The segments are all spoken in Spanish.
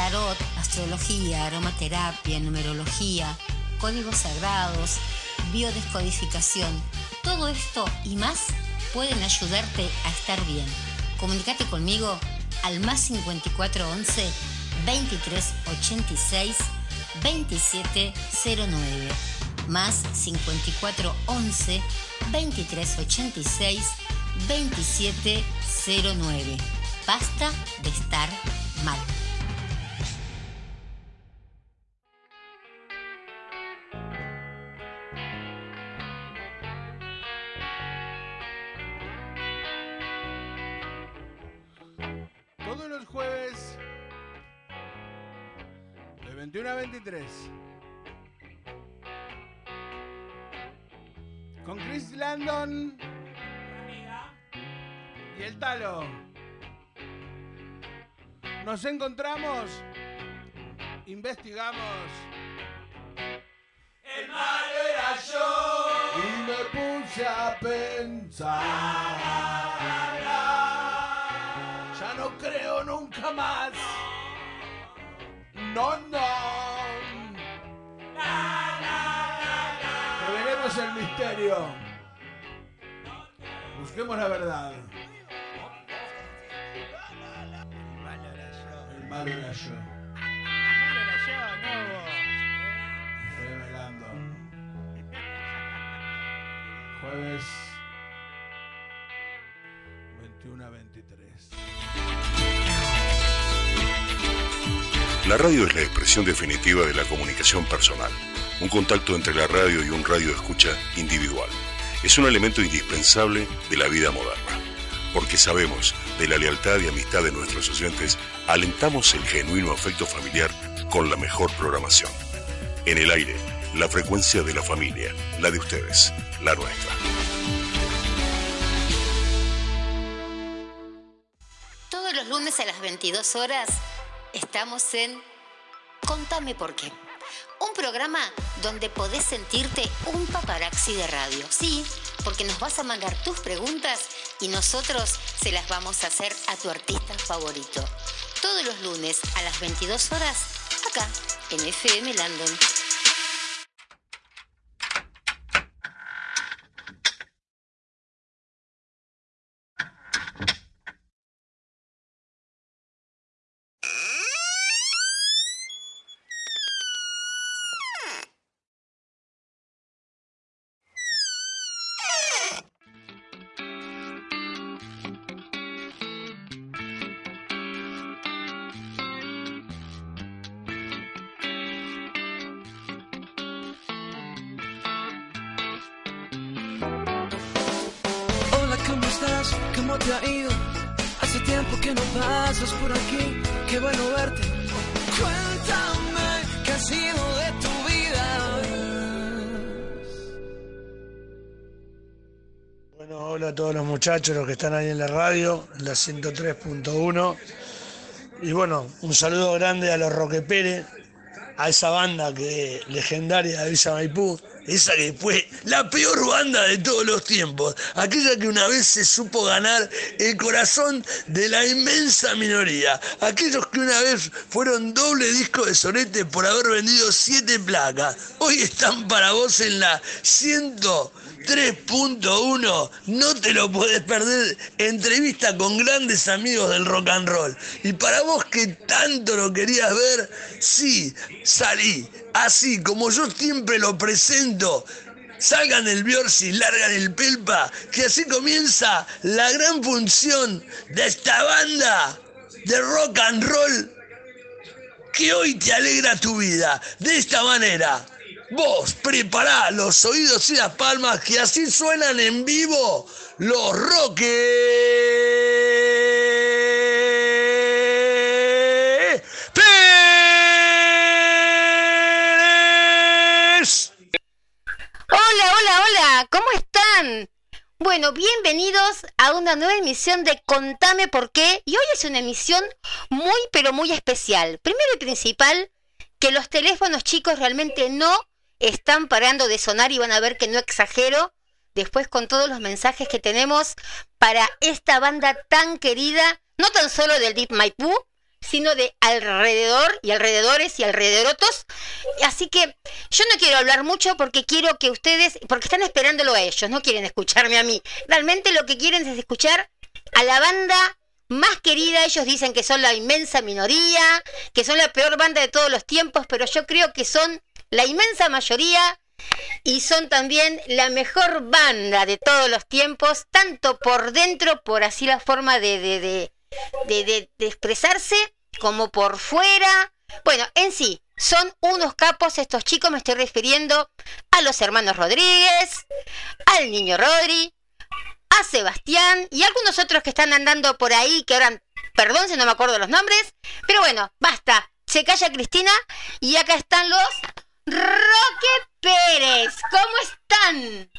tarot, astrología, aromaterapia, numerología, códigos sagrados, biodescodificación. Todo esto y más pueden ayudarte a estar bien. Comunicate conmigo al más 5411 2386 2709 más 5411 2386 2709. Basta de estar mal. 21 a 23 con Chris Landon y el Talo. Nos encontramos, investigamos. El malo era yo. Y me puse a pensar. Ya no creo nunca más. No, no. Revelemos el misterio. Busquemos la verdad. El malo era yo. Revelando. Jueves 21 a 23. La radio es la expresión definitiva de la comunicación personal, un contacto entre la radio y un radio escucha individual. Es un elemento indispensable de la vida moderna, porque sabemos de la lealtad y amistad de nuestros oyentes, alentamos el genuino afecto familiar con la mejor programación. En el aire, la frecuencia de la familia, la de ustedes, la nuestra. Todos los lunes a las 22 horas estamos en Contame por qué. Un programa donde podés sentirte un paparazzi de radio. Sí, porque nos vas a mandar tus preguntas y nosotros se las vamos a hacer a tu artista favorito. Todos los lunes a las 22 horas, acá, en FM Landon. Ha ido? Hace tiempo que no pasas por aquí, qué bueno verte. Cuéntame qué ha sido de tu vida. Bueno, hola a todos los muchachos, los que están ahí en la radio, en la 103.1. Y bueno, un saludo grande a los Roque Pérez, a esa banda que legendaria de Villa Maipú, esa que fue la peor banda de todos los tiempos, aquella que una vez se supo ganar el corazón de la inmensa minoría, aquellos que una vez fueron doble disco de sonete por haber vendido siete placas, hoy están para vos en la 103.1, no te lo podés perder, entrevista con grandes amigos del rock and roll, y para vos que tanto lo querías ver, sí, salí, así como yo siempre lo presento, salgan el Biorsi, largan el Pelpa, que así comienza la gran función de esta banda de rock and roll que hoy te alegra tu vida. De esta manera, vos prepará los oídos y las palmas que así suenan en vivo los Roque Pérez. Hola, hola, hola, ¿cómo están? Bueno, bienvenidos a una nueva emisión de Contame por qué. Y hoy es una emisión muy, pero muy especial. Primero y principal, que los teléfonos chicos realmente no están parando de sonar y van a ver que no exagero. Después con todos los mensajes que tenemos para esta banda tan querida, no tan solo del Deep Maipú, sino de alrededor y alrededores y alrededorotos. Así que yo no quiero hablar mucho porque quiero que ustedes, porque están esperándolo a ellos, no quieren escucharme a mí. Realmente lo que quieren es escuchar a la banda más querida. Ellos dicen que son la inmensa minoría, que son la peor banda de todos los tiempos, pero yo creo que son la inmensa mayoría y son también la mejor banda de todos los tiempos, tanto por dentro, por así la forma de, de, de, de, expresarse, como por fuera. Bueno, en sí, son unos capos estos chicos, me estoy refiriendo a los hermanos Rodríguez, al niño Rodri, a Sebastián y algunos otros que están andando por ahí, que ahora, perdón si no me acuerdo los nombres, pero bueno, basta, se calla Cristina y acá están los Roque Pérez, ¿cómo están?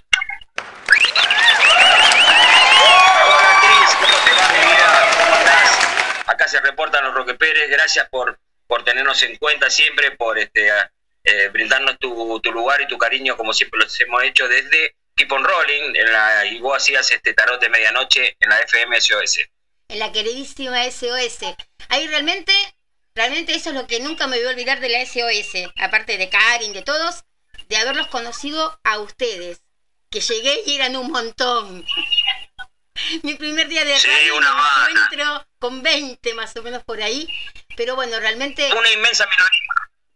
Hola Cris, ¿cómo te va mi vida? ¿Cómo estás? Acá se reportan los Roque Pérez, gracias por, por tenernos en cuenta siempre, por este, eh, brindarnos tu, tu, lugar y tu cariño como siempre los hemos hecho desde Keep on Rolling, en la, y vos hacías este tarot de medianoche en la FM SOS. En la queridísima SOS. Ahí realmente, realmente eso es lo que nunca me voy a olvidar de la SOS, aparte de Karin, de todos, de haberlos conocido a ustedes, que llegué y eran un montón. Mi primer día de Sí, radio una me banda. encuentro con 20 más o menos por ahí, pero bueno, realmente Una inmensa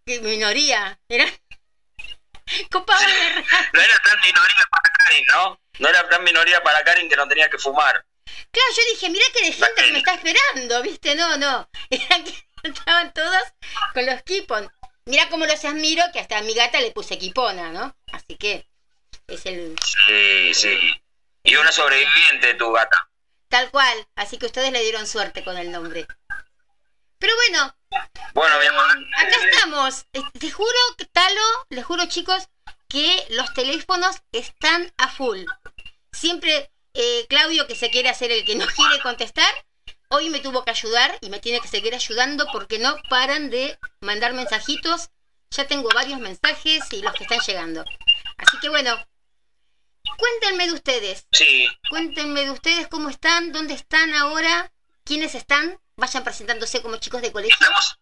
minoría. minoría, era copaban radio. No era tan minoría para Karin, ¿no? No era tan minoría para Karin que no tenía que fumar. Claro, yo dije, mirá que de gente que me está esperando, ¿viste? No, no. Eran que estaban todos con los kipon. Mirá cómo los admiro, que hasta a mi gata le puse kipona, ¿no? Así que es el Sí, sí. Y una sobreviviente de tu gata. tal cual. Así que ustedes le dieron suerte con el nombre. Pero bueno, Bueno, mi eh, amor. acá estamos. Te juro, Talo, les juro chicos, que los teléfonos están a full. Siempre eh, Claudio, que se quiere hacer el que no quiere contestar, hoy me tuvo que ayudar y me tiene que seguir ayudando porque no paran de mandar mensajitos. Ya tengo varios mensajes y los que están llegando. Así que bueno, cuéntenme de ustedes. Sí, Cuéntenme de ustedes cómo están, dónde están ahora, quiénes están. Vayan presentándose como chicos de colegio. estamos.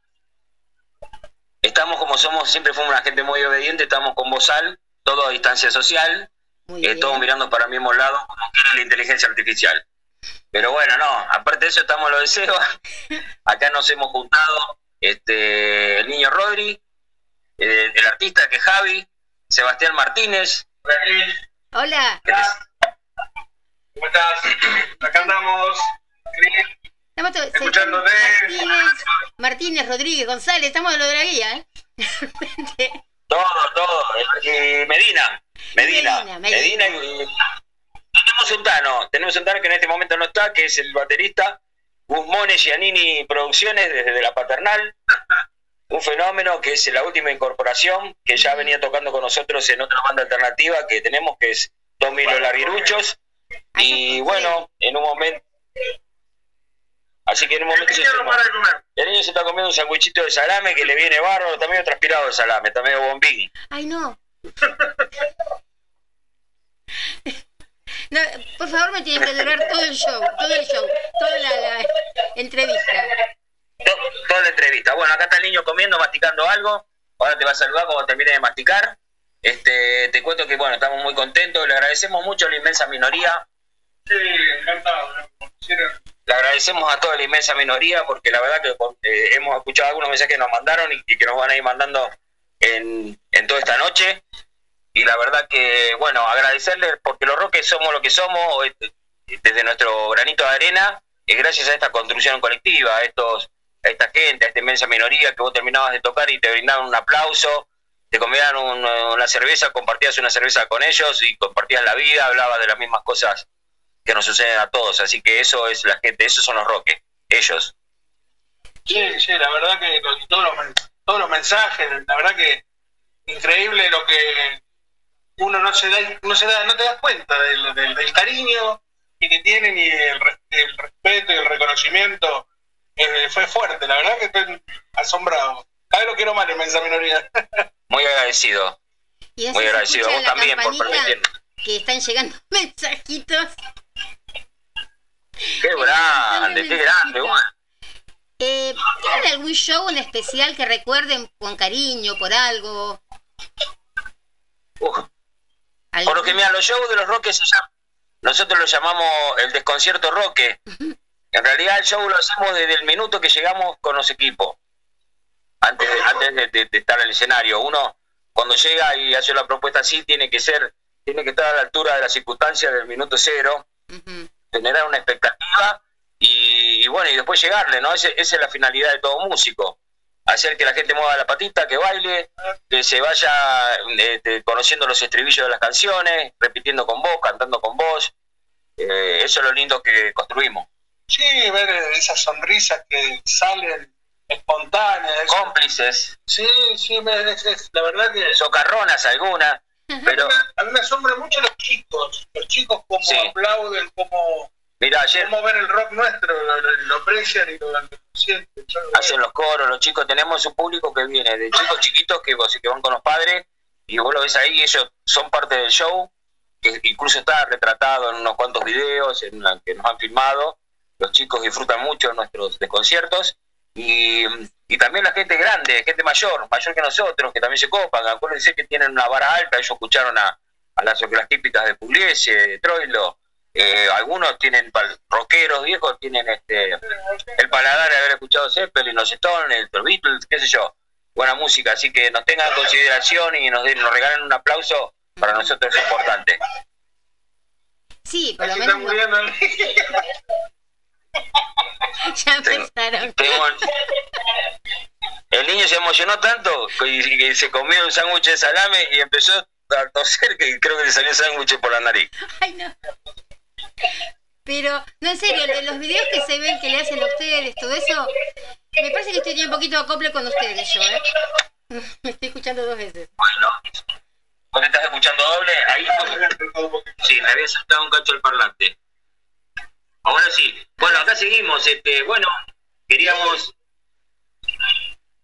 Estamos como somos, siempre fuimos una gente muy obediente, estamos con Bozal, todo a distancia social, Muy eh, bien. todos mirando para el mismo lado, como quiere la inteligencia artificial. Pero bueno, no, aparte de eso estamos los deseos. Acá nos hemos juntado este el niño Rodri, el artista que es Javi, Sebastián Martínez. Hola. te- ¿Cómo estás? Acá andamos. Cris. Estamos todos- Escuchándote. Martínez, Martínez, Rodríguez, González, estamos de lo de la guía, ¿eh? Todo, todo. Y Medina, Medina, Medina, Medina, Medina. y tenemos un Tano, tenemos un Tano que en este momento no está, que es el baterista, Guzmone Giannini Producciones desde la paternal, un fenómeno que es la última incorporación, que ya venía tocando con nosotros en otra banda alternativa que tenemos, que es Tommy Los Larguiruchos, y bueno, en un momento... Así que en un momento se de. El niño se está comiendo un sandwichito de salame que le viene bárbaro, está medio transpirado el salame, está medio bombín. Ay, no. No, por favor, me tienen que durar todo el show, todo el show, toda la, la entrevista. To- toda la entrevista. Bueno, acá está el niño comiendo, masticando algo. Ahora te va a saludar cuando termine de masticar. Este, te cuento que bueno, estamos muy contentos. Le agradecemos mucho a la inmensa minoría. Sí, encantado. Le agradecemos a toda la inmensa minoría porque la verdad que eh, hemos escuchado algunos mensajes que nos mandaron y, y que nos van a ir mandando en, en toda esta noche. Y la verdad que, bueno, agradecerles porque los roques somos lo que somos eh, desde nuestro granito de arena, y gracias a esta construcción colectiva, a, estos, a esta gente, a esta inmensa minoría que vos terminabas de tocar y te brindaban un aplauso, te comían un- una cerveza, compartías una cerveza con ellos y compartías la vida, hablabas de las mismas cosas que nos suceden a todos. Así que eso es la gente, esos son los roques, ellos. Sí, sí, la verdad que todos, los, todos los mensajes, la verdad que increíble lo que uno no se da, no se da, no te das cuenta del, del- del cariño que te tienen y el, el respeto y el reconocimiento eh, fue fuerte, la verdad que estoy asombrado. Cada vez lo quiero más, inmensa minoría. Muy agradecido, Y muy agradecido. escuchan Vos también por permitirnos. Que están llegando mensajitos. Qué grande, qué grande. Eh, ¿Tienen algún show en especial que recuerden con cariño, por algo? Uf. Por lo que mira, los shows de los roques nosotros lo llamamos el desconcierto roque. En realidad el show lo hacemos desde el minuto que llegamos con los equipos. Antes de, antes de, de- de estar en el escenario. Uno, cuando llega y hace una propuesta así, tiene que ser, tiene que estar a la altura de las circunstancias del minuto cero, generar una expectativa y, y bueno, y después llegarle, ¿no? Ese- esa es la finalidad de todo músico. Hacer que la gente mueva la patita, que baile, que se vaya este, conociendo los estribillos de las canciones, repitiendo con vos, cantando con vos. Eh, eso es lo lindo que construimos. Sí, ver esas sonrisas que salen espontáneas. eso- Cómplices, Sí, sí, me- es- es- la verdad que socarronas algunas, pero a mí me asombra mucho los chicos, los chicos como Sí. aplauden, como, mira, ayer como ver el rock nuestro, lo, aprecian y lo, sienten. Hacen los coros, los chicos, tenemos un público que viene de chicos chiquitos que, que van con los padres y vos lo ves ahí, ellos son parte del show, que incluso está retratado en unos cuantos videos en la que nos han filmado, los chicos disfrutan mucho nuestros de conciertos y, y también la gente grande, gente mayor, mayor que nosotros, que también se copan, acuérdense que tienen una vara alta, ellos escucharon a, a las las típicas de Pugliese, de Troilo, eh, algunos tienen pal- rockeros viejos, tienen este el paladar de haber escuchado Zeppelin, los Stones, los Beatles, qué sé yo, buena música, así que nos tengan en consideración y nos, den, nos regalen un aplauso, para nosotros es importante. Sí, por lo menos ya empezaron. Tengo- el niño se emocionó tanto que, que se comió un sándwich de salame y empezó a toser que creo que le salió sándwich por la nariz. Ay, no. Pero, no, en serio, de los videos que se ven que le hacen a ustedes, todo eso, me parece que estoy un poquito acople con ustedes yo, ¿eh? Me estoy escuchando dos veces. Bueno, ¿vos te estás escuchando doble? Ahí Sí, me había saltado un cacho el parlante. Ahora sí. Bueno, acá seguimos. Este, bueno, queríamos.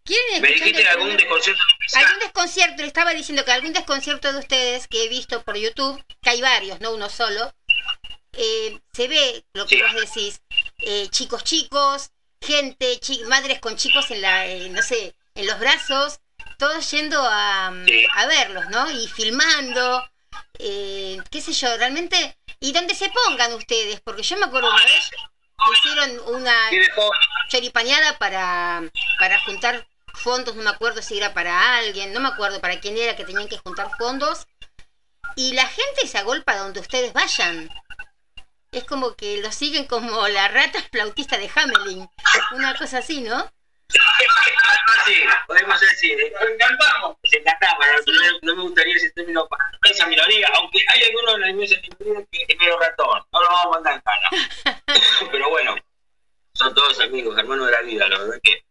¿Quieren Me dijiste algún desconcierto Algún desconcierto, le estaba diciendo que algún desconcierto de ustedes que he visto por YouTube, que hay varios, no uno solo, eh, se ve lo que Sí. vos decís, eh, chicos chicos, gente, chi- madres con chicos en la, eh, no sé, en los brazos, todos yendo a, mm, Sí. a verlos, ¿no? Y filmando, eh, qué sé yo, realmente, y donde se pongan ustedes, porque yo me acuerdo una vez que hicieron una choripaneada para, para juntar fondos, no me acuerdo si era para alguien, no me acuerdo para quién era que tenían que juntar fondos, y la gente se agolpa donde ustedes vayan. Es como que lo siguen como la rata flautista de Hamelin, una cosa así, ¿no? Sí, podemos decir. eh, Nos encantamos. Nos encantamos, no, no me gustaría ese término para esa minoría, aunque hay algunos de minoría que es medio ratón. No lo vamos a mandar en cara. pero bueno, son todos amigos, hermanos de la vida, la verdad que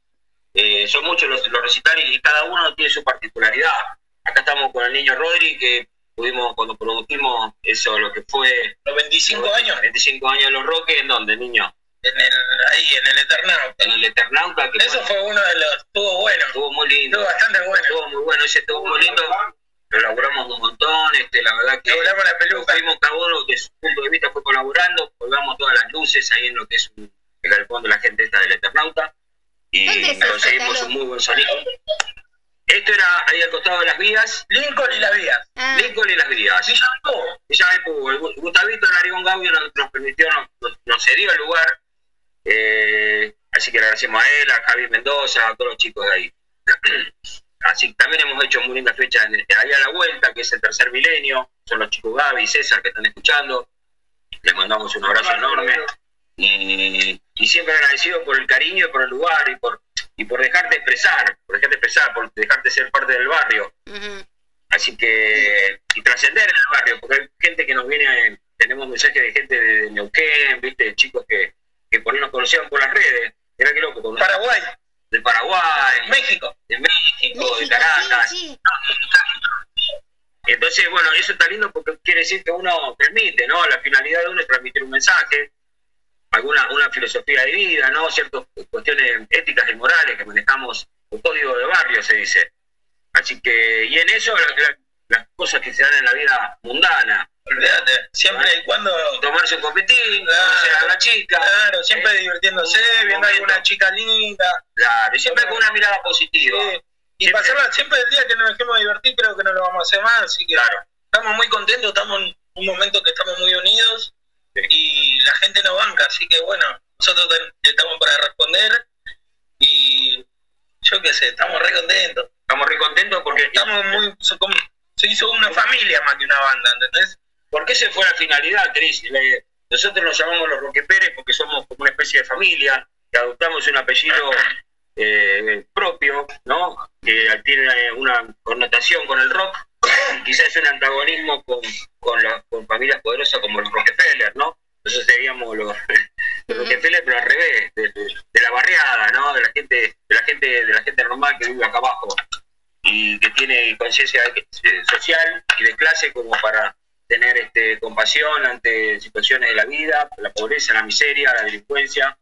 eh, son muchos los, los recitales y cada uno tiene su particularidad. Acá estamos con el niño Rodri, que pudimos, cuando produjimos eso, lo que fue Los 25 años 25 años de los Roques, ¿en dónde, niño? en el, ahí en el Eternauta. En el Eternauta, que Eso fue uno de los. Estuvo bueno. estuvo muy lindo. Estuvo bastante bueno. Estuvo muy bueno, ese estuvo muy lindo. Lo elaboramos un montón, este, la verdad que Logramos la peluca. fuimos cada uno de su punto de vista fue colaborando, colgamos todas las luces ahí en lo que es un, el galpón de la gente esta del Eternauta y ¿Dónde es eso, conseguimos un muy buen sonido. Esto era ahí al costado de las vías, Lincoln y la vía. Ah, Lincoln y las vías. Así llamó. Y ya me pudo. El Gu- Gustavito Narigón Gaudio nos, nos permitió, nos, nos- cedió el lugar. Eh, así que le agradecemos a él, a Javi Mendoza, a todos los chicos de ahí. Así que también hemos hecho muy lindas fechas ahí a la vuelta, que es el tercer milenio. Son los chicos Gaby y César que están escuchando. Les mandamos un abrazo enorme. Y, y siempre agradecido por el cariño y por el lugar y por, y por dejarte expresar, por dejarte expresar, por dejarte ser parte del barrio. Así que, y trascender en el barrio, porque hay gente que nos viene, tenemos mensajes de gente de Neuquén, viste, de chicos que, que por ahí nos conocían por las redes, era que loco, Paraguay. de Paraguay, México. de México, de México, Caracas. sí, sí. Entonces, bueno, eso está lindo porque quiere decir que uno transmite, ¿no? La finalidad de uno es transmitir un mensaje, alguna una filosofía de vida, ¿no? Ciertas cuestiones éticas y morales que manejamos, un código de barrio se dice. Así que, y en eso la- la- las cosas que se dan en la vida mundana, Olvídate, siempre y cuando. Tomarse un copetín, Claro. conocer a la chica. Claro, siempre Eh, divirtiéndose, viendo momento. alguna chica linda. Claro, y siempre con una mirada positiva. Sí. Y Siempre. pasarla siempre el día que nos dejemos divertir, creo que no lo vamos a hacer más. Así que Claro. estamos muy contentos, estamos en un momento que estamos muy unidos y la gente nos banca. Así que bueno, nosotros estamos para responder y yo qué sé, estamos re contentos. Estamos re contentos porque Estamos muy. como- se hizo una familia más que una banda, ¿entendés? porque esa fue la finalidad, Cris. Nosotros nos llamamos los Roque Pérez porque somos como una especie de familia, que adoptamos un apellido eh, propio, ¿no? Que tiene una connotación con el rock, y quizás un antagonismo con, con, con familias poderosas como los Rockefeller, ¿no? Nosotros seríamos los, los Rockefeller, pero al revés, de, de- la barriada, ¿no? De la gente, de la gente, de la gente normal que vive acá abajo y que tiene conciencia eh, social y de clase como para tener este, compasión ante situaciones de la vida, la pobreza, la miseria, la delincuencia.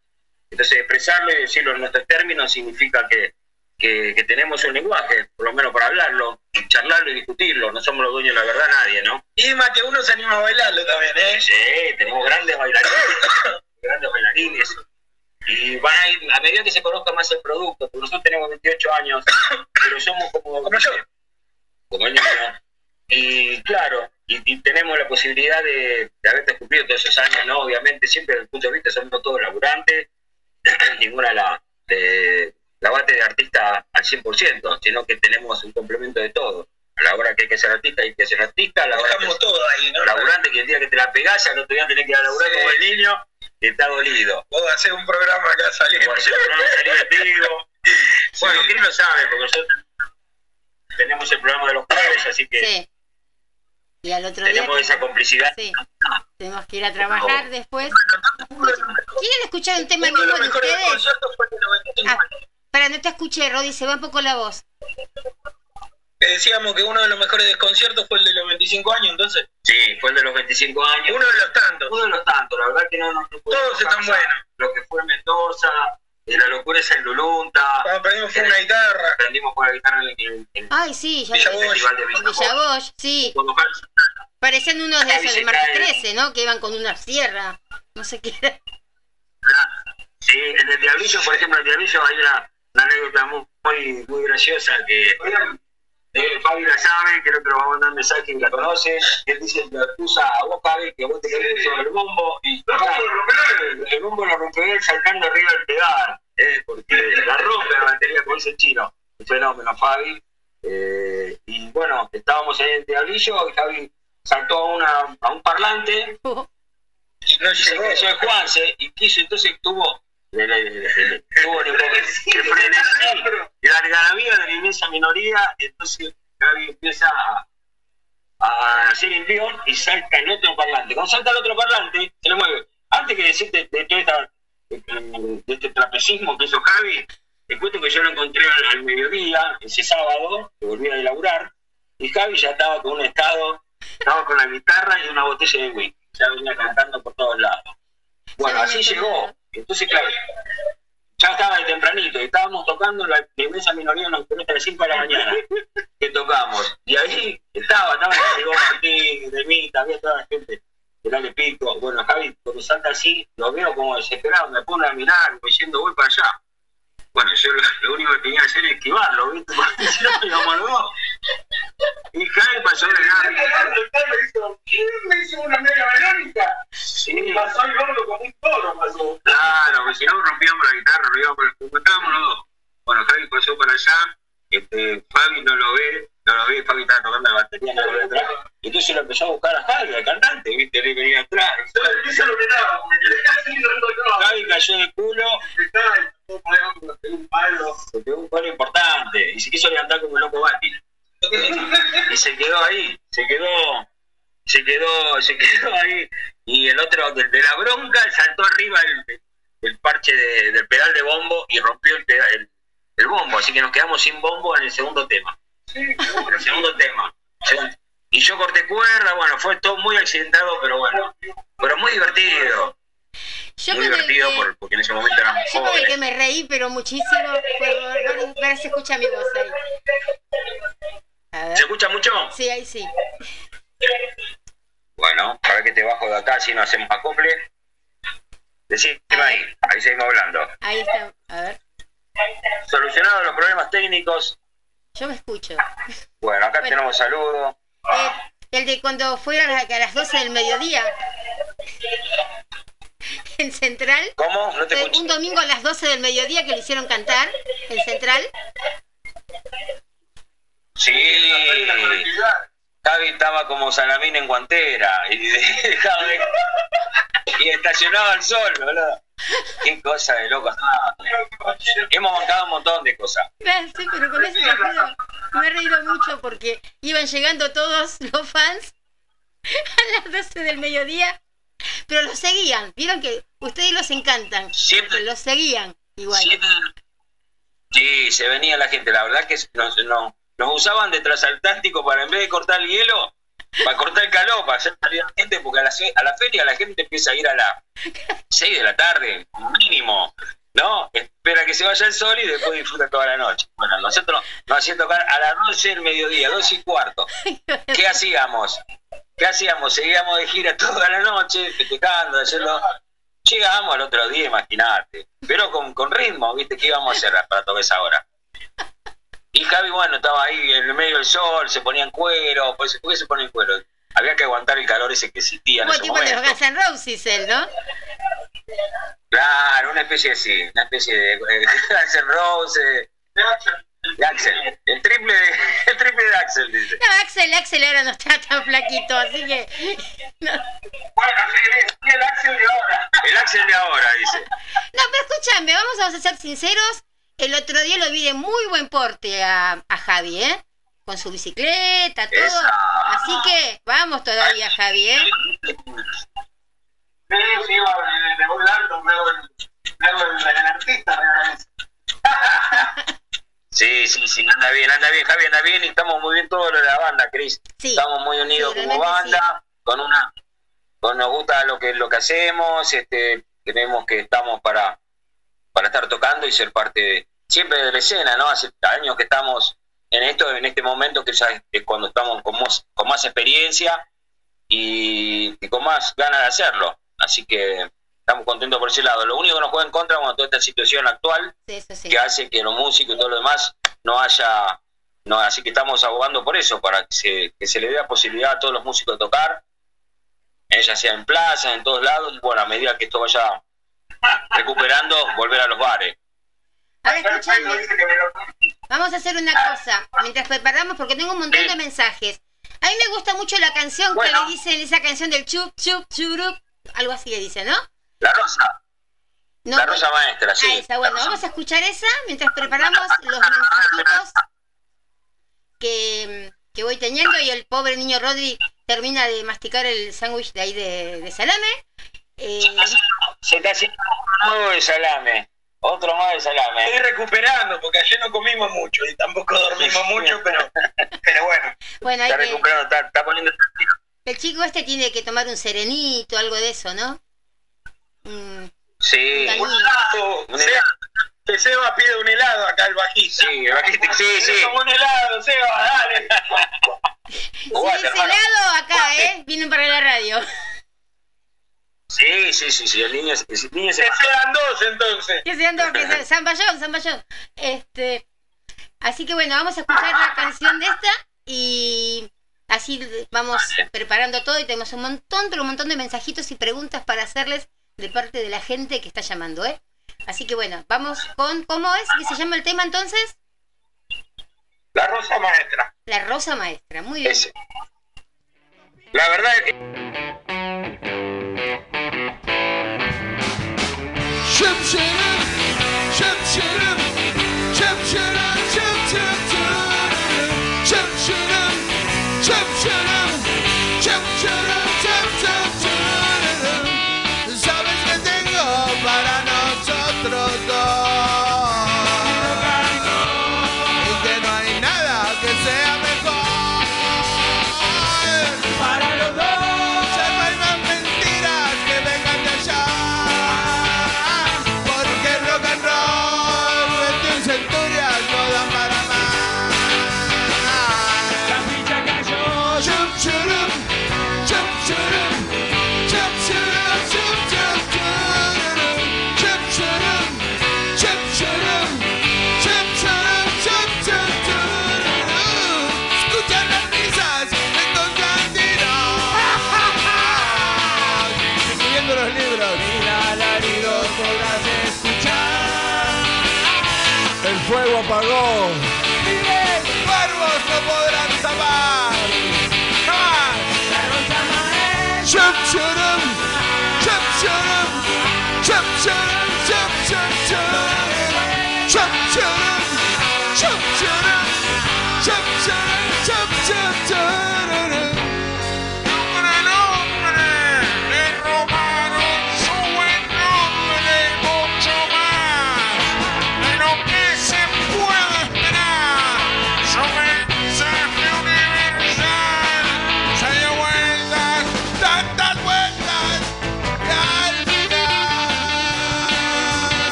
Entonces, expresarlo y decirlo en nuestros términos significa que, que, que tenemos un lenguaje, por lo menos para hablarlo, charlarlo y discutirlo. No somos los dueños de la verdad nadie, ¿no? Y más que uno se anima a bailarlo también, ¿eh? Sí, tenemos grandes bailarines, grandes bailarines. Y van a ir, a medida que se conozca más el producto, porque nosotros tenemos 28 años, pero somos como, Como yo. como el niño. Y claro, y, y tenemos la posibilidad de, de haberte cumplido todos esos años, ¿no? Obviamente, siempre desde el punto de vista somos todos laburantes, ninguna la, de, la bate de artista al 100%, sino que tenemos un complemento de todo. A la hora que hay que ser artista, hay que ser artista, a la hora que todo ahí, ¿no? laburante que el día que te la pegás, al otro día tenés que ir a laburar Sí. como el niño y está dolido. Vos hacer un programa acá saliendo. Por eso no salí divertido. Bueno, ¿quién lo sabe? Porque nosotros tenemos el programa de los jueves, así que Sí. Y al otro día. tenemos esa complicidad. Sí. Tenemos que ir a trabajar después. ¿Quieren escuchar un tema Uno de los ustedes? fue el de 95 Ah. Para, no te escuché, Rodi, se va un poco la voz. Que decíamos que uno de los mejores conciertos fue el de los 25 años, entonces. Sí, fue el de los 25 años. Uno de los tantos. Uno de los tantos, la verdad que no nos Todos están buenos. Lo que fue Mendoza, eh, la locura es en Lulunta, Cuando aprendimos fue una guitarra. aprendimos por la guitarra en, en- en Ay, sí, ya Villa lo Bosch. Festival de sí. Parecían unos de esos de Marco cae. 13, ¿no? Que iban con una sierra. No sé qué era. Sí, en el Diablillo, por ejemplo, en el Diablillo hay una, una anécdota muy, muy, graciosa que eh, Fabi la sabe, creo que lo va a mandar mensaje y la conoce. Él dice, le acusa a vos, Fabi, que vos te querés sobre el bombo y el bombo lo rompe él saltando arriba del pedal, eh, porque la rompe la batería, como dice el chino. Un fenómeno, Fabi. Eh, y bueno, estábamos en el Diablillo y Fabi saltó a, una, a un parlante Y no llegó. creyó el Juanse y quiso, entonces tuvo, le- tuvo el, el frenesí y la algarabía de la inmensa minoría, entonces Gaby empieza a, a hacer envión y salta el otro parlante. Cuando salta el otro parlante, se le mueve. Antes que decirte de, todo esta, de este trapecismo que hizo Javi, te cuento que yo lo encontré al, al mediodía, ese sábado, que volvía de laburar, y Javi ya estaba con un estado, estaba con la guitarra y una botella de whisky, ya venía cantando por todos lados. Bueno, así llegó. Entonces, claro, ya estaba de tempranito estábamos tocando la, inmensa minoría nos a las 5 de la mañana que tocamos. Y ahí estaba, estaba llegó Martín, Demita, había toda la gente de Dale Pico. Bueno, Javi, cuando salta así, lo veo como desesperado, me pone a mirar, como diciendo, voy para allá. Bueno, yo lo, lo único que tenía que hacer es esquivarlo, ¿viste? Porque si no, íbamos los dos. Y Javi pasó largo. ¿Quién me hizo una media melódica? Sí, Pasó el gordo como un toro, pasó. Claro, porque si no rompíamos la guitarra, íbamos, como estábamos los dos. Bueno, Javi pasó para allá, este, Fabi no lo ve, no lo ve, Fabi estaba tocando la batería, no lo atrás. Entonces lo empezó a buscar a Javi, al cantante, viste, le venía atrás. Yo se lo miraba, porque. Javi cayó de culo, Un palo. se pegó un palo importante, y se quiso levantar como loco Bati. Y se quedó ahí, se quedó, se quedó, se quedó ahí. Y el otro, de, de la bronca, saltó arriba el, el parche de- del pedal de bombo y rompió el, peda- el, el bombo. Así que nos quedamos sin bombo en el segundo tema. En el segundo tema. Y yo corté cuerda, bueno, fue todo muy accidentado, pero bueno, pero muy divertido. Yo muy divertido que- por- porque en ese momento éramos Yo con el que jóvenes. me reí, pero muchísimo, a ver si se escucha mi voz ahí. A ¿Se escucha mucho? Sí, ahí sí. Bueno, este bajo de acá si no hacemos acople. Decime ahí, ahí seguimos hablando. Ahí está, a ver. Solucionados los problemas técnicos. Yo me escucho. Bueno, acá Bueno. tenemos saludos. Eh, el de cuando fueron a las 12 del mediodía. En Central. ¿Cómo? No te escucho. un domingo a las 12 del mediodía que le hicieron cantar en Central. Sí. Javi estaba como Salamín en guantera y y estacionaba al sol, boludo. Qué cosa de loco. Ah, hemos bancado un montón de cosas. Sí, pero con recuerdo me he reído mucho porque iban llegando todos los fans a las 12 del mediodía, pero los seguían. Vieron que ustedes los encantan. Siempre- los seguían igual. Siempre- Sí, se venía la gente. La verdad que nos, nos, nos usaban de transatlántico para en vez de cortar el hielo, para cortar el calor, para hacer salir a la gente, porque a la, a la feria la gente empieza a ir a las 6 de la tarde, mínimo. ¿No? Espera que se vaya el sol y después disfruta toda la noche. Bueno, nosotros nos hacían tocar a las 12 del mediodía, 12 y cuarto. ¿Qué hacíamos? ¿Qué hacíamos? Seguíamos de gira toda la noche, festejando, haciendo... Llegábamos al otro día, imagínate. Pero con, con ritmo, ¿viste? ¿Qué íbamos a hacer para tocar esa hora? Y Javi, bueno, estaba ahí en el medio del sol, se ponía en cuero. Pues, ¿Por qué se pone en cuero? Había que aguantar el calor ese que existía en ese tipo de los momento. Guns N' Roses, él, ¿no? Claro, una especie de sí, una especie de eh, Axel Rose, eh, de Axel. El triple de, el triple de Axel, dice. No, Axel, Axel ahora no está tan flaquito, así que. No, Bueno, sí, el Axel de ahora. El Axel de ahora, dice. No, pero escúchame, vamos a ser sinceros. El otro día lo vi de muy buen porte a, a Javi, ¿eh? Con su bicicleta, todo. Esa. Así que vamos todavía, Javi, ¿eh? Sí, sí, va, de un lado hago el, hago el, el artista, realmente. Sí, sí, sí, anda bien, anda bien, Javi, anda bien y estamos muy bien todos los de la banda, Cris. Sí. Estamos muy unidos Sí, como banda, con una, con nos gusta lo que lo que hacemos, este, creemos que estamos para, para estar tocando y ser parte de, siempre de la escena, ¿no? Hace años que estamos en esto, en este momento que ya es, es cuando estamos con más, con más experiencia y, y con más ganas de hacerlo. Así que estamos contentos por ese lado. Lo único que nos juega en contra con toda esta situación actual Sí, eso sí. que hace que los músicos y todo lo demás no haya, no, así que estamos abogando por eso, para que se, que se le dé la posibilidad a todos los músicos de tocar, eh, ya sea en plazas, en todos lados, y bueno, a medida que esto vaya recuperando, volver a los bares. Ahora escúchame, vamos a hacer una cosa. Mientras preparamos, porque tengo un montón de mensajes. A mí me gusta mucho la canción que Bueno. le dicen, esa canción del chup, chup, churup. Algo así le dice, ¿no? La rosa, No, la bueno. rosa maestra, sí. Ah, esa, bueno, rosa- vamos a escuchar esa mientras preparamos los mensajitos que, que voy teniendo y el pobre niño Rodri termina de masticar el sándwich de ahí de, de salame. Eh, Se está haciendo otro nuevo de salame, otro más de Estoy salame. recuperando porque ayer no comimos mucho y tampoco dormimos mucho, pero, pero bueno. bueno, Está que, recuperando, está, está poniendo... el chico este tiene que tomar un serenito, algo de eso, ¿no? Mm, Sí, Un Un helado. Un Seba- helado. que Seba pide un helado acá al bajista. sí, bajiste- sí, sí. Como un helado, Seba, dale. Si es helado, acá, ¿eh? Vienen para la radio. Sí, sí, sí, sí, el niño, el niño se Que sean dos entonces. Que se ando, que se- Zamballón, Zamballón. Este, así que bueno, vamos a escuchar la canción de esta y así vamos preparando todo y tenemos un montón, pero un montón de mensajitos y preguntas para hacerles de parte de la gente que está llamando, ¿eh? Así que bueno, vamos con, ¿cómo es que se llama el tema entonces? La rosa maestra. La Rosa Maestra, muy bien. Ese. La verdad, eh, Shum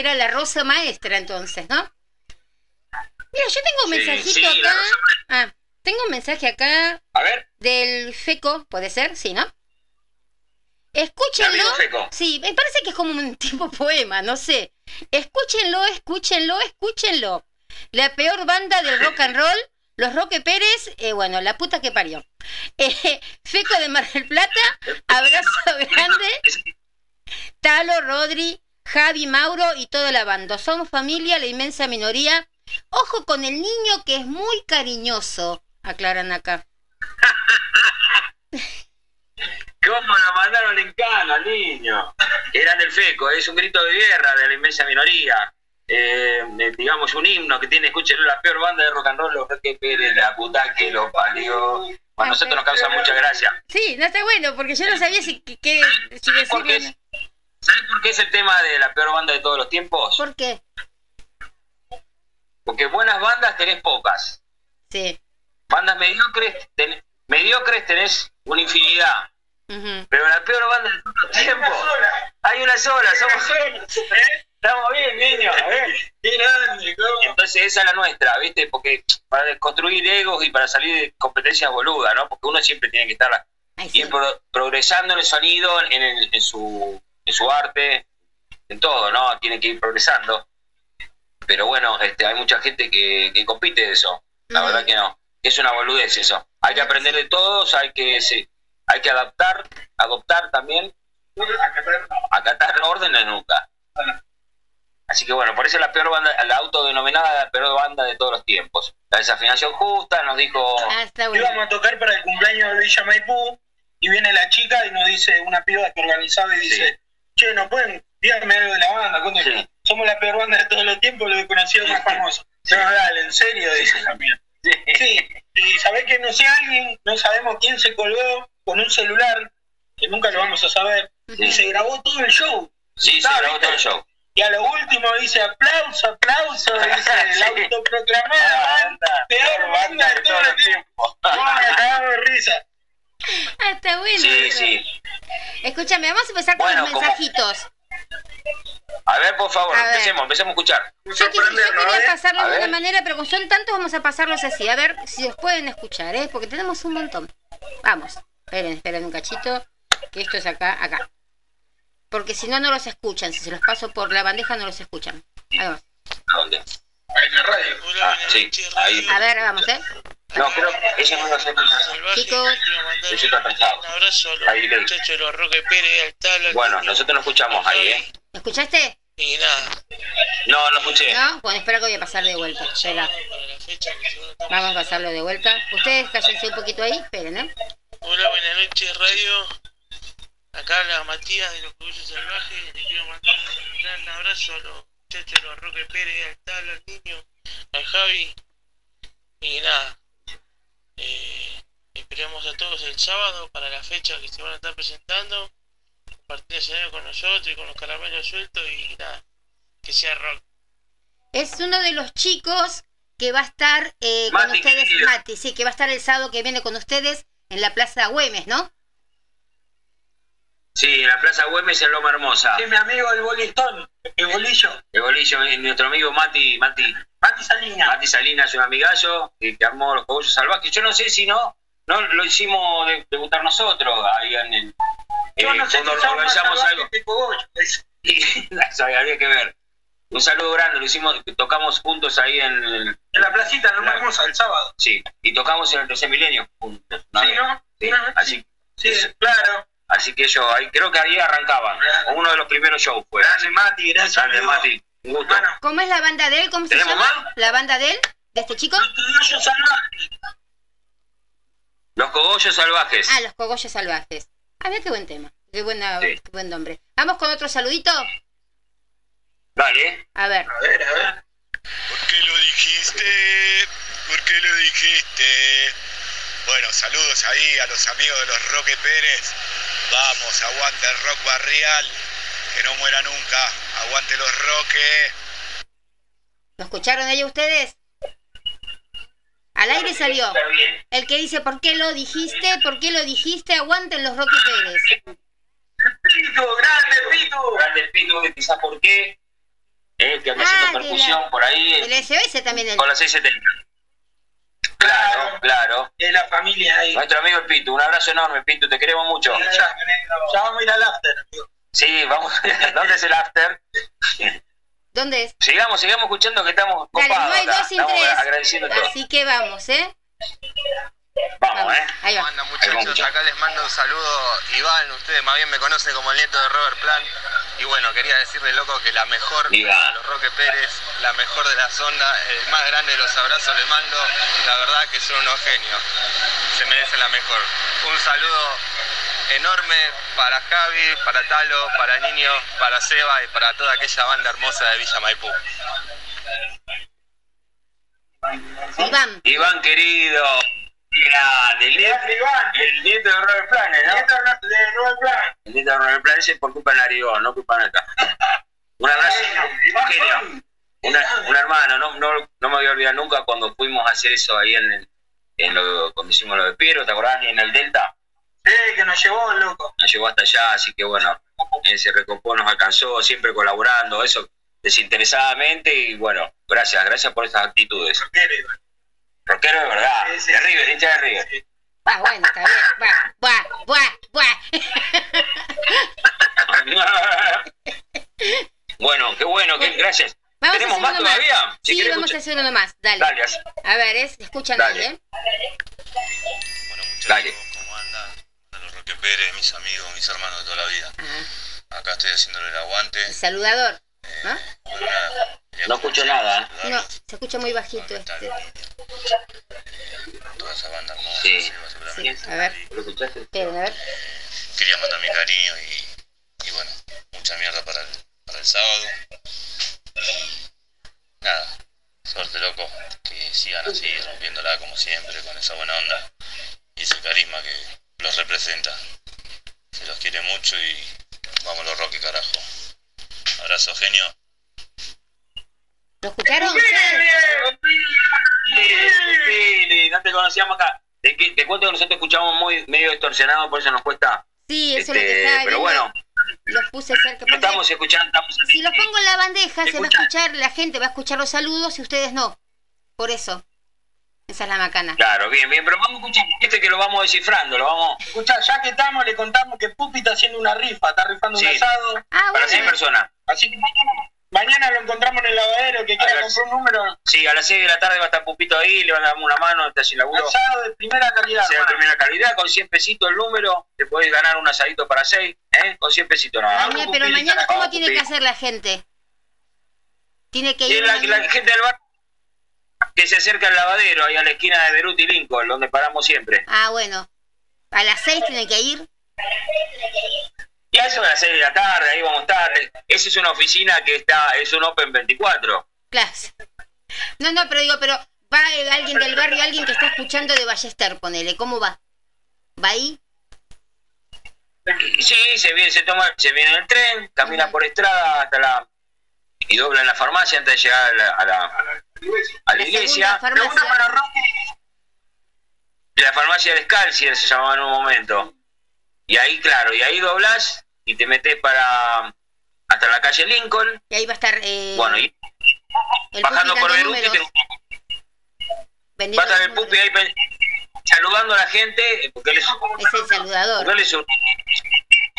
era la rosa maestra entonces, ¿no? Mira, yo tengo un mensajito sí, acá. Ah, tengo un mensaje acá A ver, del Feco, ¿puede ser? Sí, ¿no? Escúchenlo. Feco. Sí, me parece que es como un tipo poema, no sé. Escúchenlo, escúchenlo, escúchenlo. La peor banda del rock and roll, los Roque Pérez, eh, bueno, la puta que parió. Eh, Feco de Mar del Plata, abrazo grande. Talo, Rodri, Javi, Mauro y toda la banda. Somos familia, la inmensa minoría. Ojo con el niño que es muy cariñoso, aclaran acá. ¿cómo la mandaron en cana, niño? Eran del FECO, es un grito de guerra de la inmensa minoría. Eh, eh, digamos, un himno que tiene, escúchenlo, la peor banda de rock and roll, los Roque Pérez, la puta que lo. Bueno, a nosotros nos causa mucha gracia. Sí, no está bueno, porque yo no sabía si, que, que- si ¿Por qué, decirlo. es, ¿Sabes por qué es el tema de la peor banda de todos los tiempos? ¿Por qué? Porque buenas bandas tenés pocas. Sí. Bandas mediocres, ten- mediocres tenés una infinidad. Pero la peor banda de todos los tiempos. Hay una sola, somos. ¿Eh? Estamos bien, niños. ¿eh? Qué grande, ¿cómo? Entonces esa es la nuestra, ¿viste? Porque para desconstruir egos y para salir de competencias boludas, ¿no? Porque uno siempre tiene que estar Ay, sí. ir pro- progresando en el sonido, en, el- en su, en su arte, en todo, ¿no? Tiene que ir progresando. Pero bueno, este, hay mucha gente que, que compite de eso. La verdad que no. Es una boludez eso. Hay que aprender de todos, hay que, sí, hay que adaptar, adoptar también, acatar órdenes nunca. Así que bueno, por eso es la peor banda, la autodenominada la peor banda de todos los tiempos. La desafinación justa nos dijo, Ah. Íbamos a tocar para el cumpleaños de Villa Maipú y viene la chica y nos dice, una piba que organizaba y dice, che, ¿no pueden? Díganme algo de la banda, ¿cuándo- Sí. somos la peor banda de todos los tiempos, lo he conocido más famoso. No, dale, en serio, dice mía. Sí, y sabés que no sé alguien, no sabemos quién se colgó con un celular, que nunca lo vamos a saber, y se grabó todo el show. Sí, se grabó todo el show. Y a lo último dice aplauso, aplauso, dice el autoproclamada banda, peor banda de todo el tiempo. No, me de risa. Ah, está bueno. Sí, sí. Escúchame, vamos a empezar con Bueno, los como- mensajitos. A ver, por favor, A ver. empecemos, empecemos a escuchar. Yo, quería pasarlo A de una manera, pero como son tantos, vamos a pasarlos así. A ver si los pueden escuchar, ¿eh? Porque tenemos un montón. Vamos. Esperen, esperen un cachito. Que esto es acá, acá. Porque si no, no los escuchan. Si se los paso por la bandeja, no los escuchan. Ahí vamos. ¿A dónde? Ahí en la radio. Ah, sí, ahí. A ver, vamos, ¿eh? No, creo que ella no lo hace Chicos, Yo estoy atrasado. Un abrazo a los muchachos de los Roque Pérez, al Tala. Bueno, nosotros no escuchamos ahí, ¿eh? ¿escuchaste? Y nada, No, no escuché. ¿No? Bueno, espera que voy a pasar de vuelta. Espera. Vamos a pasarlo de vuelta. Ustedes cállense un poquito ahí. Esperen, ¿eh? Hola, buenas noches, radio. Acá la Matías de los Cuyos Salvajes. Le quiero mandar un gran abrazo a los muchachos de los Roque Pérez, al Tala, al niño, al Javi. Y nada, eh, esperamos a todos el sábado para la fecha que se van a estar presentando. Compartir el escenario con nosotros y con los caramelos sueltos y nada, que sea rock. Es uno de los chicos que va a estar eh, con ustedes, querido. Mati, sí, que va a estar el sábado que viene con ustedes en la Plaza Güemes, ¿no? Sí, en la Plaza Güemes en Loma Hermosa. Sí, mi amigo el bolistón, el bolillo, El bolillo, nuestro amigo Mati, Mati, Mati Salinas. Mati Salinas es un amigazo que, que armó los cogollos salvajes. Yo no sé si no, no lo hicimos de- debutar nosotros ahí en el. Yo eh, no sé si cuando más organizamos algo. eso habría que ver. Un saludo grande, lo hicimos, tocamos juntos ahí en el, En la placita, Claro. Hermosa, el sábado. sí, y tocamos en el tercer milenio juntos. Sí. ¿no? Sí, ¿No? así, Sí, claro. así que yo ahí creo que ahí arrancaban. Claro. Uno de los primeros shows fue. Grande Mati, gracias. Grande. Mati, un gusto. Bueno, ¿Cómo es la banda de él? ¿Cómo se ¿Tenemos llama? más? ¿La banda de él? ¿De este chico? Cogollos salvajes. Los cogollos salvajes. Ah, Los Cogollos Salvajes. Ah, mira qué buen tema. Qué, buena, Sí. qué buen nombre. Vamos con otro saludito. Dale. A ver. A ver, a ver. ¿Por qué lo dijiste? ¿Por qué lo dijiste? Bueno, saludos ahí a los amigos de los Roque Pérez. Vamos, aguante el rock barrial. Que no muera nunca. Aguante los Roque. ¿Lo escucharon ellos ustedes? Al aire salió. El que dice, ¿por qué lo dijiste? ¿Por qué lo dijiste? Aguanten los Roque Pérez. Pitu, grande Pitu. Grande que quizás por qué. Eh, que anda Ah, haciendo percusión la- por ahí. El SBS también. El... Con la 670. Claro, claro. De la familia ahí. Nuestro amigo el Pitu, un abrazo enorme, Pitu, te queremos mucho. Ya, ya vamos a ir al after, amigo. Sí, vamos. ¿Dónde es el after? ¿Dónde es? Sigamos, sigamos escuchando que estamos Dale, copados. no hay dos sin Estamos tres. agradeciendo todo. Así que vamos, ¿eh? Vamos, ¿eh? Ahí va. Muchachos, vamos. acá les mando un saludo Iván, ustedes más bien me conocen como el nieto de Robert Plant y bueno, quería decirle loco que la mejor Iván. de los Roque Pérez, la mejor de la sonda, el más grande de los abrazos les mando, la verdad que son unos genios, se merecen la mejor. Un saludo enorme para Javi, para Talo, para Niño, para Seba y para toda aquella banda hermosa de Villa Maipú. Iván. Iván querido. Grande, el nieto, el nieto de Robert Planes, ¿no? Nieto de Nuevo Plan. El nieto de Robert Planes es por culpa de Narigón, no culpa nuestra. Un abrazo. Genio. Una- un hermano, no, no, no me voy a olvidar nunca cuando fuimos a hacer eso ahí en, el, en lo, cuando hicimos lo de Piero, ¿te acordás? En el Delta, Sí, que nos llevó, loco. nos llevó hasta allá, así que bueno, ese recopó nos alcanzó, siempre colaborando, eso desinteresadamente y bueno, gracias, gracias por estas actitudes. Rockero de verdad, Sí, sí, de sí. River, hincha de River. Ah, bueno, está bien. Bueno, qué bueno, qué, gracias. Vamos ¿Tenemos más todavía? Si Sí, vamos a hacer uno más. Dale. A ver, es, escuchan Dale. ¿eh? Bueno, muchachos, Dale. Roque Pérez, mis amigos, mis hermanos de toda la vida. Ah, Acá estoy haciéndole el aguante. el saludador. ¿No? Bueno, nada, quería No escucho nada, ¿eh? No, se escucha muy bajito este. Eh, toda esa banda hermosa, Sí. Sí, seguramente. a ver. ¿Lo escuchaste? Esperen, a ver. Quería mandar mi cariño y, y bueno, mucha mierda para el, para el sábado. Y nada, suerte loco, que sigan así, rompiéndola como siempre, con esa buena onda y ese carisma que los representa. Se los quiere mucho y vamos los Roque carajo. Abrazo, genio. ¿Lo escucharon? Pili, no te conocíamos acá. Te, te cuento que nosotros escuchamos muy medio distorsionado, por eso nos cuesta. Sí, eso es lo este, que está pero bueno, Los puse cerca. no estamos escuchando. Estamos Si los pongo en la bandeja, se va a Escucha. escuchar, la gente va a escuchar los saludos y ustedes no. Por eso. Esa es la macana. Claro, bien, bien, pero vamos a escuchar este que lo vamos descifrando, lo vamos Escuchá, ya que estamos, le contamos que Pupi está haciendo una rifa, está rifando Sí. un asado. Ah, para seis bueno. personas. Así que mañana, mañana lo encontramos en el lavadero, que quiera comprar un número. Sí, a las 6 de la tarde va a estar Pupito ahí, le van a dar una mano, está sin laburo. Asado de primera calidad. Sea de primera calidad, con 100 pesitos el número, te podés ganar un asadito para 6, ¿eh? Con 100 pesitos nada más. Pero mañana, ¿cómo tiene que hacer la gente? Tiene que ir. la, gente del bar que se acerca al lavadero, ahí a la esquina de Beruti y Lincoln, donde paramos siempre. Ah, bueno. A las seis tienen que ir. Y a eso de las 6 de la tarde, ahí vamos a estar. Esa es una oficina que está, es un Open 24. Claro. No, no, pero digo, pero va alguien del barrio, alguien que está escuchando de Ballester, ponele. ¿Cómo va? ¿Va ahí? Sí, se viene, se toma, se viene en el tren, camina por Estrada hasta la y dobla en la farmacia antes de llegar a la, a la, a la La iglesia. Pregunta farmacia. para Roque. De la farmacia del Scalcier se llamaba en un momento. Y ahí, claro, y ahí doblas y te metes para hasta la calle Lincoln. Y ahí va a estar. Eh, Bueno, y el bajando por Beruti, te- va a estar el. Pupi ahí saludando a la gente, porque él es, Es el saludador. porque él es un-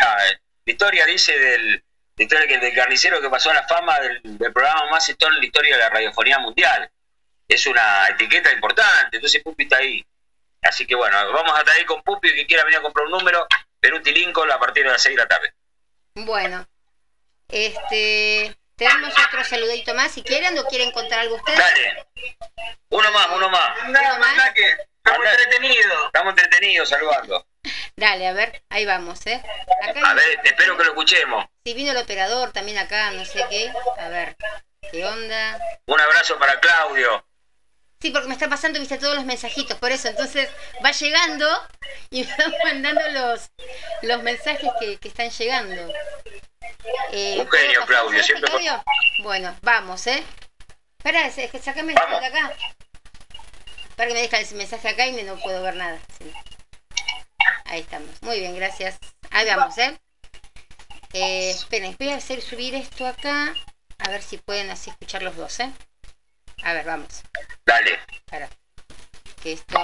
Ah, eh, la historia dice del, historia que del carnicero que pasó a la fama del, del programa más exitoso en la historia de la radiofonía mundial. Es una etiqueta importante, entonces Pupi está ahí. Así que bueno, vamos a estar ahí con Pupi, que quiera venir a comprar un número, Peruti Lincoln a partir de las 6 de la tarde. Bueno. Este. Tenemos otro saludito más. Si quieren o quieren contar algo ustedes. Dale, uno más, uno más. Mandá que estamos entretenidos. Estamos entretenidos saludando. Dale, a ver, ahí vamos, ¿eh? Acá A hay- ver, espero que lo escuchemos. Si vino el operador también acá, no sé qué. A ver, ¿qué onda? Un abrazo para Claudio. Sí, porque me está pasando, viste, todos los mensajitos, por eso. Entonces va llegando y me van mandando los, los mensajes que, que están llegando. Eh, Un ¿puedo genio, Claudio, siempre Claudio? Bueno, vamos, ¿eh? Espera, es que sacame el de acá. Para que me deja el mensaje acá y me no puedo ver nada. Sí. Ahí estamos. Muy bien, gracias. Ahí vamos, ¿eh? eh esperen, voy a hacer subir esto acá. A ver si pueden así escuchar los dos, ¿eh? A ver, vamos. Dale. Para. Que esto.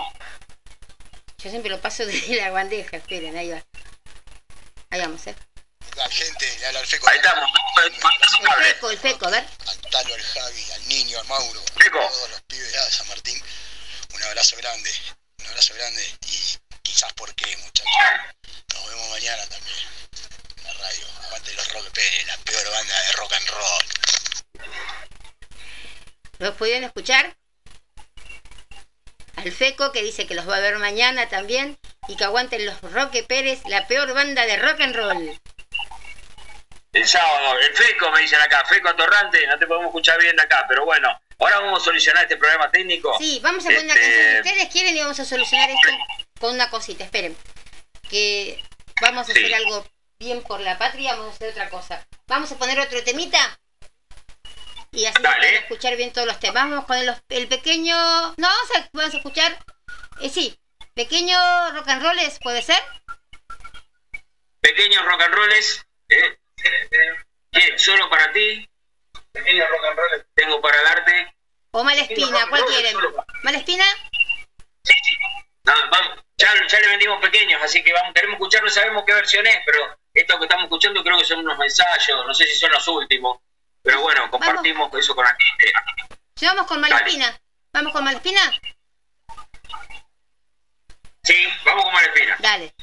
Yo siempre lo paso desde la bandeja, esperen, ahí va. Ahí vamos, eh. La gente, al Feco. Ahí estamos. El feco, el feco, a ver. Al Talo, al Javi, al Niño, al Mauro, Feco. a todos los pibes de San Martín. Un abrazo grande, un abrazo grande y quizás por qué, muchachos. Nos vemos mañana también en la radio. Aguante los Rock Pérez, la peor banda de rock and roll. ¿Los pudieron escuchar? Al feco que dice que los va a ver mañana también. Y que aguanten los Roque Pérez, la peor banda de rock and roll. El sábado, el Feco me dicen acá, Feco Torrante, no te podemos escuchar bien de acá, pero bueno, ahora vamos a solucionar este problema técnico. Sí, vamos a poner una Este, canción. Si ustedes quieren y vamos a solucionar esto con una cosita. Esperen. Que vamos a Sí. hacer algo bien por la patria, vamos a hacer otra cosa. Vamos a poner otro temita. Y así pueden escuchar bien todos los temas. Vamos con el, el pequeño. No, vamos a, vamos a escuchar. Eh, sí, pequeño rock and rolls, ¿puede ser? Pequeños rock and rolls, ¿eh? ¿Qué? Solo para ti, Pequeño rock and roll. tengo para darte. O Malespina, ¿cuál quieren? ¿Malespina? No, vamos, ya, ya le vendimos pequeños, así que vamos, queremos escucharlo, sabemos qué versión es, pero esto que estamos escuchando creo que son unos ensayos, no sé si son los últimos, pero bueno, compartimos eso con la gente. Ya vamos con Malespina. ¿Vamos con Malespina? Sí, vamos con Malespina. Dale.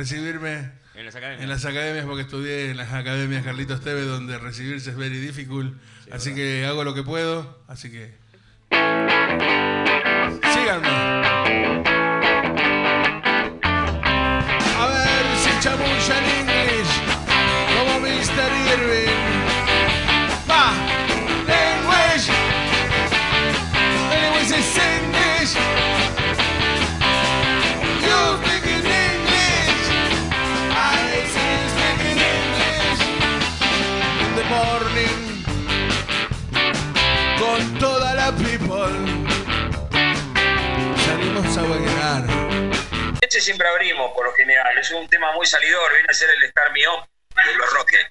Recibirme En las academias. en las academias porque estudié en las academias Carlitos Tevez donde recibirse es very difficult. así que hago lo que puedo. Así que. Síganme. Siempre abrimos, por lo general. Es un tema muy salidor. Viene a ser el Star Me Up de los Roques.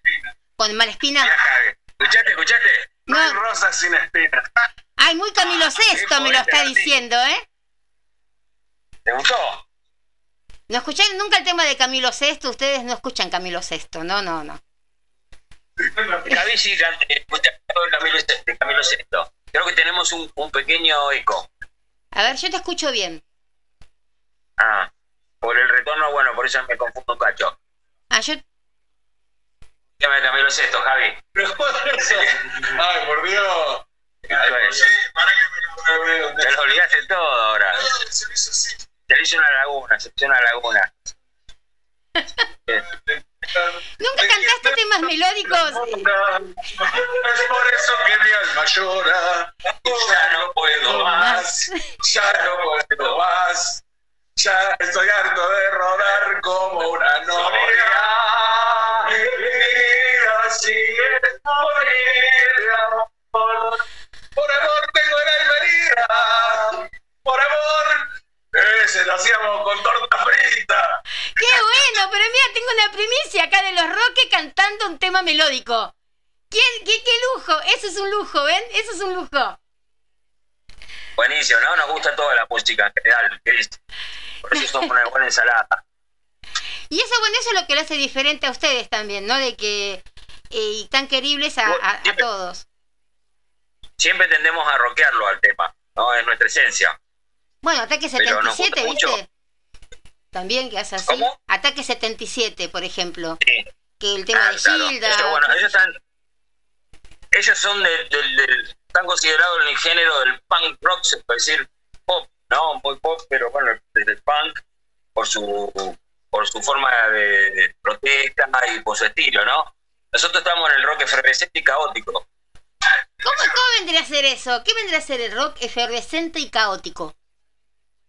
¿Con Malespina? ¿Escuchaste, escuchaste? No. hay rosas sin espinas. Ay, muy Camilo Sesto me lo está diciendo, ¿eh? ¿Te gustó? ¿No escucharon nunca el tema de Camilo Sesto? Ustedes no escuchan Camilo Sesto, no, no, no. Javi sí Camilo, Sesto. Creo que tenemos un, un pequeño eco. A ver, yo te escucho bien. Ah, por el retorno, bueno, por eso me confundo un cacho. Ah, yo... Llame Camilo Sesto, Javi. Ay, por Dios. Te lo olvidaste todo ahora. Te lo hizo una laguna, se hizo una laguna. ¿Nunca cantaste temas melódicos? Es por eso que mi alma llora. Ya no puedo más. Ya no puedo más. Ya estoy harto de rodar como una novia. Mi vida sigue. Por, por amor tengo el alma herida. Por amor. Ese lo hacíamos con torta frita. ¡Qué bueno! Pero mira, tengo una primicia acá de los Roques cantando un tema melódico. ¿Quién, ¡Qué lujo! Eso es un lujo, ¿ven? Eso es un lujo. Buenísimo, ¿no? Nos gusta toda la música en general, Cris. Por eso somos una buena ensalada. Y eso, bueno, eso es lo que lo hace diferente a ustedes también, ¿no? De que... eh, y tan queribles a, a- a todos. Siempre tendemos a rockearlo al tema, ¿no? Es nuestra esencia. Bueno, Ataque Pero nos 77, gusta mucho. ¿viste? También que hace así. Ataque 77, por ejemplo. Que el tema Ah, de claro. Gilda. Bueno, ellos están. Ellos son del, del, del- están considerados en el género del punk rock, se puede decir pop, ¿no? Muy pop, pero bueno, desde el punk por su por su forma de, de protesta y por su estilo, ¿no? Nosotros estamos en el rock efervescente y caótico. ¿Cómo, ¿Cómo vendría a ser eso? ¿Qué vendría a ser el rock efervescente y caótico?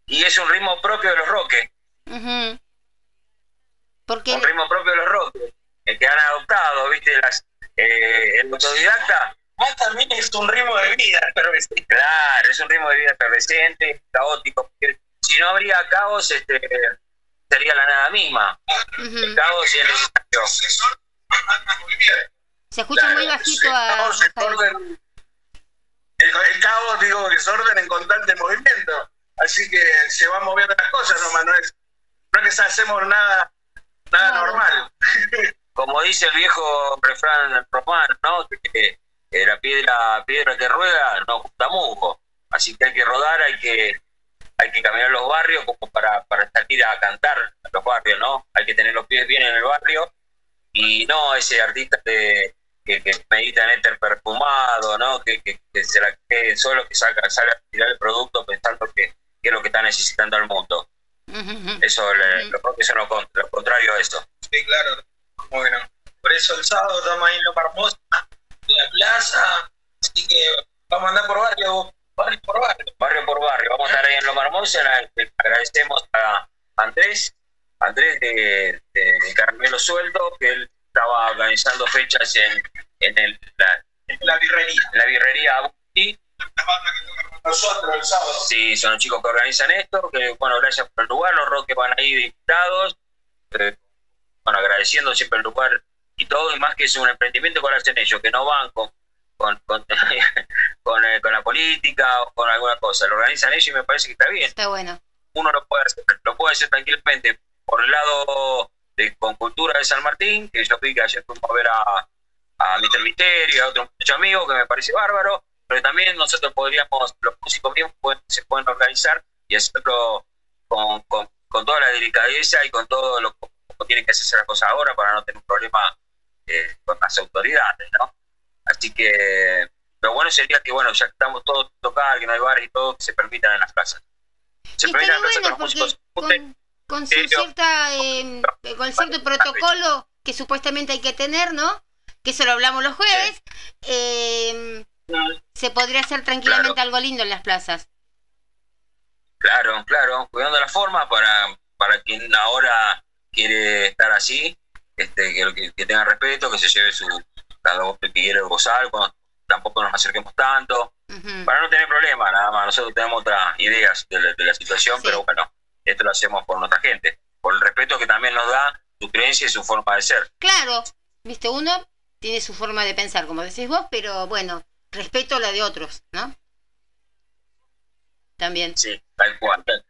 Y es un ritmo propio de los roques, Ujú. Porque un ritmo propio de los roques, el que han adoptado, ¿viste? Las, eh, el autodidacta. Más también es un ritmo de vida efervescente. Claro, es un ritmo de vida efervescente, caótico. porque Si no habría caos, este, sería la nada misma. El caos y el necesario. se escucha muy bajito a... Caos. El, el caos, digo, desorden en constante movimiento. Así que se van moviendo las cosas no es, no es que hacemos nada, nada normal. Como dice el viejo refrán romano, ¿no? Que, que la piedra, piedra que rueda no gusta musgo. Así que hay que rodar, hay que, hay que caminar los barrios como para, para salir a cantar a los barrios, ¿no? Hay que tener los pies bien en el barrio y no ese artista de, que, que medita en éter perfumado, ¿no? Que, que, que se la que solo que salga, sale a tirar el producto pensando que, que es lo que está necesitando el mundo. Eso, le- lo, eso es lo, con- lo contrario a eso. Sí, claro. Bueno, por eso el sábado estamos ahí en Loma Hermosa, en la plaza. Así que vamos a andar por barrio, barrio por barrio. barrio por barrio. Vamos a estar ahí en Loma Hermosa. Le agradecemos a Andrés, Andrés de, de Caramelo Sueldo, que él estaba organizando fechas en, en el, la, la birrería. La birrería Abuti. Nosotros el sábado. Sí, son los chicos que organizan esto. Que, bueno, gracias por el lugar. Los roques van ahí invitados. Eh, bueno, agradeciendo siempre el lugar y todo. Y más que es un emprendimiento que hacen ellos, que no van con, con, con, con, eh, con la política o con alguna cosa. Lo organizan ellos y me parece que está bien. Está bueno. Uno lo puede hacer, lo puede hacer tranquilamente por el lado de con cultura de San Martín, que yo vi que ayer fuimos a ver a, a Mr. Misterio, a otro muchacho amigo que me parece bárbaro, pero también nosotros podríamos, los músicos mismos se pueden organizar y hacerlo con, con, toda la delicadeza y con todo lo que tienen que hacerse las cosas ahora para no tener un problema eh, con las autoridades, ¿no? Así que lo bueno sería que, bueno, ya estamos todos tocar, que no hay bares y todo, que se permitan en las casas. Se permitan en las casas que los músicos con, con, cierta, eh, con cierto protocolo que supuestamente hay que tener, ¿no? Que eso lo hablamos los jueves. Eh, se podría hacer tranquilamente algo lindo en las plazas. Claro, claro, cuidando la forma para, para quien ahora quiere estar así, este, que, que tenga respeto, que se lleve su cada uno que quiere gozar, cuando tampoco nos acerquemos tanto, para no tener problemas, nada más. Nosotros tenemos otras ideas de la, situación, pero bueno, esto lo hacemos por nuestra gente, por el respeto que también nos da su creencia y su forma de ser. Claro, viste, uno tiene su forma de pensar, como decís vos, pero bueno, respeto la de otros, ¿no? También. Sí, tal cual. Tal,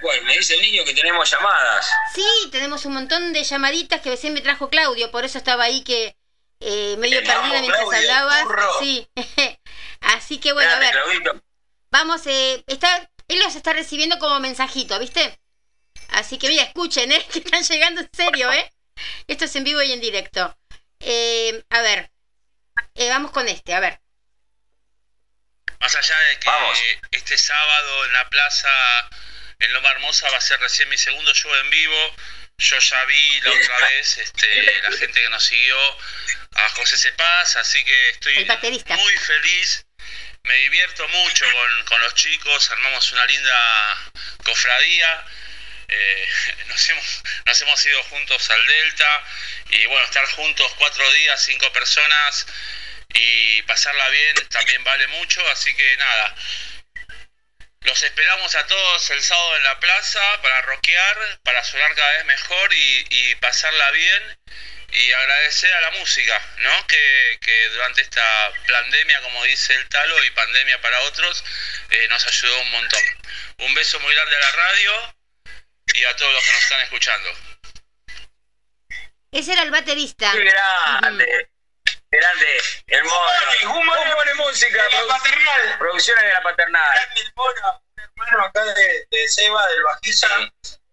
cual. Me dice el niño que tenemos llamadas. Sí, tenemos un montón de llamaditas que recién me trajo Claudio, por eso estaba ahí que eh, medio perdida mientras hablabas. Sí. Así que bueno, a ver. Vamos, eh, está, él los está recibiendo como mensajito, ¿viste? Así que mira, escuchen, ¿eh? Que están llegando en serio, ¿eh? Esto es en vivo y en directo. Eh, a ver, eh, vamos con este, a ver. Más allá de que este sábado en la plaza en Loma Hermosa va a ser recién mi segundo show en vivo, yo ya vi la otra vez este, la gente que nos siguió a José Cepaz, así que estoy muy feliz. Me divierto mucho con, los chicos, armamos una linda cofradía. Eh, nos, hemos, nos hemos ido juntos al Delta y bueno, estar juntos cuatro días, cinco personas y pasarla bien también vale mucho, así que nada, los esperamos a todos el sábado en la plaza para rockear, para sonar cada vez mejor y, pasarla bien y agradecer a la música, ¿no? Que, durante esta pandemia, como dice el Talo, y pandemia para otros, eh, nos ayudó un montón. Un beso muy grande a la radio y a todos los que nos están escuchando. Ese era el baterista. ¡Qué grande! Grande, el mono. Un mono pone música. La paternal. Producciones de la paternal. Grande el mono, un hermano acá de, de Seba, del bajista.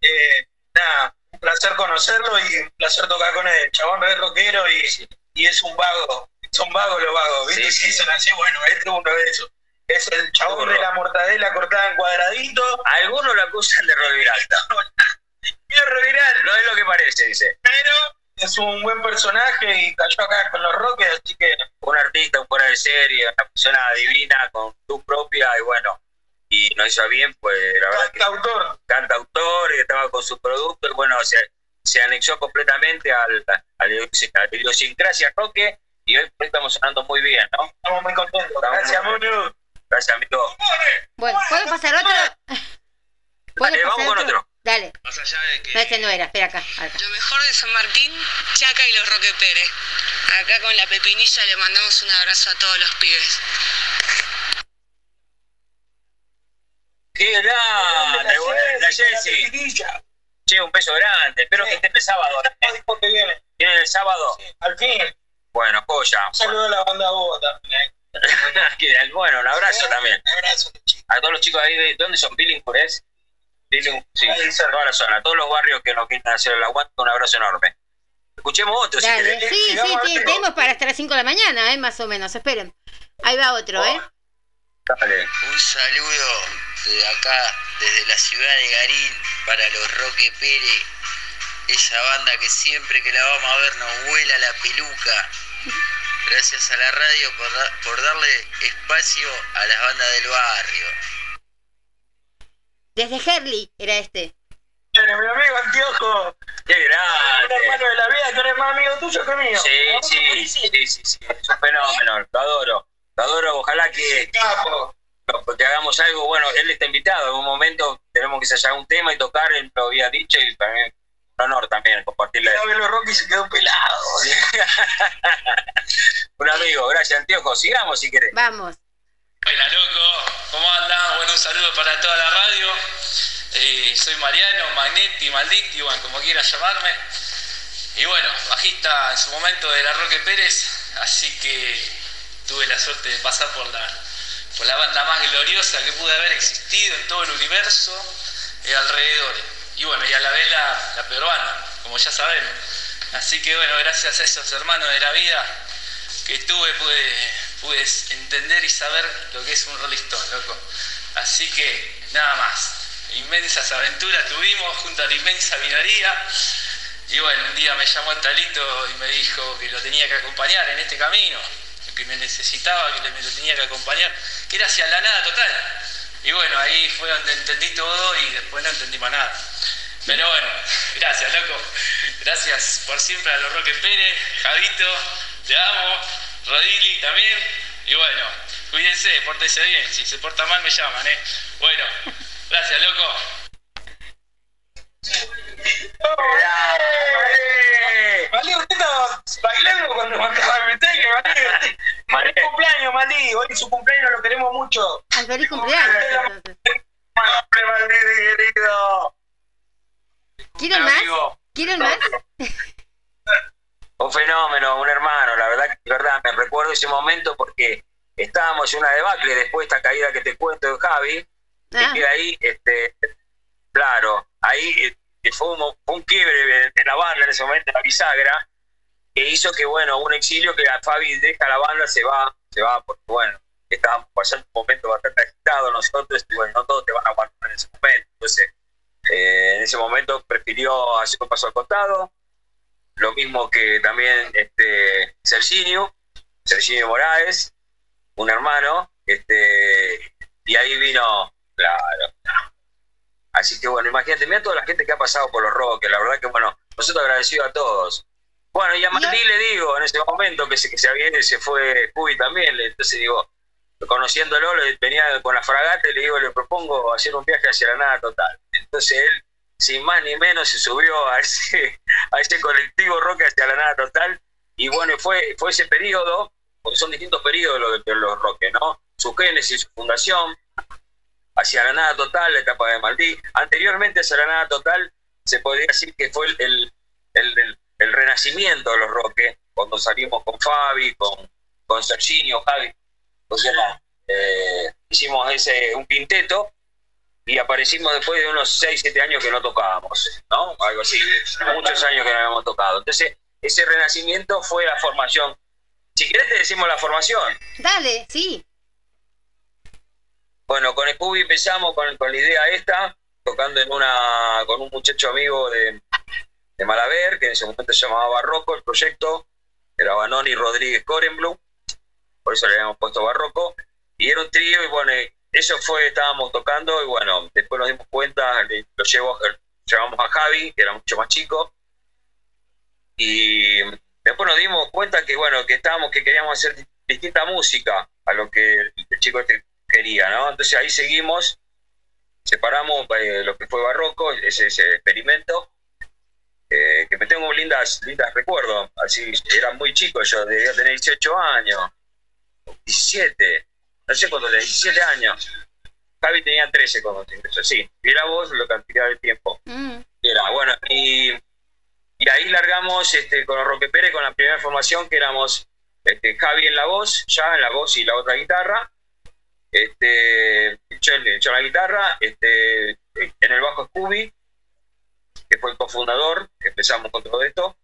Eh, nada, un placer conocerlo y un placer tocar con él. Chabón re rockero y, y es un vago. Son vagos los vagos, ¿viste? Sí, sí. así, bueno, este es uno de esos. Es el chabón de la mortadela cortada en cuadradito. Algunos lo acusan de Roviral. No es lo que parece, dice. Pero es un buen personaje y cayó acá con los Rockets, así que un artista, un fuera de serie, una persona divina con tu propia y bueno, y nos hizo bien, pues la verdad canta autor. Canta autor, y estaba con su producto y bueno, se, se anexó completamente al, a la idiosincrasia Roque y hoy estamos sonando muy bien, ¿no? Estamos muy contentos. Gracias, Munu. Gracias, amigo. Bueno, ¿puedo pasar otro? Vale, vamos con otro. Dale. Más allá de que. No, este no era, espera acá, Lo mejor de San Martín, Chaca y los Roque Pérez. Acá con la pepinilla le mandamos un abrazo a todos los pibes. ¡Qué grande! La Jessy. Che, un beso grande. Espero que esté el sábado. que viene. ¿Viene el sábado? al fin. Bueno, joya. Un saludo a la banda Boba también. Eh. bueno, un abrazo también. Un abrazo, A todos los chicos ahí, ¿de dónde son? ¿Billingford es? Sí, toda la zona, todos los barrios que nos quieran hacer el aguante, un abrazo enorme. Escuchemos otro, si Sí, sí, tenemos para hasta las 5 de la mañana, ¿eh? más o menos, esperen. Ahí va otro, ¿eh? Dale. Un saludo de acá, desde la ciudad de Garín, para los Roque Pérez, esa banda que siempre que la vamos a ver nos vuela la peluca. Gracias a la radio por, por darle espacio a las bandas del barrio. Desde Herley era este. Pero mi amigo Antiojo. Qué grande. Un hermano de la vida que eres más amigo tuyo que mío. Sí, sí, sí, sí, sí, Es un fenómeno. Lo adoro. Lo adoro. Ojalá que, que hagamos algo. Bueno, él está invitado. En un momento tenemos que ensayar un tema y tocar. Él lo había dicho y para mí un honor también compartirle. los Rocky se quedó pelado. un amigo. Gracias, Antiojo. Sigamos si querés. Vamos. Hola loco, ¿cómo andan? Bueno, un saludo para toda la radio. Eh, soy Mariano, Magnetti, Maldicti, bueno, como quieras llamarme. Y bueno, bajista en su momento de la Roque Pérez, así que tuve la suerte de pasar por la, por la banda más gloriosa que pude haber existido en todo el universo y alrededores. Y bueno, y a la vez la, la peor banda, como ya sabemos. Así que bueno, gracias a esos hermanos de la vida que tuve, pude, pude entender y saber lo que es un Rolling Stone, loco. Así que nada más. Inmensas aventuras tuvimos junto a la inmensa minoría. Y bueno, un día me llamó Talito y me dijo que lo tenía que acompañar en este camino, que me necesitaba, que me lo tenía que acompañar, que era hacia la nada total. Y bueno, ahí fue donde entendí todo y después no entendí más nada. Pero bueno, gracias, loco. Gracias por siempre a los Roque Pérez, Javito, te amo, Rodili también. Y bueno, cuídense, pórtense bien. Si se porta mal me llaman, ¿eh? Bueno, gracias, loco. Malí, usted está bailando cuando me acaba de meter, que Malí. Feliz cumpleaños, Malí. Hoy es su cumpleaños, lo queremos mucho. Al feliz cumpleaños. Malí, querido. ¿Quieren más? ¿Quieren más? Un fenómeno, un hermano, la verdad, que verdad, me recuerdo ese momento porque estábamos en una debacle después de esta caída que te cuento de Javi, Ah. y que ahí, este, claro, ahí eh, fue un, fue un quiebre de la banda en ese momento, la bisagra, que hizo que, bueno, un exilio que a Fabi deja la banda, se va, se va, porque, bueno, estábamos pasando un momento bastante agitado nosotros, y bueno, no todos te van a aguantar en ese momento, entonces, eh, en ese momento prefirió hacer un paso al costado, lo mismo que también este Serginio, Serginio Moraes, un hermano, este, y ahí vino, claro. Así que bueno, imagínate, mira toda la gente que ha pasado por los Roques, la verdad que bueno, nosotros agradecidos a todos. Bueno, y a Martí le digo en ese momento que se, que se había ido y se fue Cubi también, entonces digo, conociéndolo, venía con la fragata y le digo, le propongo hacer un viaje hacia la nada total. Entonces él, sin más ni menos, se subió a ese, a ese colectivo Roque hacia la nada total. Y bueno, fue, fue ese periodo, porque son distintos periodos los de los Roques, ¿no? Su génesis, su fundación, hacia la nada total, la etapa de Maldí. Anteriormente hacia la nada total, se podría decir que fue el, el, el- renacimiento de los Roques, cuando salimos con Fabi, con, con Serginio, Javi. O sea, eh, hicimos ese, un quinteto y aparecimos después de unos 6, 7 años que no tocábamos, ¿no? Algo así, muchos años que no habíamos tocado. Entonces, ese renacimiento fue la formación. Si querés te decimos la formación. Dale, sí. Bueno, con Scooby empezamos con, con la idea esta, tocando en una con un muchacho amigo de, de Malaber, que en ese momento se llamaba Barroco, el proyecto, era Banoni Rodríguez Corenblum, por eso le habíamos puesto Barroco, y era un trío, y bueno, eso fue, estábamos tocando, y bueno, después nos dimos cuenta, le- lo llevamos a Javi, que era mucho más chico, y después nos dimos cuenta que bueno, que estábamos, que queríamos hacer di- distinta música a lo que el chico este quería, ¿no? Entonces ahí seguimos, separamos eh, lo que fue Barroco, ese, ese experimento, eh, que me tengo lindas, lindas recuerdos, así, era muy chico yo, debía tener 18 años, 17, no sé cuándo tenía, 17 años. Javi tenía 13 cuando se ingresó, sí. Mira vos lo cantidad de tiempo. Era, bueno, y, y ahí largamos este, con los Roque Pérez con la primera formación que éramos este, Javi en la voz, ya en la voz y la otra guitarra, este, yo, yo la guitarra, este, en el bajo Scooby, que fue el cofundador, que empezamos con todo esto.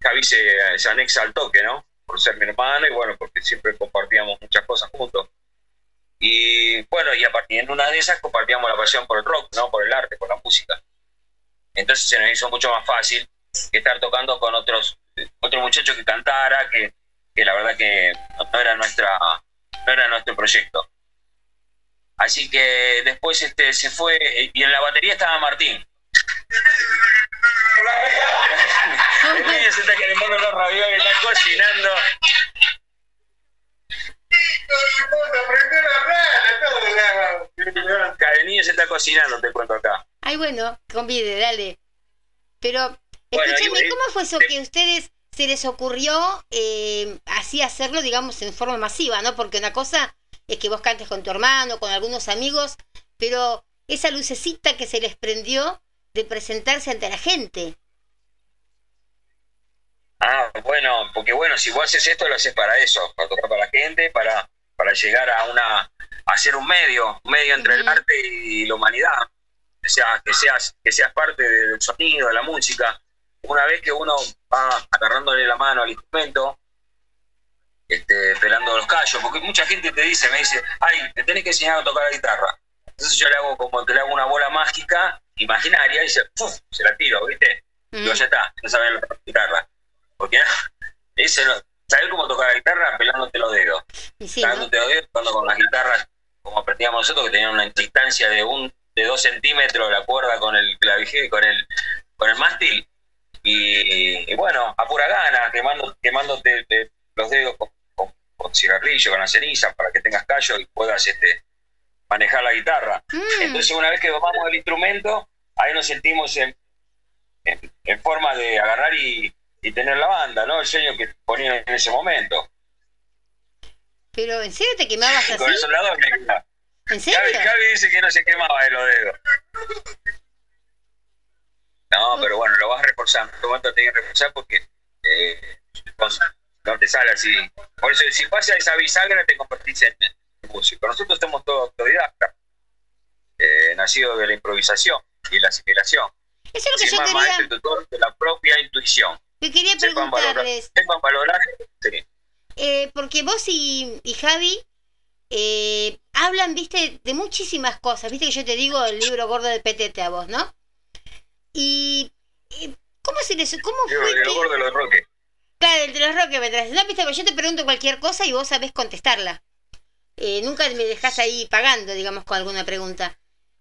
Javi se, se anexa al toque, ¿no? Por ser mi hermano y bueno, porque siempre compartíamos muchas cosas juntos. Y bueno, y a partir en una de esas compartíamos la pasión por el rock, ¿no? Por el arte, por la música. Entonces se nos hizo mucho más fácil que estar tocando con otros otro muchacho que cantara, que, que la verdad que no era nuestra no era nuestro proyecto. Así que después este se fue eh, y en la batería estaba Martín. El niño se está calentando los ravioles, está cocinando. El niño se está cocinando, te cuento acá. Ay, bueno, convide, dale. Pero, Bueno, escúchame, y- ¿cómo fue eso que a ustedes se les ocurrió eh, así hacerlo, digamos, en forma masiva, ¿no? Porque una cosa es que vos cantes con tu hermano, con algunos amigos, pero esa lucecita que se les prendió de presentarse ante la gente. Bueno, porque bueno, si vos haces esto, lo haces para eso, para tocar para la gente, para, para llegar a una, a hacer un medio, un medio entre el arte y la humanidad. O sea, que seas, que seas parte del sonido, de la música. Una vez que uno va agarrándole la mano al instrumento, este, pelando los callos, porque mucha gente te dice, me dice, ay, te tenés que enseñar a tocar la guitarra. Entonces yo le hago como que le hago una bola mágica, imaginaria, y se, ¡puf! se la tiro, ¿viste? Y ya está, no sabes la guitarra. Porque no, ¿sabés cómo tocar la guitarra? Pelándote los dedos. Pelándote los dedos, tocando con las guitarras, como aprendíamos nosotros, que tenían una distancia de un de dos centímetros la cuerda con el clavijé, con el, con el mástil. Y, y bueno, a pura gana, quemando, quemándote te- los dedos con, con- con cigarrillo, con la ceniza, para que tengas callo y puedas este, manejar la guitarra. Entonces, una vez que domamos el instrumento, ahí nos sentimos en, en, en forma de agarrar y, y tener la banda, ¿no? El sueño que ponía en ese momento. Pero, ¿en serio te quemabas así? con el soldador me quemaba. ¿En serio? Javi dice que no se quemaba de los dedos. No, pero bueno, lo vas reforzando. En este momento tenés que reforzar porque eh, no, te sale así. Por eso, si pasa esa bisagra, te convertís en, en músico. Nosotros somos todos autodidactas, eh, nacidos de la improvisación y la asimilación. Eso es lo que Sin yo más quería- maestro y tutor de la propia intuición. Que quería preguntarles, sepan valorar, sí. eh, porque vos y, y Javi eh, hablan, viste, de muchísimas cosas. Viste que yo te digo el libro gordo de PTT a vos, ¿no? Y, y ¿cómo se les, cómo fue de lo que- gordo de los roques. Claro, el de los roques me traes. No, viste, yo te pregunto cualquier cosa y vos sabés contestarla. Eh, nunca me dejás ahí pagando, digamos, con alguna pregunta.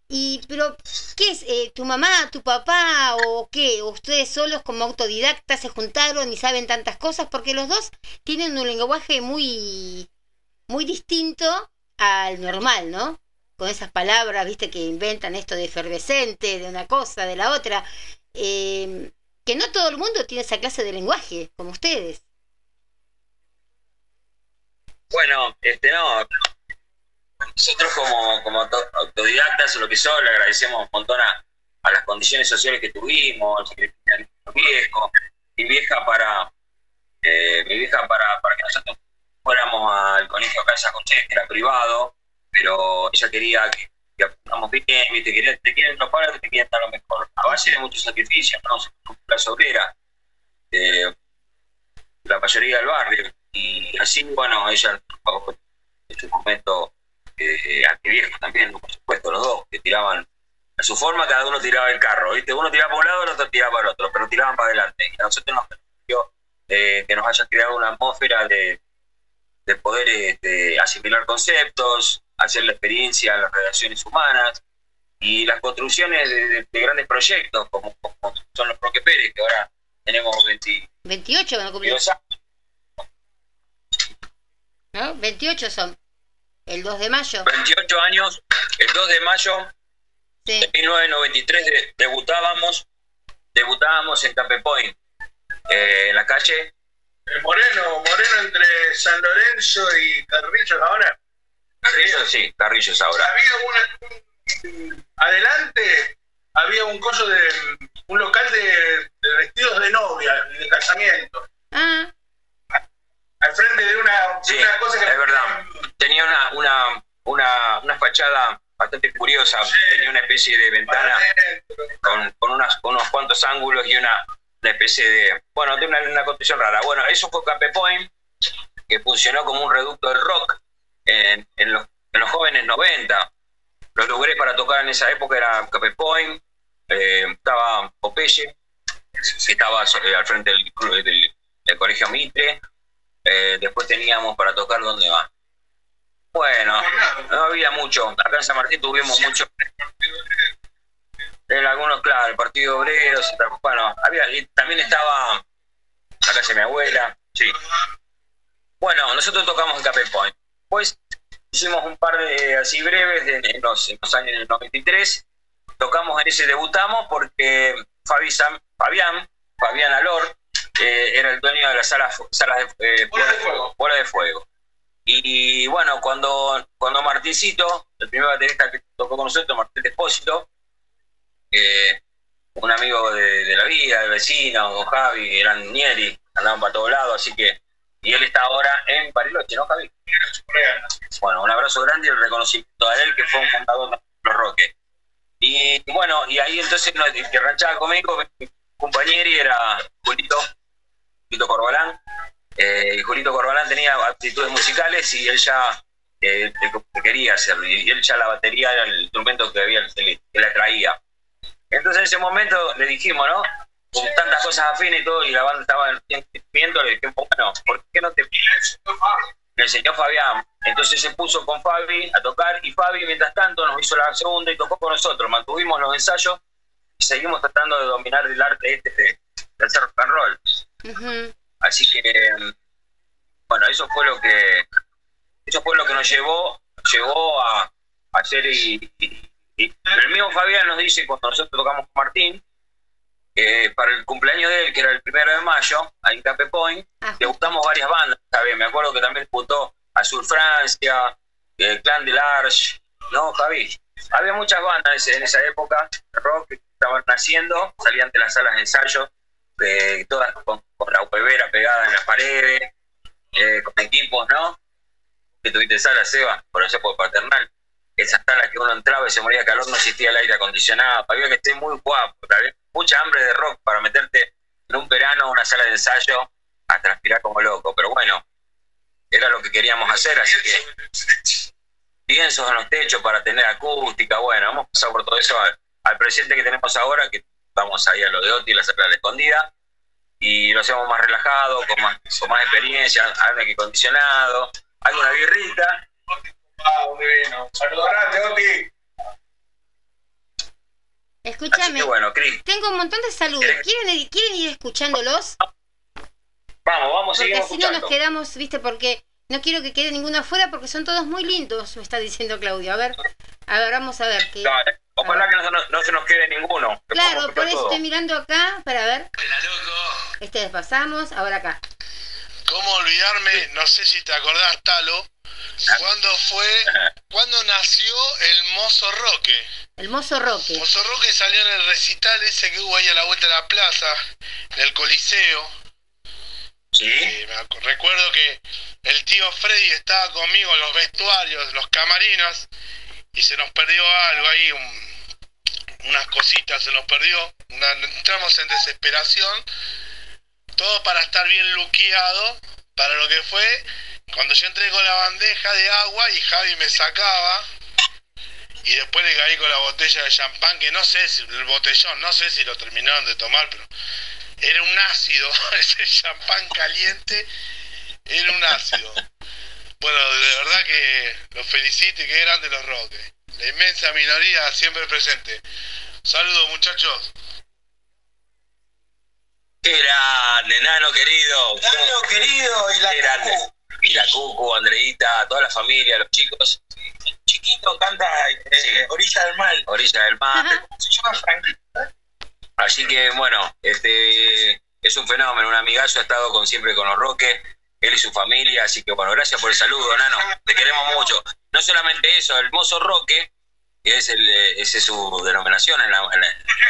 Y, pero, ¿qué es? Eh, ¿Tu mamá, tu papá o qué? ¿O ¿Ustedes solos como autodidactas se juntaron y saben tantas cosas? Porque los dos tienen un lenguaje muy, muy distinto al normal, ¿no? Con esas palabras, viste, que inventan esto de efervescente, de una cosa, de la otra. Eh, que no todo el mundo tiene esa clase de lenguaje, como ustedes. Bueno, este no. Nosotros como, como auto- autodidactas o lo que son, le agradecemos un montón a, a las condiciones sociales que tuvimos, de mi viejo, mi vieja para, eh, mi vieja para, para que nosotros fuéramos al colegio Casa José, que era privado, pero ella quería que, que bien, ¿viste? Quería- te quieren los padres te quieren dar lo mejor. A base de muchos sacrificios, ¿no? La obrera, eh, la mayoría del barrio. Y así, bueno, ella en su momento eh, a mi viejo también, por supuesto, los dos, que tiraban a su forma, cada uno tiraba el carro, ¿viste? Uno tiraba para un lado, el otro tiraba para el otro, pero tiraban para adelante. Y a nosotros nos permitió eh, que nos haya creado una atmósfera de, de poder este, asimilar conceptos, hacer la experiencia en las relaciones humanas y las construcciones de, de- de grandes proyectos, como, como son los Roque Pérez, que ahora tenemos 20 28 van a cumplir. 22 años. ¿no? 28 son. El 2 de mayo. 28 años, el 2 de mayo de 1993 de- debutábamos, debutábamos en Cape Point, eh, en la calle. El Moreno, Moreno entre San Lorenzo y Carrillos ahora. Carrillos, sí, Carrillos ahora. Había una, adelante había un coso de un local de, de vestidos de novia y de casamiento. Ah. Al frente de una, Sí, una cosa que es verdad. Tenía una, una, una, una fachada bastante curiosa, tenía una especie de ventana con, con, unas, con unos cuantos ángulos y una, una especie de, bueno, de una, una construcción rara. Bueno, eso fue Cape Point, que funcionó como un reducto del rock en, en los, en los jóvenes 90. Los lugares para tocar en esa época era Cape Point, eh, estaba Popeye, que estaba eh, al frente del, del, del colegio Mitre, eh, después teníamos para tocar dónde va. Bueno, no había mucho. Acá en San Martín tuvimos mucho. En algunos, claro, el Partido Obrero, bueno, había, también estaba la casa mi abuela, sí. Bueno, nosotros tocamos en Cape Point. Pues hicimos un par de así breves de- en, los, años del 93. Tocamos en ese, debutamos porque Fabi Fabián, Fabián Alor, eh, era el dueño de la sala, sala de, eh, Bola de Fuego. Bola de Fuego. Y bueno, cuando, cuando Martincito, el primer baterista que tocó con nosotros, Martín Despósito, eh, un amigo de, de la vida, el vecino, con Javi, eran Nieri, andaban para todos lados, así que, y él está ahora en Bariloche, ¿no, Javi? Bueno, un abrazo grande y el reconocimiento a él, que fue un fundador de los Roques. Y bueno, y ahí entonces el que ranchaba conmigo, mi compañero era Julito, Julito Corbalán. Eh, Julito Corbalán tenía aptitudes musicales y él ya eh, quería hacerlo. Y él ya la batería era el instrumento que, había, que le traía. Entonces en ese momento le dijimos, ¿no? Con tantas cosas afines y todo, y la banda estaba viendo, le dijimos, bueno, ¿por qué no te le enseñó Fabián. Entonces se puso con Fabi a tocar y Fabi, mientras tanto, nos hizo la segunda y tocó con nosotros. Mantuvimos los ensayos y seguimos tratando de dominar el arte este de, hacer rock and roll. Así que, bueno, eso fue lo que eso fue lo que nos llevó, llevó a, hacer y, el mismo Fabián nos dice cuando nosotros tocamos con Martín, para el cumpleaños de él, que era el primero de mayo, ahí en Cape Point, le gustamos varias bandas. Me acuerdo que también disputó Azul Francia, el Clan de Large, ¿no, Javi? Había muchas bandas en esa época, rock, que estaban naciendo, salían de las salas de ensayo, todas con, la huevera pegada en las paredes, eh, con equipos, ¿no? Que tuviste sala, Seba, por eso por paternal. Esas salas que uno entraba y se moría de calor, no existía el aire acondicionado, había que estar muy guapo, había mucha hambre de rock para meterte en un verano una sala de ensayo a transpirar como loco, pero bueno, era lo que queríamos hacer, así que piensos en los techos para tener acústica, bueno, hemos pasado por todo eso al, presidente que tenemos ahora, que vamos ahí a lo de Oti, la sala de escondida, y lo hacemos más relajado, con más, con más experiencia, aire acondicionado, alguna birrita, Ah, bueno. Saludos grande, Oti. Escúchame. Bueno, tengo un montón de saludos. ¿Quieren, ¿Quieren ir escuchándolos? Vamos, vamos, Porque si no nos quedamos, viste, porque no quiero que quede ninguno afuera porque son todos muy lindos, me está diciendo Claudio. A ver, a ver, vamos a ver. qué. ojalá que no, se nos quede ninguno. Claro, por eso estoy mirando acá para ver. Este despasamos, ahora acá. ¿Cómo olvidarme? No sé si te acordás, Talo, ¿Cuándo fue, cuándo nació el Mozo Roque? El Mozo Roque. Mozo Roque salió en el recital ese que hubo ahí a la vuelta de la plaza, en el Coliseo. Sí. recuerdo que el tío Freddy estaba conmigo en los vestuarios, los camarinos, y se nos perdió algo ahí, unas cositas se nos perdió. entramos en desesperación, todo para estar bien luqueado para lo que fue cuando yo entré con la bandeja de agua y Javi me sacaba, y después le caí con la botella de champán, que no sé si, el botellón, no sé si lo terminaron de tomar, pero era un ácido, ese champán caliente, era un ácido. Bueno, de verdad que los felicito y qué grande los roques. La inmensa minoría siempre presente. Saludos muchachos. Qué grande, nano querido. Nano querido y la y la Cucu, Andreita, toda la familia, los chicos. Chiquito canta eh, Orilla del Mal. Orilla del Mal. Se llama Así que bueno, este es un fenómeno, un amigazo, ha estado con siempre con los Roques, él y su familia, así que bueno, gracias por el saludo, Nano, te queremos mucho. No solamente eso, el mozo Roque, que es el, es su denominación en la,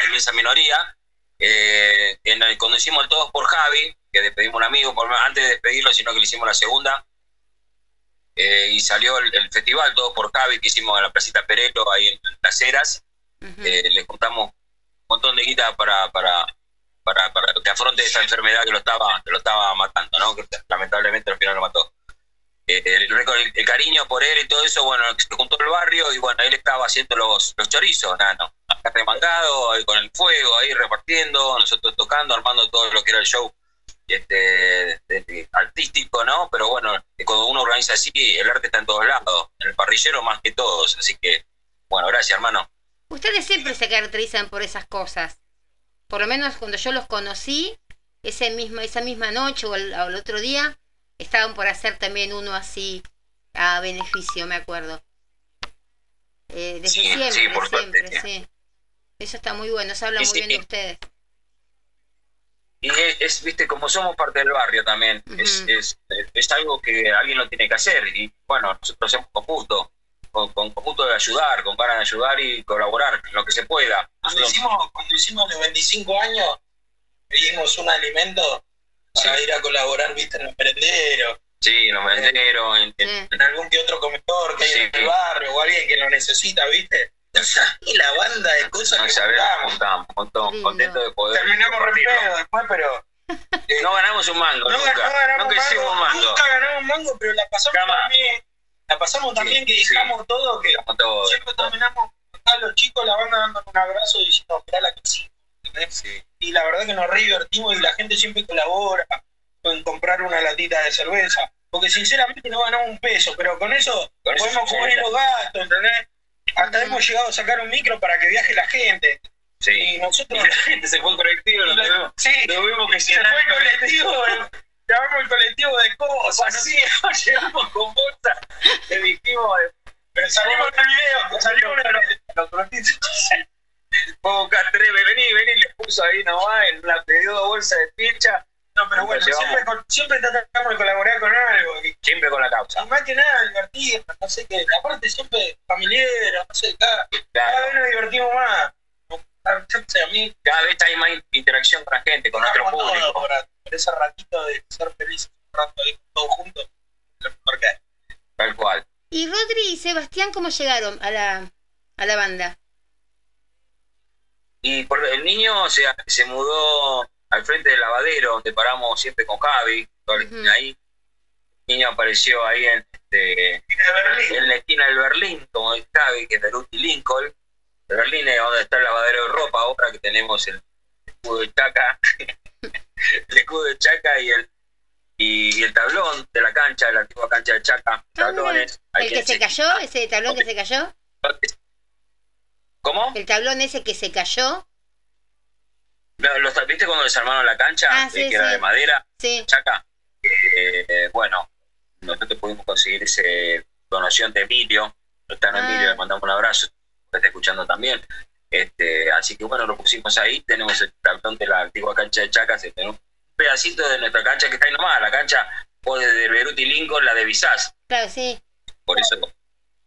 inmensa minoría, eh, cuando hicimos el Todos por Javi, que despedimos a un amigo, por, antes de despedirlo, sino que le hicimos la segunda. Eh, y salió el, festival todo por Javi que hicimos en la Placita Pereto, ahí en Las Heras. Eh, le contamos un montón de guita para, para, para, para que afronte esa enfermedad que lo estaba, que lo estaba matando, ¿no? que lamentablemente al final lo mató. Eh, el, cariño por él y todo eso, bueno, se juntó el barrio y bueno, él estaba haciendo los, los chorizos, nano, remangado, ahí con el fuego, ahí repartiendo, nosotros tocando, armando todo lo que era el show este, artístico, ¿no? Pero bueno, cuando uno organiza así, el arte está en todos lados, en el parrillero más que todos, así que, bueno, gracias hermano. Ustedes siempre se caracterizan por esas cosas. Por lo menos cuando yo los conocí, ese mismo, esa misma noche o el, otro día, estaban por hacer también uno así a beneficio, me acuerdo. Eh, desde siempre, siempre, sí. Eso está muy bueno, se habla muy bien de ustedes y es, viste, como somos parte del barrio también, es, es, es, algo que alguien lo tiene que hacer. Y bueno, nosotros hacemos con gusto, con, con, de ayudar, con ganas de ayudar y colaborar en lo que se pueda. Cuando hicimos, cuando hicimos los 25 años, pedimos un alimento, para ir a colaborar, viste, en los merenderos. Sí, en los merenderos, en, en, algún que otro comedor que hay en el barrio o alguien que lo necesita, viste. Y la banda de cosas no, que un montón, contentos de poder. Terminamos repedo después, pero. no ganamos un mango, no, nunca. No ganamos nunca hicimos un mango. Nunca ganamos un mango, pero la pasamos también. La pasamos también que dejamos todo, que todo. siempre terminamos acá los chicos, la banda dando un abrazo y diciendo, mirá la que sí. Y la verdad que nos re divertimos y la gente siempre colabora en comprar una latita de cerveza. Porque sinceramente no ganamos un peso, pero con eso podemos cubrir los gastos, ¿entendés? Hemos llegado a sacar un micro para que viaje la gente. Sí. Y nosotros. la gente se fue colectivo, lo vemos. Sí, lo vemos que se fue colectivo. Llamamos el colectivo de cosas. Sí, llegamos con bolsa. Le dijimos. Pero salimos en el video, salimos en el. Boca Treve, vení, vení, le puso ahí nomás, la pedido bolsa de pincha. No, pero bueno, siempre, siempre tratamos de colaborar con algo. Siempre con la causa. Y más que nada, divertir, no sé qué. Aparte, siempre familiar, no sé, cada, cada vez nos divertimos más. A mí, cada vez hay más interacción con la gente, con nuestro público. Por, por, ese ratito de ser felices, un rato ahí todos juntos, lo mejor que hay. Tal cual. ¿Y Rodri y Sebastián cómo llegaron a la, a la banda? Y por, el niño se, se mudó al frente del lavadero, donde paramos siempre con Javi, la esquina ahí. El niño apareció ahí en, este, en la esquina del Berlín, como dice Javi, que es de Luty Lincoln. Berlín es donde está el lavadero de ropa, ahora que tenemos el escudo de Chaca, el escudo de Chaca y el y, el tablón de la cancha, de la antigua cancha de Chaca. Tablones. ¿El que se cayó? ¿Ese tablón que se cayó? ¿Cómo? ¿El tablón ese que se cayó? ¿Los viste cuando desarmaron la cancha? Ah, sí, que era de madera. Sí. Chaca. Eh, bueno, nosotros pudimos conseguir esa donación de Emilio. Está en Ah. Emilio, le mandamos un abrazo. Que está escuchando también. Este, así que bueno, lo pusimos ahí. Tenemos el tablón de la antigua cancha de Chaca. Se tenemos un pedacito de nuestra cancha que está ahí nomás. La cancha o de Beruti Lincoln, la de Visas. Claro, sí. Por eso,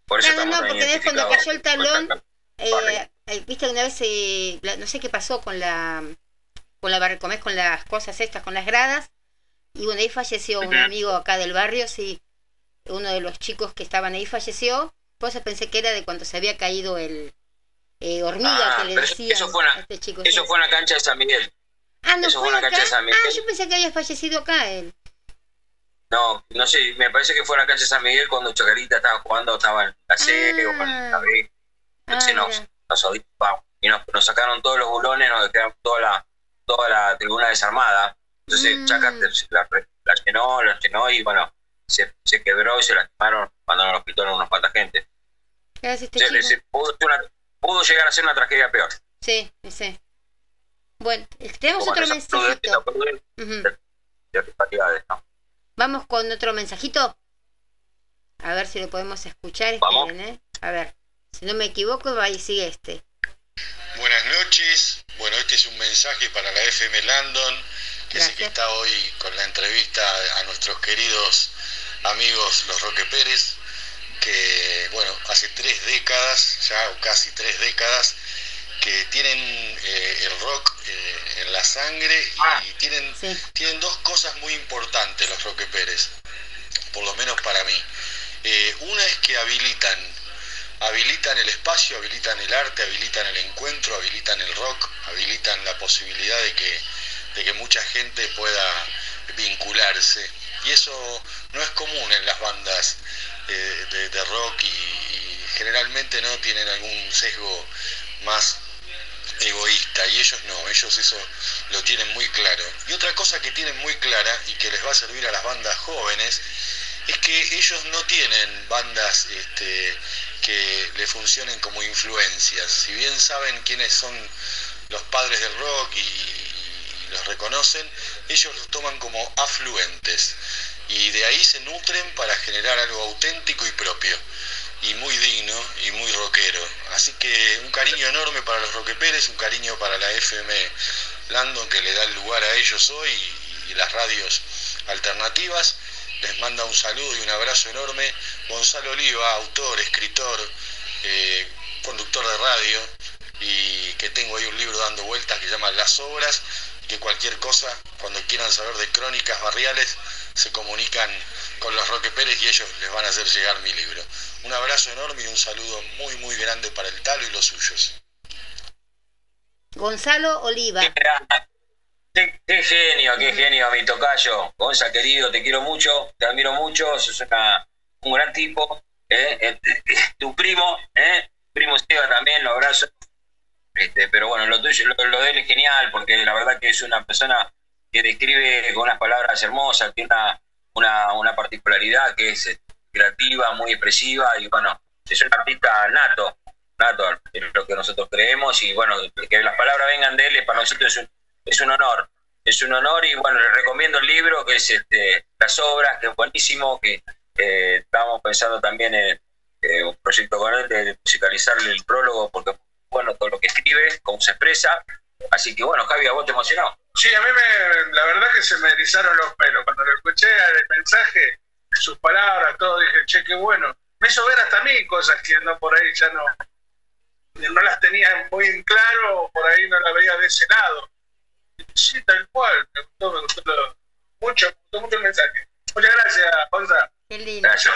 por eso no, tan porque cuando cayó el talón, eh, viste una vez, eh, no sé qué pasó con la, con la bar- comés con las cosas estas, con las gradas, y bueno, ahí falleció un amigo acá del barrio, sí, uno de los chicos que estaban ahí falleció, por eso pensé que era de cuando se había caído el eh, hormiga Ah, que le pero eso- fue una- este chico. Eso sí. fue en la cancha de San Miguel. ah, no eso fue fue en la acá. cancha de San Miguel. Ah, yo pensé que había fallecido acá él. No, no sé, me parece que fue en la cancha de San Miguel cuando Chacarita estaba jugando, estaba en la C o en la B. Entonces Ah, nos, mira. Nos y nos, nos sacaron todos los bulones, nos quedaron toda la, toda la tribuna desarmada. Entonces Mm. Chaca la, la llenó, la llenó y bueno, se, se quebró y se lastimaron, mandaron al hospital a unos cuantas gente. Este Se- se- pudo, una- pudo llegar a ser una tragedia peor. Sí, sí. Bueno, eh, tenemos Como otro prudente- mensajito. Vamos con otro mensajito. A ver si lo podemos escuchar. Esperen, ¿eh? A ver. Si no me equivoco, va y sigue este. Buenas noches. Bueno, este es un mensaje para la FM Landon, que sé que está hoy con la entrevista a nuestros queridos amigos los Roque Pérez, que, bueno, hace tres décadas, ya o casi tres décadas, que tienen eh, el rock eh, en la sangre y tienen, tienen dos cosas muy importantes los Roque Pérez, por lo menos para mí. Eh, una es que habilitan habilitan el espacio, habilitan el arte, habilitan el encuentro, habilitan el rock, habilitan la posibilidad de que, de que mucha gente pueda vincularse. Y eso no es común en las bandas eh, de, rock y, y generalmente no tienen algún sesgo más egoísta y ellos no, ellos eso lo tienen muy claro. Y otra cosa que tienen muy clara y que les va a servir a las bandas jóvenes es que ellos no tienen bandas este, que le funcionen como influencias. Si bien saben quiénes son los padres del rock y, los reconocen, ellos los toman como afluentes y de ahí se nutren para generar algo auténtico y propio y muy digno y muy rockero. Así que un cariño enorme para los Roque Pérez, un cariño para la FM Landon que le da el lugar a ellos hoy y las radios alternativas. Les manda un saludo y un abrazo enorme. Gonzalo Oliva, autor, escritor, eh, conductor de radio y que tengo ahí un libro dando vueltas que se llama Las Obras que cualquier cosa, cuando quieran saber de crónicas barriales, se comunican con los Roque Pérez y ellos les van a hacer llegar mi libro. Un abrazo enorme y un saludo muy, muy grande para el Talo y los suyos. Gonzalo Oliva. Qué, qué genio, qué genio, mi tocayo. Gonza, querido, te quiero mucho, te admiro mucho, sos una, un gran tipo. ¿eh? Eh, eh, tu primo, ¿eh? primo Seba también, lo abrazo. Este, pero bueno, lo tuyo, lo, lo de él es genial, porque la verdad que es una persona que describe con unas palabras hermosas, tiene una, una, una particularidad que es creativa, muy expresiva, y bueno, es un artista nato, nato, es lo que nosotros creemos, y bueno, que las palabras vengan de él para nosotros es un, es un honor, es un honor, y bueno, le recomiendo el libro, que es este, Las Obras, que es buenísimo, que eh, estamos pensando también en eh, un proyecto con él de musicalizarle el prólogo, porque bueno todo lo que escribe, cómo se expresa, así que bueno, Javi, ¿a vos te emocionó? Sí, a mí me, la verdad que se me erizaron los pelos. Cuando lo escuché el mensaje, sus palabras, todo, dije, che, qué bueno. Me hizo ver hasta a mí cosas que no por ahí ya no, no las tenía muy en claro, por ahí no las veía de ese lado. Sí, tal cual, me gustó, me gustó mucho, me gustó mucho el mensaje. Muchas gracias, Gonza. Qué lindo. Gracias.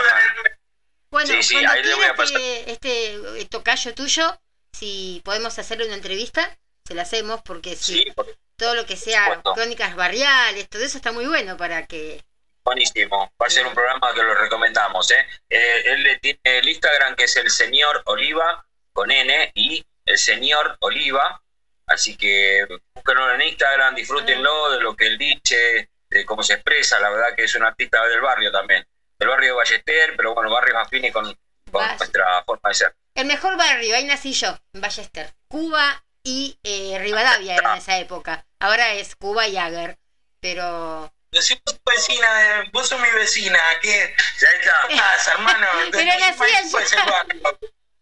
Bueno, Sí, sí, cuando ahí le voy a quieras pasar. que este eh, tocayo tuyo, si podemos hacerle una entrevista, se la hacemos porque si Sí, todo lo que sea supuesto. crónicas barriales, todo eso está muy bueno para que Buenísimo, va a ser un programa que lo recomendamos. ¿eh? Eh, él le tiene el Instagram que es el señor Oliva con N y el señor Oliva. Así que búsquenlo en Instagram, disfrútenlo de lo que él dice, de cómo se expresa. La verdad que es un artista del barrio también, del barrio de Ballester, pero bueno, barrios afines con, con nuestra forma de ser. el mejor barrio, ahí nací yo, en Ballester. Cuba y eh, Rivadavia era en esa época. Ahora es Cuba y Ager, pero Decimos vecina, eh, vos sos mi vecina, ¿qué? Ya está. ¿Qué pasa, hermano? Pero nací allá.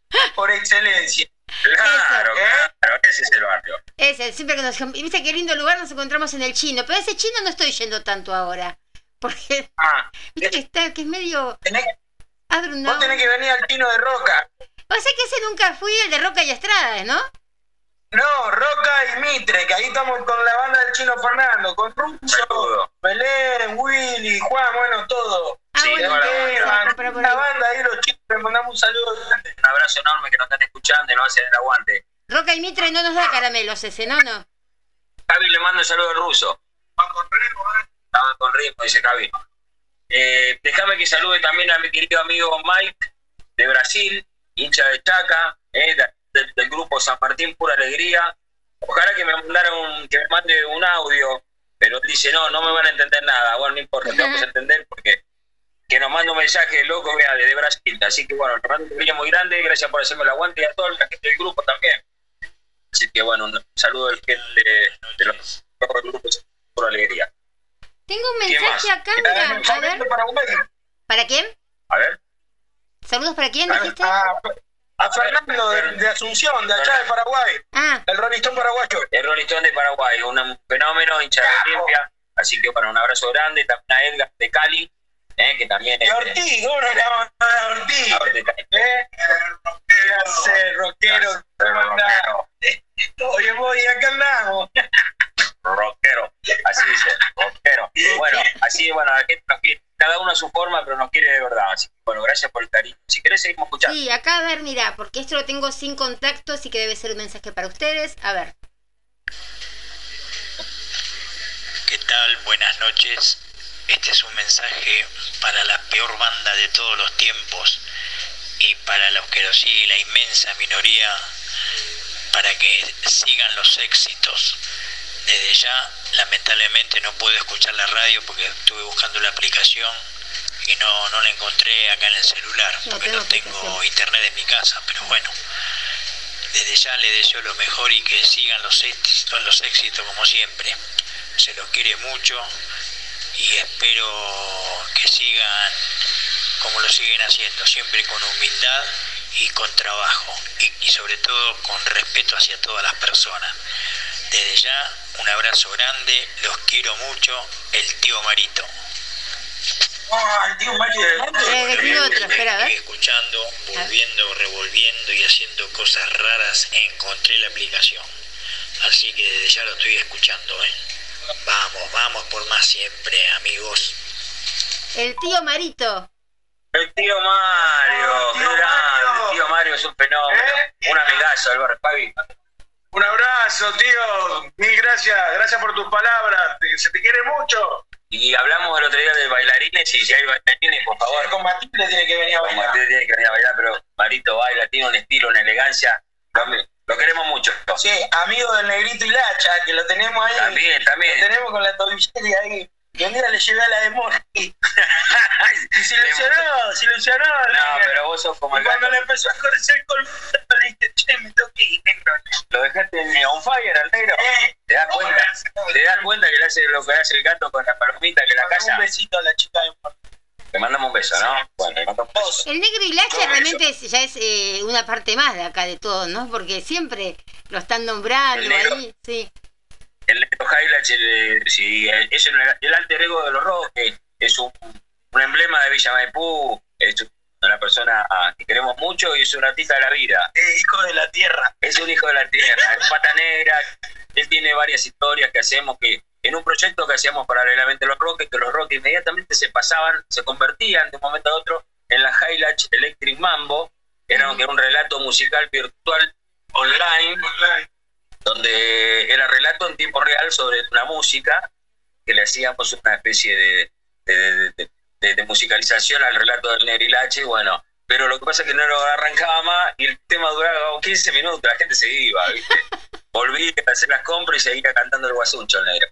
Pues por excelencia. Claro, ¿Eh? claro, ese es el barrio. ese, siempre que nos viste qué lindo lugar nos encontramos en el chino, pero ese chino no estoy yendo tanto ahora. Porque Ah, viste que está, que es medio tenés, adrunado. vos tenés que venir al Tino de Roca. O sea que ese nunca fui el de Roca y Estrada, ¿no? No, Roca y Mitre, que ahí estamos con la banda del Chino Fernando, con Russo. Belén, Willy, Juan, bueno, todo. Ah, Sí, bueno, una ahí. banda ahí, los chicos, les mandamos un saludo. Un abrazo enorme que nos están escuchando y nos hacen el aguante. Roca y Mitre no nos da caramelos ese, ¿no? No. Javi le mando un saludo al ruso. Estaba con ritmo, dice Javi. Eh, déjame que salude también a mi querido amigo Mike de Brasil, hincha de Chaca, eh, de- del, del grupo San Martín Pura Alegría. Ojalá que me mandara un, que me mande un audio, pero él dice no, no me van a entender nada. Bueno, no importa, te vamos a entender porque que nos manda un mensaje loco vea, desde Brasil. Así que bueno, le mando un cariño muy grande, gracias por hacerme el aguante y a toda la gente del grupo también. Así que bueno, un saludo del de, de los grupos Pura Alegría. Tengo un ¿Qué mensaje acá, mira, a ver. ¿Para quién? A ver. ¿Saludos para quién dijiste? A, a Fernando de, de Asunción, de allá de Paraguay, Ah, el rolistón paraguayo. El Rolling Stone de Paraguay, un fenómeno, hincha de Olimpia. Así que bueno, un abrazo grande. También a Edgar de Cali, eh, que también Y es. a Ortiz, ¿cómo no le vamos a mandar a Ortiz? ¿Eh? ¿Qué hace, rockero? ¿Cómo andás? Oye, voy, acá andamos. rockero, así dice, rockero. Bueno, así, bueno, la gente nos quiere, cada uno a su forma, pero nos quiere de verdad. Así que bueno, gracias por el cariño. Si querés, seguimos escuchando. sí, acá a ver, mira, porque esto lo tengo sin contacto, así que debe ser un mensaje para ustedes. A ver. ¿Qué tal? Buenas noches. Este es un mensaje para la peor banda de todos los tiempos y para los que lo sigue la inmensa minoría, para que sigan los éxitos. Desde ya, lamentablemente no puedo escuchar la radio porque estuve buscando la aplicación y no, no la encontré acá en el celular No porque tengo no tengo internet en mi casa, pero bueno. Desde ya le deseo lo mejor y que sigan los éxitos, los éxitos como siempre. Se los quiere mucho y espero que sigan como lo siguen haciendo, siempre con humildad y con trabajo y, y sobre todo con respeto hacia todas las personas. Desde ya, un abrazo grande, los quiero mucho, el tío Marito. Ah, el tío escuchando, volviendo, revolviendo y haciendo cosas raras, encontré la aplicación. Así que desde ya lo estoy escuchando, ¿eh? Vamos, vamos por más siempre, amigos. El tío Marito. El tío Mario, qué grande, el tío Mario es un fenómeno. Un amigazo, Álvaro Pavi. Un abrazo, tío. Mil gracias. Gracias por tus palabras. Se te quiere mucho. Y hablamos el otro día de bailarines y si hay bailarines, por favor. Con Matilde tiene que venir a Con bailar. Matilde tiene que venir a bailar, pero Marito baila, tiene un estilo, una elegancia. Lo, lo queremos mucho. Sí, amigo del negrito y Lacha, que lo tenemos ahí. También, también. Lo tenemos con la tobillería ahí. Y un día le llevé a la de Mori. y se ilusionó, se ilusionó. No, pero vos sos como el cuando gato. le empezó a correr el colmillo, le dije, che, me toqué negro. Lo dejaste en on fire al negro. ¿Te das cuenta? ¿Te das cuenta que le hace lo que hace el gato con la palomita que la casa? Un besito a la chica de Mori. Le mandamos un beso, ¿no? Bueno, un beso. El negro y Lacha realmente es- ya es eh, una parte más de acá de todo, ¿no? Porque siempre lo están nombrando El negro. ahí. Sí. El negro Highlights, el, sí, el- es el, el alter ego de los Roques, es un, un emblema de Villa Maipú, es una persona que queremos mucho y es un artista de la vida. Eh, hijo de la tierra. Es un hijo de la tierra, es pata negra. Él tiene varias historias que hacemos que en un proyecto que hacíamos paralelamente a los Roques, que los Roques inmediatamente se pasaban, se convertían de un momento a otro en la Highlights Electric Mambo, era, un relato musical virtual online, donde era relato en tiempo real sobre una música que le hacíamos una especie de, de- de- de- de- de musicalización al relato del Negrilache, bueno, pero lo que pasa es que no lo arrancaba más y el tema duraba 15 minutos, la gente se iba, ¿viste? Volví a hacer las compras y seguía cantando el guasuncho el negro.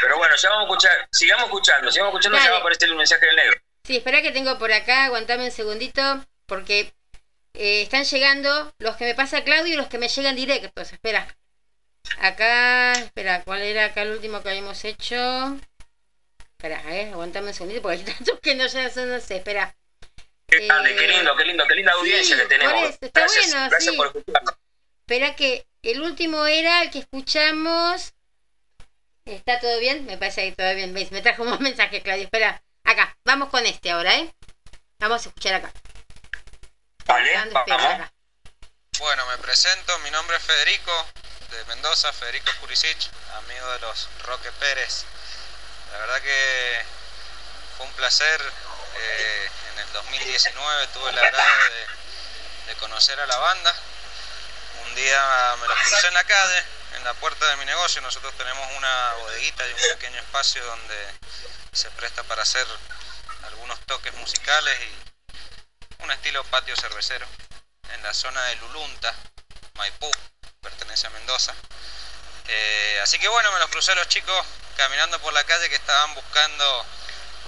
Pero bueno, ya vamos a escuchar, sigamos escuchando, sigamos escuchando, ya Dale. va a aparecer el mensaje del negro. Sí, espera que tengo por acá, aguantame un segundito, porque eh, están llegando los que me pasa Claudio y los que me llegan directos. Espera. Acá, espera, ¿cuál era acá el último que habíamos hecho? Espera, eh, aguantame un segundito, porque hay tantos que no, ya son, no sé, espera. Qué grande, qué lindo, qué lindo, qué linda audiencia sí, que tenemos. eso, está gracias, bueno, gracias sí. por escucharnos. Espera que el último era el que escuchamos. ¿Está todo bien? Me parece que todo bien. ¿Ves? Me trajo un mensaje, Claudio. Espera, acá. Vamos con este ahora, ¿eh? Vamos a escuchar acá. Vale, vamos. acá. Bueno, me presento, mi nombre es Federico, de Mendoza, Federico Purisic, amigo de los Roque Pérez. La verdad que fue un placer, eh, en el 2019 tuve el agrado de, de conocer a la banda. Un día me los crucé en la calle, en la puerta de mi negocio, nosotros tenemos una bodeguita y un pequeño espacio donde se presta para hacer algunos toques musicales y un estilo patio cervecero en la zona de Lulunta, Maipú, pertenece a Mendoza. Eh, así que bueno, me los crucé los chicos caminando por la calle que estaban buscando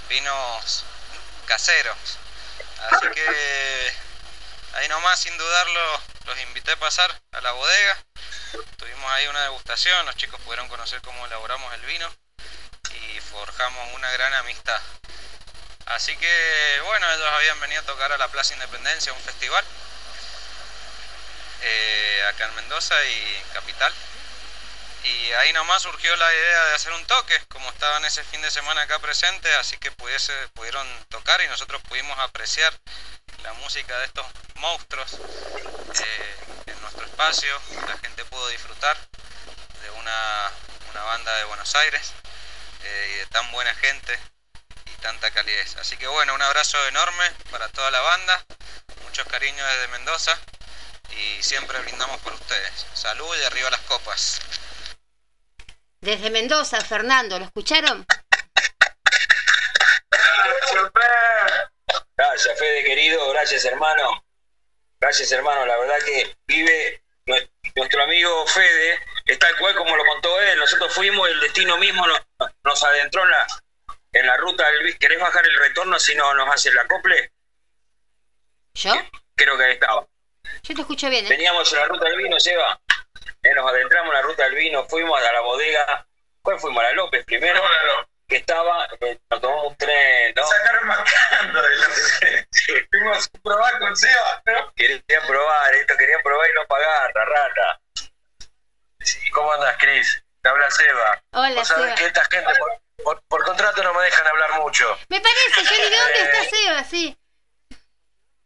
vinos caseros. Así que ahí nomás, sin dudarlo, los invité a pasar a la bodega. Tuvimos ahí una degustación, los chicos pudieron conocer cómo elaboramos el vino y forjamos una gran amistad. Así que bueno, ellos habían venido a tocar a la Plaza Independencia, un festival, eh, acá en Mendoza y en Capital. Y ahí nomás surgió la idea de hacer un toque, como estaban ese fin de semana acá presentes, así que pudiese, pudieron tocar y nosotros pudimos apreciar la música de estos monstruos eh, en nuestro espacio. La gente pudo disfrutar de una, una banda de Buenos Aires eh, y de tan buena gente y tanta calidez. Así que bueno, un abrazo enorme para toda la banda, muchos cariños desde Mendoza y siempre brindamos por ustedes. Salud y arriba las copas. Desde Mendoza, Fernando, ¿lo escucharon? Gracias, Fede, querido. Gracias, hermano. Gracias, hermano. La verdad que vive nue- nuestro amigo Fede, es tal cual como lo contó él. Nosotros fuimos, el destino mismo nos, nos adentró en la, en la ruta ¿Querés bajar el retorno si no nos hace el acople? ¿Yo? Creo que ahí estaba. Yo te escucho bien, ¿eh? Veníamos en la ruta del vino, Seba. Eh, nos adentramos en la ruta del vino, fuimos a la bodega. ¿Cuál fuimos? A la López primero. Que estaba, eh, nos tomamos un tren, ¿no? Sacaron marcando de la Fuimos a probar con Seba, ¿no? Querían probar esto, querían probar y no pagar, la rata. ¿Cómo andas, Cris? Te habla Seba. Hola, Vos sabés Seba. que esta gente por, por- por contrato no me dejan hablar mucho. Me parece, yo digo, ¿dónde Eh, está Seba? Sí.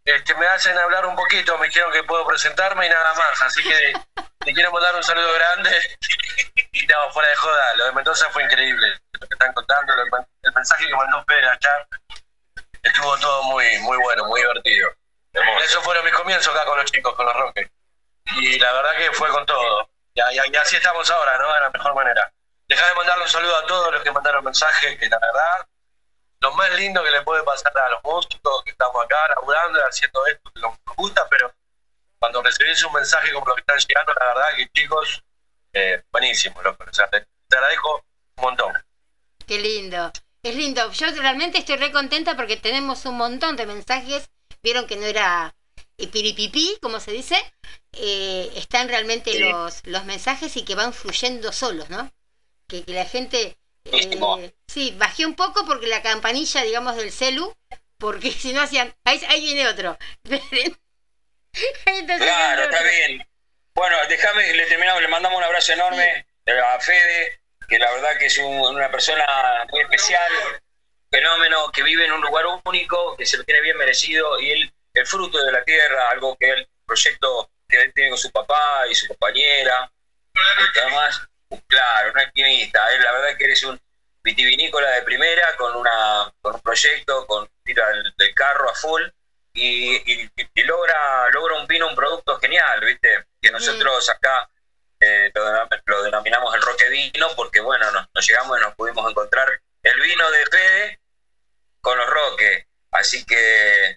Este, me hacen hablar un poquito, me dijeron que puedo presentarme y nada más. Así que te quiero mandar un saludo grande. y no, fuera de joda, lo de Mendoza fue increíble. Lo que están contando, lo- el mensaje que mandó Pérez allá, estuvo todo muy, muy bueno, muy divertido. Esos fueron mis comienzos acá con los chicos, con los Roques. Y la verdad que fue con todo. Y, y- y así estamos ahora, ¿no? De la mejor manera. Dejá de mandarle un saludo a todos los que mandaron mensajes, que la verdad, lo más lindo que le puede pasar a los músicos que estamos acá laburando y haciendo esto que nos gusta, pero cuando recibís un mensaje como lo que están llegando, la verdad que chicos, eh, buenísimo, loco. O sea, te, te agradezco un montón. Qué lindo. Es lindo. Yo realmente estoy re contenta porque tenemos un montón de mensajes. Vieron que no era piripipí, como se dice. Eh, están realmente Sí. los, los mensajes y que van fluyendo solos, ¿no? Que, que la gente... eh, sí, bajé un poco porque la campanilla, digamos, del celu, porque si no hacían... Ahí, ahí viene otro. Entonces, Claro, está bien. Bueno, déjame, le terminamos, le mandamos un abrazo enorme a Fede, que la verdad que es un- una persona muy especial, fenómeno, que vive en un lugar único, que se lo tiene bien merecido, y él, el fruto de la tierra, algo que él, proyecto que él tiene con su papá y su compañera, y además, claro, un alquimista, él la verdad que eres un vitivinícola de primera, con una con un proyecto, con tira del, del carro a full, y, y- y logra logra un vino, un producto genial, ¿viste? Que nosotros acá eh, lo, denom- lo denominamos el roque vino porque, bueno, nos, nos llegamos y nos pudimos encontrar el vino de Fede con los roques. Así que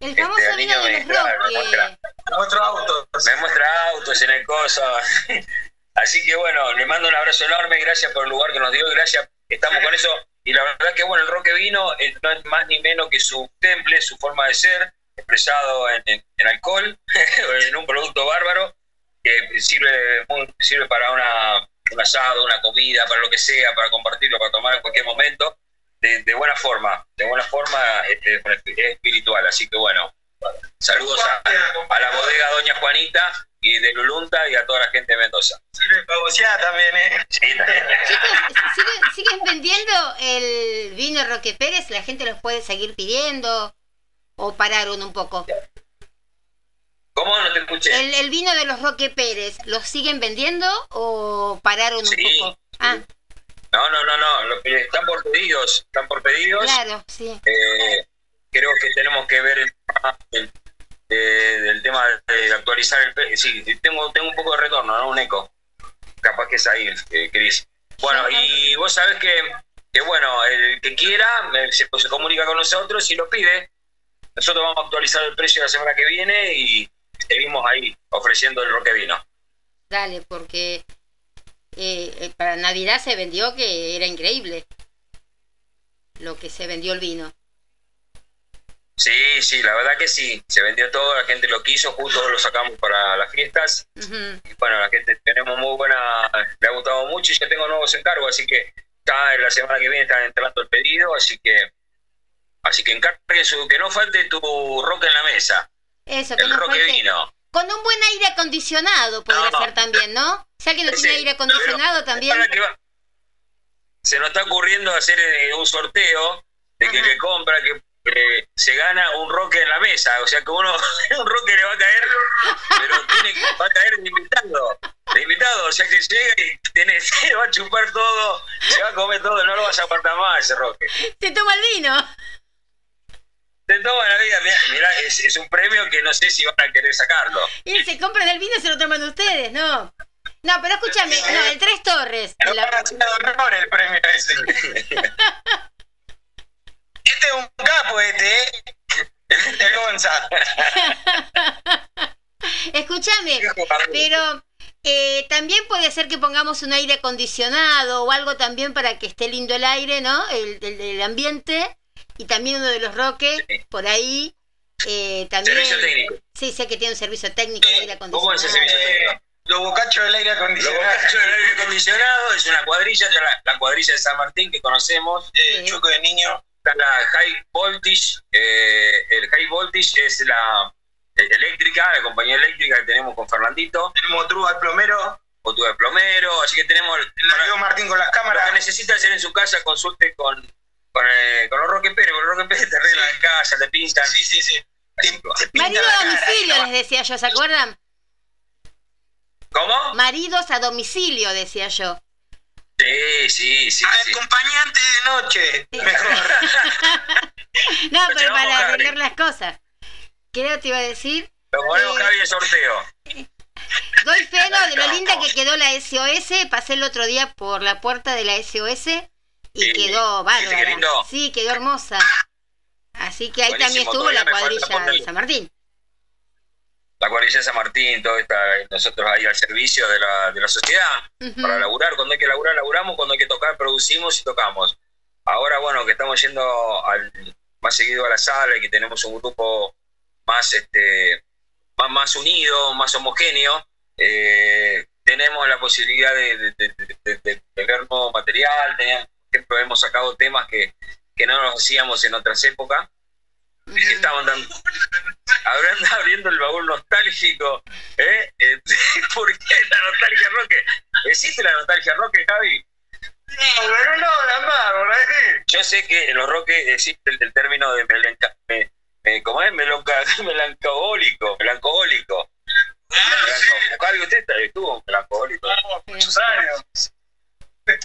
El este, famoso niño vino de me, los claro, me muestra, me muestra autos. Me muestra autos en el coso. Así que bueno, le mando un abrazo enorme, gracias por el lugar que nos dio, gracias, estamos con eso. Y la verdad que bueno, el roque vino eh, no es más ni menos que su temple, su forma de ser, expresado en, en- alcohol, en un producto bárbaro, que sirve, muy- sirve para una, un asado, una comida, para lo que sea, para compartirlo, para tomar en cualquier momento, de, de buena forma, de buena forma este, espiritual. Así que bueno, saludos a la bodega Doña Juanita y de Lulunta y a toda la gente de Mendoza. Sirve para bucear también, ¿eh? Sí, también. ¿Siguen, siguen vendiendo el vino Roque Pérez? ¿La gente los puede seguir pidiendo? ¿O pararon un poco? ¿Cómo? No te escuché. ¿El, el vino de los Roque Pérez, ¿los siguen vendiendo o pararon un Sí. poco? Ah, No, no, no, no. lo que- están por pedidos. Están por pedidos. claro, sí. Eh, creo que tenemos que ver el tema del, de- del tema de actualizar el pe- sí tengo tengo un poco de retorno no un eco. Capaz que es ahí eh, Cris. Bueno y vos sabés que, que bueno el que quiera eh, se, se comunica con nosotros y lo pide. Nosotros vamos a actualizar el precio la semana que viene y seguimos ahí ofreciendo el roque vino. Dale, porque eh, eh, para Navidad se vendió que era increíble lo que se vendió el vino. Sí sí la verdad que sí se vendió todo la gente lo quiso justo lo sacamos para las fiestas. Y bueno, la gente tenemos muy buena, le ha gustado mucho y ya tengo nuevos encargos, así que está en la semana que viene están entrando el pedido, así que así que encarguen su, que no falte tu roque en la mesa, Eso, que el no roque falte- vino. Con un buen aire acondicionado podría No. ser también, ¿no? Ya que no tiene aire acondicionado también. Va- se nos está ocurriendo hacer eh, un sorteo de que el que compra que eh, se gana un roque en la mesa, o sea que uno un roque le va a caer, pero tiene que- va a caer de invitado, de invitado, o sea que llega y tiene, se va a chupar todo, se va a comer todo, no lo vas a aguantar más ese roque. Se toma el vino. De toda la vida, mirá, mirá, es, es un premio que no sé si van a querer sacarlo. Y se compran el vino y se lo toman ustedes, ¿no? No, pero escúchame, no, el Tres Torres. No la- el premio ese. Este es un capo, este, ¿eh? El, el Gonza. Escúchame, pero eh, también puede ser que pongamos un aire acondicionado o algo también para que esté lindo el aire, ¿no? El, el- el ambiente. Y también uno de los roques, por ahí. eh, también. Servicio técnico. Sí, sé que tiene un servicio técnico de aire ¿Cómo es ese acondicionado. servicio técnico? Los bocachos del aire Los acondicionado. bocachos del aire acondicionado es una cuadrilla, de la, la cuadrilla de San Martín que conocemos. Eh, Choco de niño. Está la High Voltage, eh, el High Voltage es la eléctrica, la compañía eléctrica que tenemos con Fernandito. Tenemos True al plomero. Otro de plomero, así que tenemos... La Martín con las Lo cámaras. que necesita hacer en su casa, consulte con, con, eh, con los Roque Pérez, porque los Roque Pérez te arreglan en casa, te pintan. Sí, sí, sí. Te, te pinta Marido la a domicilio, les decía yo, ¿se acuerdan? ¿Cómo? Maridos a domicilio, decía yo. Sí, sí, sí. sí. Acompañante de noche. Mejor. No, pero para Javi. arreglar las cosas. ¿Qué te iba a decir? Lo ponemos Eh, Javi en sorteo. Doy fe ¿no? de lo linda que quedó la SOS. Pasé el otro día por la puerta de la SOS y Sí. quedó ¿Viste qué bárbara. Sí, quedó hermosa. Así que ahí Buenísimo, también estuvo la cuadrilla de San Martín. La cuadrilla de San Martín, todo está nosotros ahí al servicio de la, de la sociedad. Para laburar, cuando hay que laburar, laburamos, cuando hay que tocar, producimos y tocamos. Ahora, bueno, que estamos yendo al, más seguido a la sala y que tenemos un grupo más, este, más, más unido, más homogéneo, eh, tenemos la posibilidad de, de, ver nuevo material. Teníamos, por ejemplo, hemos sacado temas que, que no nos hacíamos en otras épocas. Estaban dando, abriendo, abriendo el baúl nostálgico. ¿eh? Eh, ¿Por qué la nostalgia roque? ¿Existe la nostalgia roque, Javi? pero no, la más, Yo sé que en los roques existe el, el término de melanca, me, me- ¿cómo es? Melonca, melancólico, melancólico. Melanco- Javi, usted está- estuvo melancólico. Muchos años.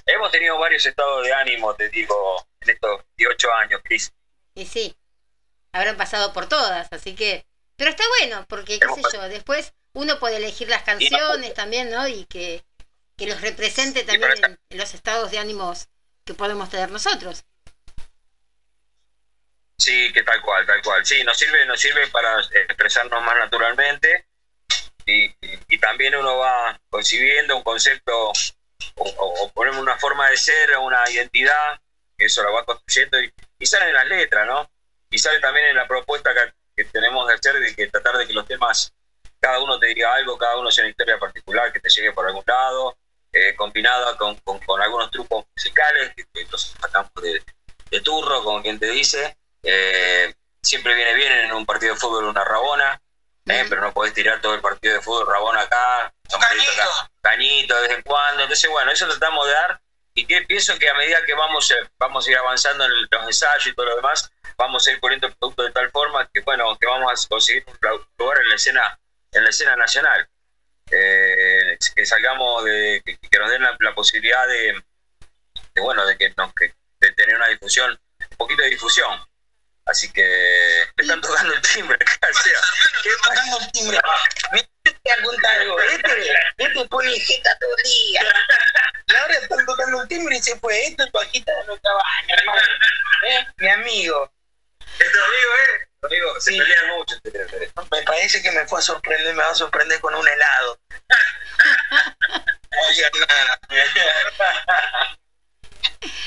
Hemos tenido varios estados de ánimo, te digo, en estos 18 años, Cris. Y sí, habrán pasado por todas, así que... Pero está bueno, porque, qué sé yo, después uno puede elegir las canciones también, ¿no? Y que, que los represente también en, en los estados de ánimos que podemos tener nosotros. Sí, que tal cual, tal cual. Sí, nos sirve, nos sirve para expresarnos más naturalmente y, y- y también uno va concibiendo un concepto o, o, o ponemos una forma de ser, una identidad, que eso lo va construyendo y, y sale en las letras, ¿no? Y sale también en la propuesta que, que tenemos de hacer, de que tratar de que los temas, cada uno te diga algo, cada uno sea una historia particular que te llegue por algún lado, eh, combinada con, con, con algunos trucos musicales que, que los sacamos de, de turro, como quien te dice. Eh, siempre viene bien en un partido de fútbol una rabona, eh, pero no podés tirar todo el partido de fútbol rabona acá, acá, cañito de vez en cuando. Entonces, bueno, eso tratamos de dar y que pienso que a medida que vamos, eh, vamos a ir avanzando en los ensayos y todo lo demás, vamos a ir poniendo el producto de tal forma que, bueno, que vamos a conseguir un lugar en la escena, en la escena nacional. Eh, que salgamos de, que, que nos den la, la posibilidad de, de, bueno, de que nos, que- de tener una difusión, un poquito de difusión. Así que me están tocando el timbre acá, o sea, ¿qué tocando el timbre. Me te voy a contar algo. Este, este pone jeta todo el día. Y ahora están tocando el timbre y se fue. Esto es pajita de nuestra baña, hermano. ¿Eh? Mi amigo. ¿Es tu amigo, eh? Tu amigo, se pelean mucho. ustedes. Me parece que me fue a sorprender, me va a sorprender con un helado. No digas nada.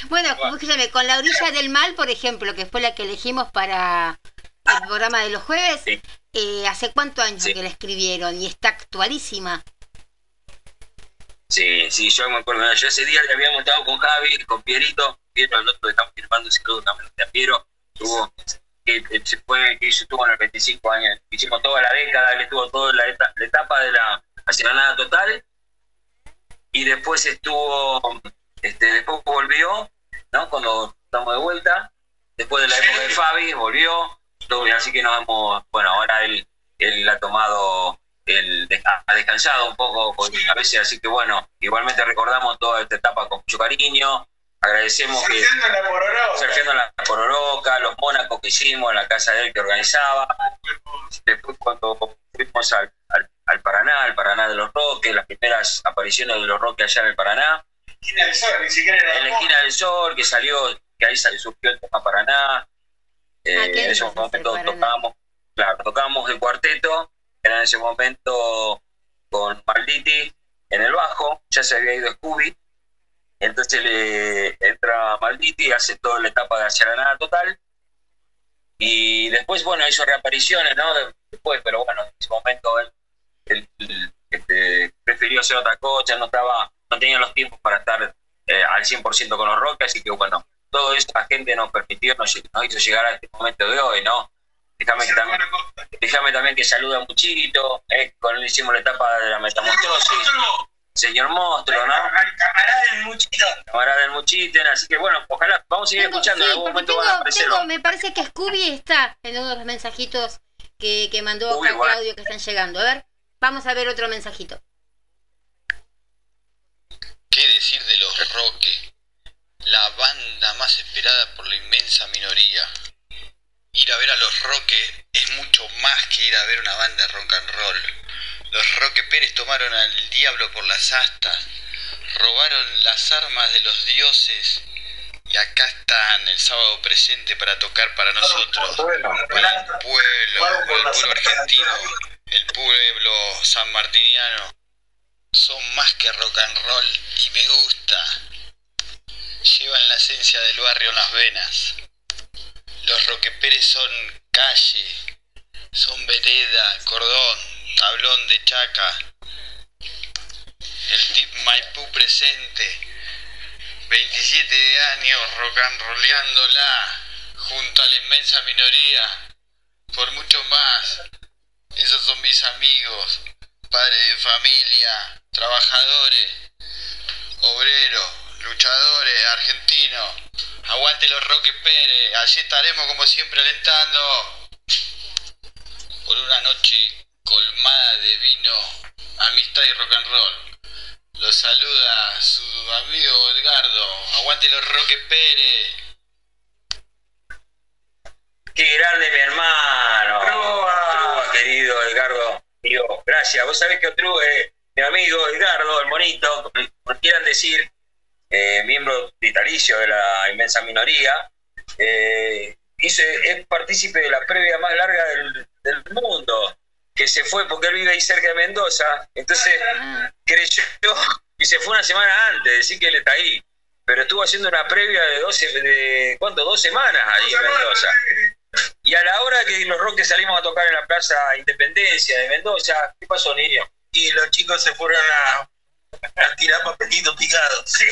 Bueno, escúchame, con la orilla del mal, por ejemplo, que fue la que elegimos para el programa de los jueves, eh, ¿hace cuánto años que la escribieron? Y está actualísima. Sí, sí, yo me acuerdo. Yo ese día le había montado con Javi, con Pierito. Piero, el otro que estamos firmando ese saludo también a Piero. Tuvo, que, se fue, que hizo, estuvo en los 25 años. Hicimos toda la década, él estuvo toda la, eta- la etapa de la hacia la nada total. Y después estuvo, este, después volvió, ¿no? Cuando estamos de vuelta. Después de la época de Fabi, volvió. Así que nos hemos, bueno, ahora él, él ha tomado, él ha descansado un poco con- a veces, así que bueno, igualmente recordamos toda esta etapa con mucho cariño. Agradecemos que Surfeando en la pororoca. surfeando en la pororoca, los mónacos que hicimos en la casa de él que organizaba. Después cuando fuimos al, al, al Paraná, al Paraná de los Roques, las primeras apariciones de los Roques allá en el Paraná. Esquina del Sol, ni siquiera era En la esquina del sol, que salió, que ahí surgió el tema Paraná. Eh, Ah, qué en ese momento tocábamos, claro, tocábamos el cuarteto, era en ese momento con Malditi en el bajo, ya se había ido Scooby, entonces le entra Malditi, hace toda la etapa de hacia la nada total, y después, bueno, hizo reapariciones, ¿no? Después, pero bueno, en ese momento él, él, él, este, prefirió hacer otra cosa, no estaba, no tenía los tiempos para estar eh, al 100% con los Roques, así que bueno, todo eso la gente nos permitió, nos, nos hizo llegar a este momento de hoy, ¿no? Déjame que también, déjame también que saluda a Muchito, eh, con él hicimos la etapa de la metamorfosis, señor monstruo, ¿no? Camarada del muchito. Camarada del Muchito, así que bueno, ojalá, vamos a seguir Tengo- escuchando, sí, en algún momento van a tengo, aparecer. tengo- me parece que Scooby está en uno de los mensajitos que, que mandó Uy, acá bueno. Claudio que están llegando. A ver, vamos a ver otro mensajito. ¿Qué decir de los Roque, la banda más esperada por la inmensa minoría. Ir a ver a los Roque es mucho más que ir a ver una banda de rock and roll. Los Roque Pérez tomaron al diablo por las astas, robaron las armas de los dioses y acá están el sábado presente para tocar para nosotros, para el pueblo, el pueblo argentino, el pueblo sanmartiniano. Son más que rock and roll y me gusta. Llevan la esencia del barrio en las venas. Los Roque Pérez son calle, son vereda, cordón, tablón de chaca. El Deep Maipú presente. 27 años rock and rollándola junto a la inmensa minoría. Por mucho más. Esos son mis amigos, padres de familia, trabajadores, obreros, luchadores, argentinos. Aguante los Roque Pérez, allí estaremos como siempre alentando. Por una noche colmada de vino, amistad y rock and roll. Los saluda su amigo Edgardo. Aguante los Roque Pérez. Qué grande mi hermano. Trúa, querido Edgardo. Digo, gracias. Vos sabés que otro es mi amigo Edgardo, el monito, como quieran decir, eh, miembro vitalicio de la inmensa minoría, eh, hizo- es partícipe de la previa más larga del, del mundo, que se fue porque él vive ahí cerca de Mendoza, entonces creyó y se fue una semana antes, decir que él está ahí, pero estuvo haciendo una previa de 12, de, ¿cuánto? Dos semanas ahí en Mendoza. Y a la hora que los roques salimos a tocar en la Plaza Independencia de Mendoza, ¿qué pasó, Niño? Y los chicos se fueron a, a tirar papelitos picados. Sí,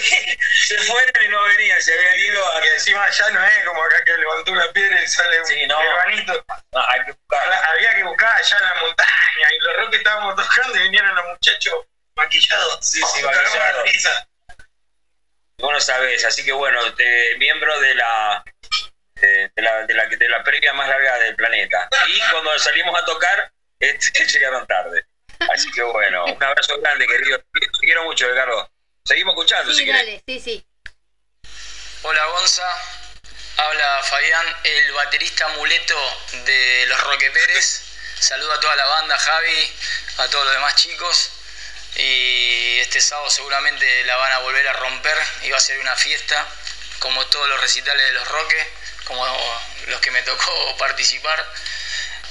se fueron y no venían, se habían ido a... Y encima ya no es como acá que levantó una piedra y sale un Sí, no. hay que buscar. Había que buscar allá en la montaña y los roques estábamos tocando y vinieron los muchachos maquillados. Sí, sí, maquillados. Vos no sabés, así que bueno, te- miembro de la, de, de la, de, la, de la previa más larga del planeta. Y cuando salimos a tocar, este, llegaron tarde. Así que bueno, un abrazo grande, querido. Te quiero mucho, Ricardo. Seguimos escuchando, si Sí, querés. dale, sí, sí. Hola Gonza, habla Fabián, el baterista muleto de los Roque Pérez. Saludo a toda la banda, Javi, a todos los demás chicos. Y este sábado seguramente la van a volver a romper y va a ser una fiesta, como todos los recitales de los Roque, como los que me tocó participar.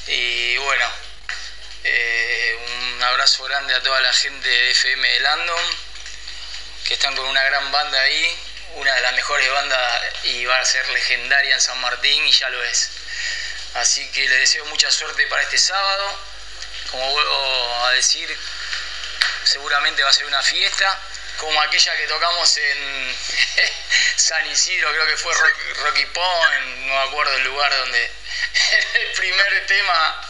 Y bueno, eh, un abrazo grande a toda la gente de FM de Landon, que están con una gran banda ahí, una de las mejores bandas y va a ser legendaria en San Martín y ya lo es. Así que les deseo mucha suerte para este sábado. Como vuelvo a decir, seguramente va a ser una fiesta, como aquella que tocamos en San Isidro, creo que fue Rock- Rocky Point, no me acuerdo el lugar donde el primer tema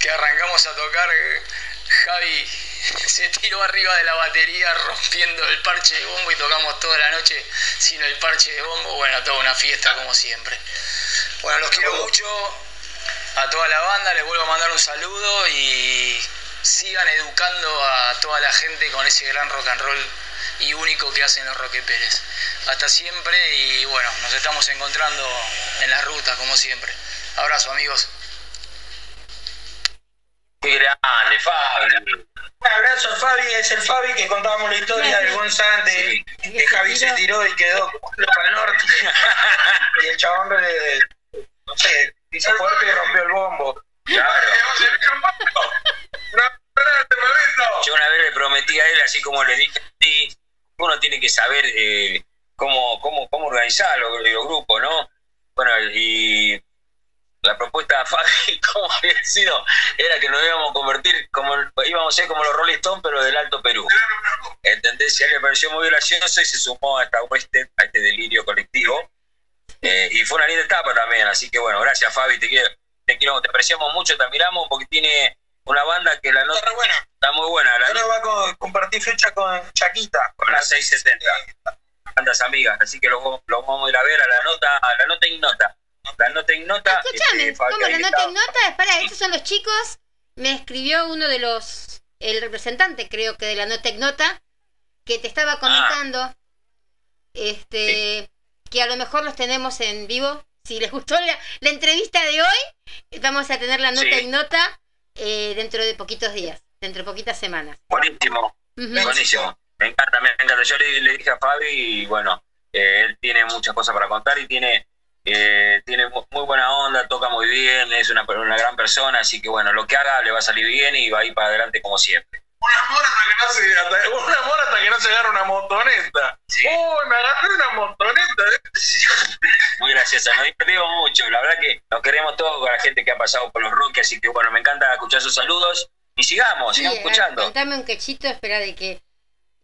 que arrancamos a tocar, Javi se tiró arriba de la batería rompiendo el parche de bombo y tocamos toda la noche sin el parche de bombo, bueno, toda una fiesta como siempre. Bueno, los quiero mucho a toda la banda, les vuelvo a mandar un saludo y sigan educando a toda la gente con ese gran rock and roll y único que hacen los Roque Pérez. Hasta siempre y bueno, nos estamos encontrando en las rutas como siempre. Abrazo amigos. Qué grande, Fabi. Un abrazo a Fabi, es el Fabi que contábamos la historia del Gonzante, que Javi se tiró y quedó para el norte. y el chabón, le- no sé, hizo fuerte y rompió el bombo. Claro. Yo una vez le prometí a él, así como le dije a ti, uno tiene que saber eh, cómo, cómo, cómo organizar los, los grupos, ¿no? Bueno, y la propuesta de Fabi, como había sido, era que nos íbamos a convertir, como íbamos a ser como los Rolling Stones, pero del Alto Perú. ¿Entendés? Y a él le pareció muy gracioso y se sumó a, esta a este delirio colectivo. Eh, y fue una linda etapa también, así que bueno, gracias Fabi, te quiero, te quiero, te apreciamos mucho, te admiramos porque tiene una banda que la nota está muy buena, la Ahora va a co- compartir fecha con Chaquita. con las 670. Bandas amigas, así que lo, lo vamos a ir a ver a la nota, a la nota ignota. La nota ignota. Escúchame, este, ¿cómo la nota está. ignota? Espera, estos son los chicos. Me escribió uno de los, el representante creo que de la nota ignota, que te estaba comentando este, que a lo mejor los tenemos en vivo. Si les gustó la, la entrevista de hoy, vamos a tener la nota Sí. y nota eh, dentro de poquitos días, dentro de poquitas semanas. Buenísimo, Ujú. buenísimo. Me encanta, me encanta. Yo le, le dije a Fabi y bueno, eh, él tiene muchas cosas para contar y tiene eh, tiene mu- muy buena onda, toca muy bien, es una, una gran persona, así que bueno, lo que haga le va a salir bien y va a ir para adelante como siempre. Un amor hasta que no se, hasta, un amor hasta que no se agarra una motoneta. Uy, me agarré una motoneta. Muy graciosa, nos divertimos mucho, la verdad que nos queremos todos con la gente que ha pasado por los Rocky, así que bueno, me encanta escuchar sus saludos y sigamos, Sí, sigamos eh, escuchando. Contame un quechito, espera de que.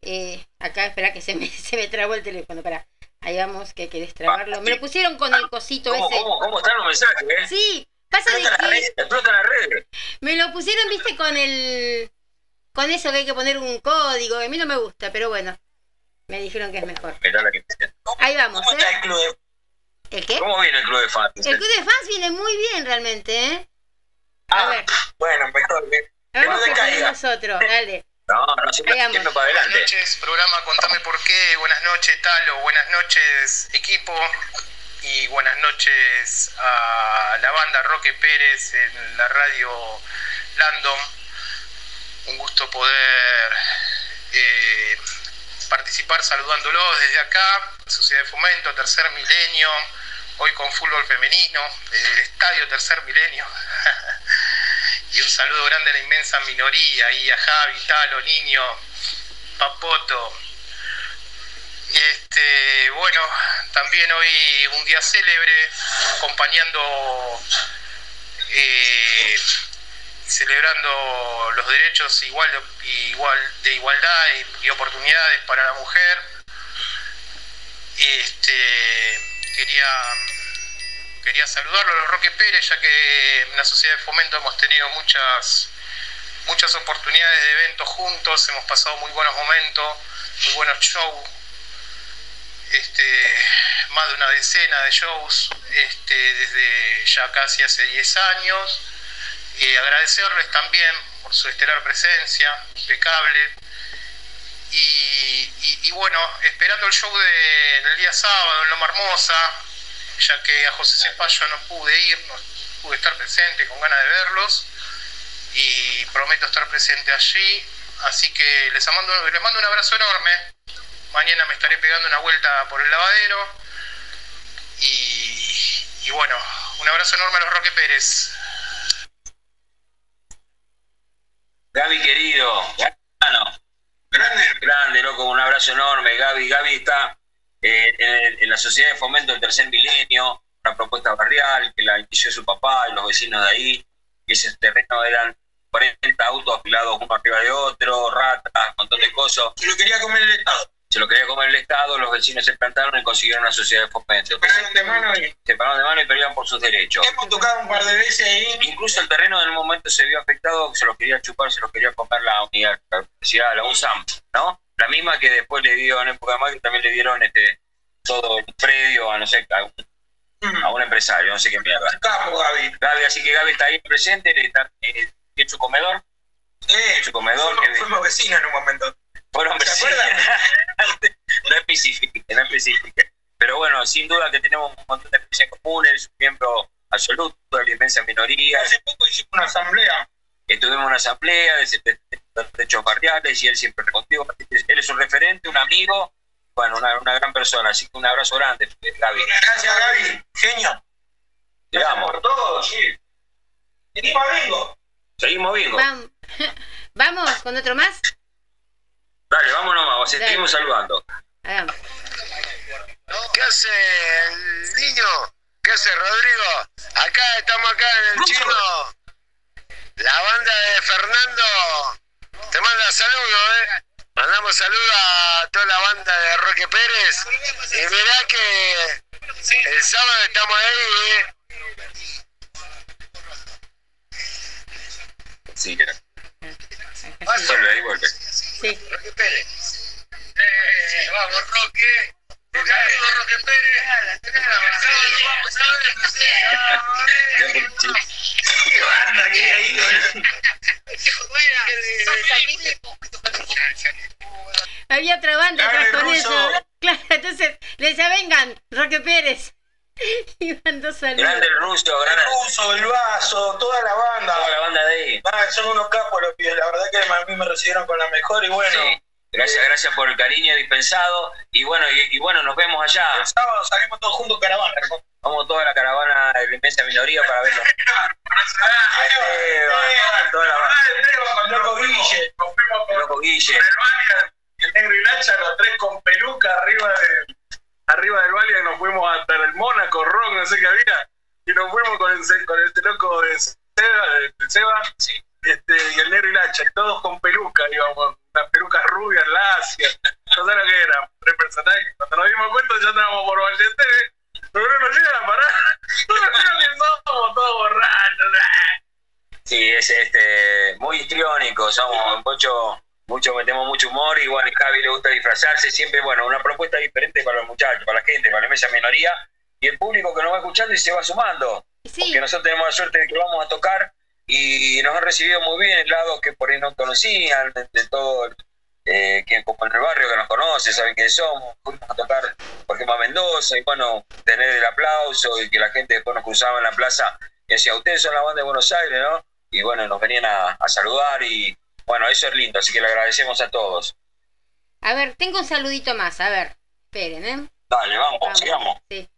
eh, acá, espera que se me, se me trabó el teléfono, para. Ahí vamos, que hay que destrabarlo. Me lo pusieron con el cosito ¿Cómo, ese. cómo, cómo están los mensajes? Eh? Sí, pasa de que explota las redes. me lo pusieron, viste, con el. Con eso que hay que poner un código. A mí no me gusta, pero bueno. Me dijeron que es mejor. Ahí vamos, ¿Cómo está ¿eh? el club de- ¿El qué? ¿Cómo viene el club de fans? El club de fans viene muy bien realmente, ¿eh? A Ah, ver, Bueno, mejor que, que no vamos que ponemos otro, dale. No, no, siempre, siempre para adelante. Buenas noches, programa Contame por qué. Buenas noches, Talo. Buenas noches, equipo. Y buenas noches a la banda Roque Pérez en la radio Landon. Un gusto poder eh, participar saludándolos desde acá, Sociedad de Fomento, Tercer Milenio. Hoy con fútbol femenino, el estadio Tercer Milenio. Y un saludo grande a la inmensa minoría, y a Javi, Talo, Niño, Papoto. Este, bueno, también hoy un día célebre, acompañando, eh, celebrando los derechos igual, igual, de igualdad y, y oportunidades para la mujer. Este, quería quería saludarlo a los Roque Pérez, ya que en la Sociedad de Fomento hemos tenido muchas, muchas oportunidades de eventos juntos, hemos pasado muy buenos momentos, muy buenos shows, este, más de una decena de shows este, desde ya casi hace 10 años. Y agradecerles también por su estelar presencia, impecable. Y, bueno, esperando el show de- del día sábado en Loma Hermosa, ya que a José Cepallo no pude ir, no pude estar presente con ganas de verlos y prometo estar presente allí, así que les mando, les mando un abrazo enorme, mañana me estaré pegando una vuelta por el lavadero y bueno, un abrazo enorme a los Roque Pérez. Gaby querido, grande, grande, grande, loco, un abrazo enorme. Gaby, Gaby está eh, en la Sociedad de Fomento del Tercer Milenio, una propuesta barrial que la inició su papá y los vecinos de ahí. Y ese terreno eran 40 autos apilados uno arriba de otro, ratas, un montón de cosas. Se lo quería comer el Estado. Se lo quería comer el Estado, los vecinos se plantaron y consiguieron una sociedad de fomento. Se pararon de mano y... Se pararon de mano y peleaban por sus derechos. Hemos tocado un par de veces ahí. Incluso el terreno en un momento se vio afectado, se lo quería chupar, se lo quería comer la unidad, la universidad, la UNSAM, ¿no? La misma que después le dio en época de Macri, también le dieron este todo el predio a no sé, a un, a un empresario, no sé qué mierda. Capo, Gaby. Gaby, así que Gaby está ahí presente, está eh, en su comedor. en su comedor. que- Fuimos vecinos en un momento. Fueron ¿Se vecinos. no especifique, no especifique. Pero bueno, sin duda que tenemos un montón de experiencias comunes, es un miembro absoluto de la inmensa minoría. Hace poco hicimos una asamblea. Tuvimos una asamblea de 70 derechos barriales y él siempre respondió. Él es un referente, un amigo, bueno, una, una gran persona. Así que un abrazo grande, Gaby. Gracias, Gaby. Genio. Llegamos. Por todo, sí. Seguimos bingo. Seguimos bingo. Vam- Vamos con otro más. Dale, vámonos más, Dale. seguimos saludando. Hagamos. ¿Qué hace el niño? ¿Qué hace Rodrigo? Acá estamos acá en el chino. La banda de Fernando te manda saludos, ¿eh? Mandamos saludos a toda la banda de Roque Pérez. Y mirá que el sábado estamos ahí, ¿eh? Sí, vuelve, ahí vuelve. Sí. Roque Pérez. Eh, vamos, Roque. Roque Pérez. Había otra banda atrás con eso. Claro, entonces le decía, vengan, Roque Pérez. Iban dos saludos. Grande el ruso, gran el ruso, el vaso, toda la Ah, son unos capos los pibes. La verdad que a mí me recibieron con la mejor y bueno. Sí. Gracias, gracias por el cariño dispensado. Y bueno, y, y bueno, nos vemos allá. El sábado salimos todos juntos caravana. Vamos toda la caravana de la inmensa minoría para verlo. El loco Guille. El loco Guille. el negro y Nacha, los tres con peluca arriba de arriba del Valia, nos fuimos hasta el Mónaco, Rock, no sé qué había, y nos fuimos con, el, con este loco de Seba, de Seba este, y el negro y Nacha, y todos con peluca, íbamos, unas pelucas rubias, lacias, no sé lo que era, tres personajes. Cuando nos dimos cuenta ya estábamos por Vallete, pero no nos llegan a parar, no que somos todos borrachos. Sí, es este muy histriónico, somos mucho, mucho, metemos mucho humor y bueno, a Javi le gusta disfrazarse, siempre, bueno, una propuesta diferente para los muchachos, para la gente, para la inmensa minoría y el público que nos va escuchando y se va sumando. Porque nosotros tenemos la suerte de que vamos a tocar y nos han recibido muy bien en lados que por ahí no conocían, de, de todo, eh, que como en el barrio que nos conoce, saben quiénes somos, fuimos a tocar por ejemplo a Mendoza y bueno, tener el aplauso y que la gente después nos cruzaba en la plaza y decía, ustedes son la banda de Buenos Aires, ¿no? Y bueno, nos venían a, a saludar y bueno, eso es lindo, así que le agradecemos a todos. A ver, tengo un saludito más, a ver. Esperen, ¿eh? Dale, vamos, sigamos. Sí.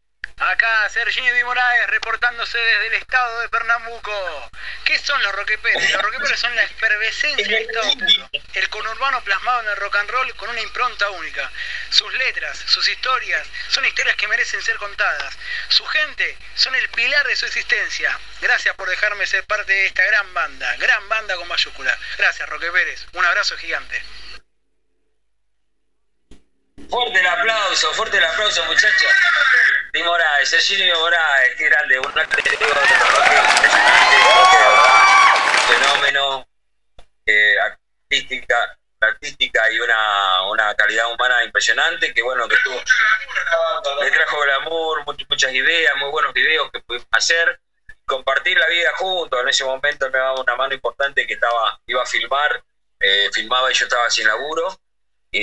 Acá Serginio Di Moraes reportándose desde el estado de Pernambuco. ¿Qué son los roqueperes? Los roqueperes son la efervescencia del estado puro. El conurbano plasmado en el rock and roll con una impronta única. Sus letras, sus historias, son historias que merecen ser contadas. Su gente son el pilar de su existencia. Gracias por dejarme ser parte de esta gran banda. Gran banda con mayúscula. Gracias, Roqueperes. Un abrazo gigante. Fuerte el aplauso, fuerte el aplauso, muchachos. Di Moraes, Serginio Moraes, qué grande, un fenómeno eh, artística, artística y una, una calidad humana impresionante que bueno que tuvo le trajo glamour, much- muchas ideas, muy buenos videos que pudimos hacer, compartir la vida juntos. En ese momento me daba una mano importante que estaba, iba a filmar, eh, filmaba y yo estaba sin laburo y,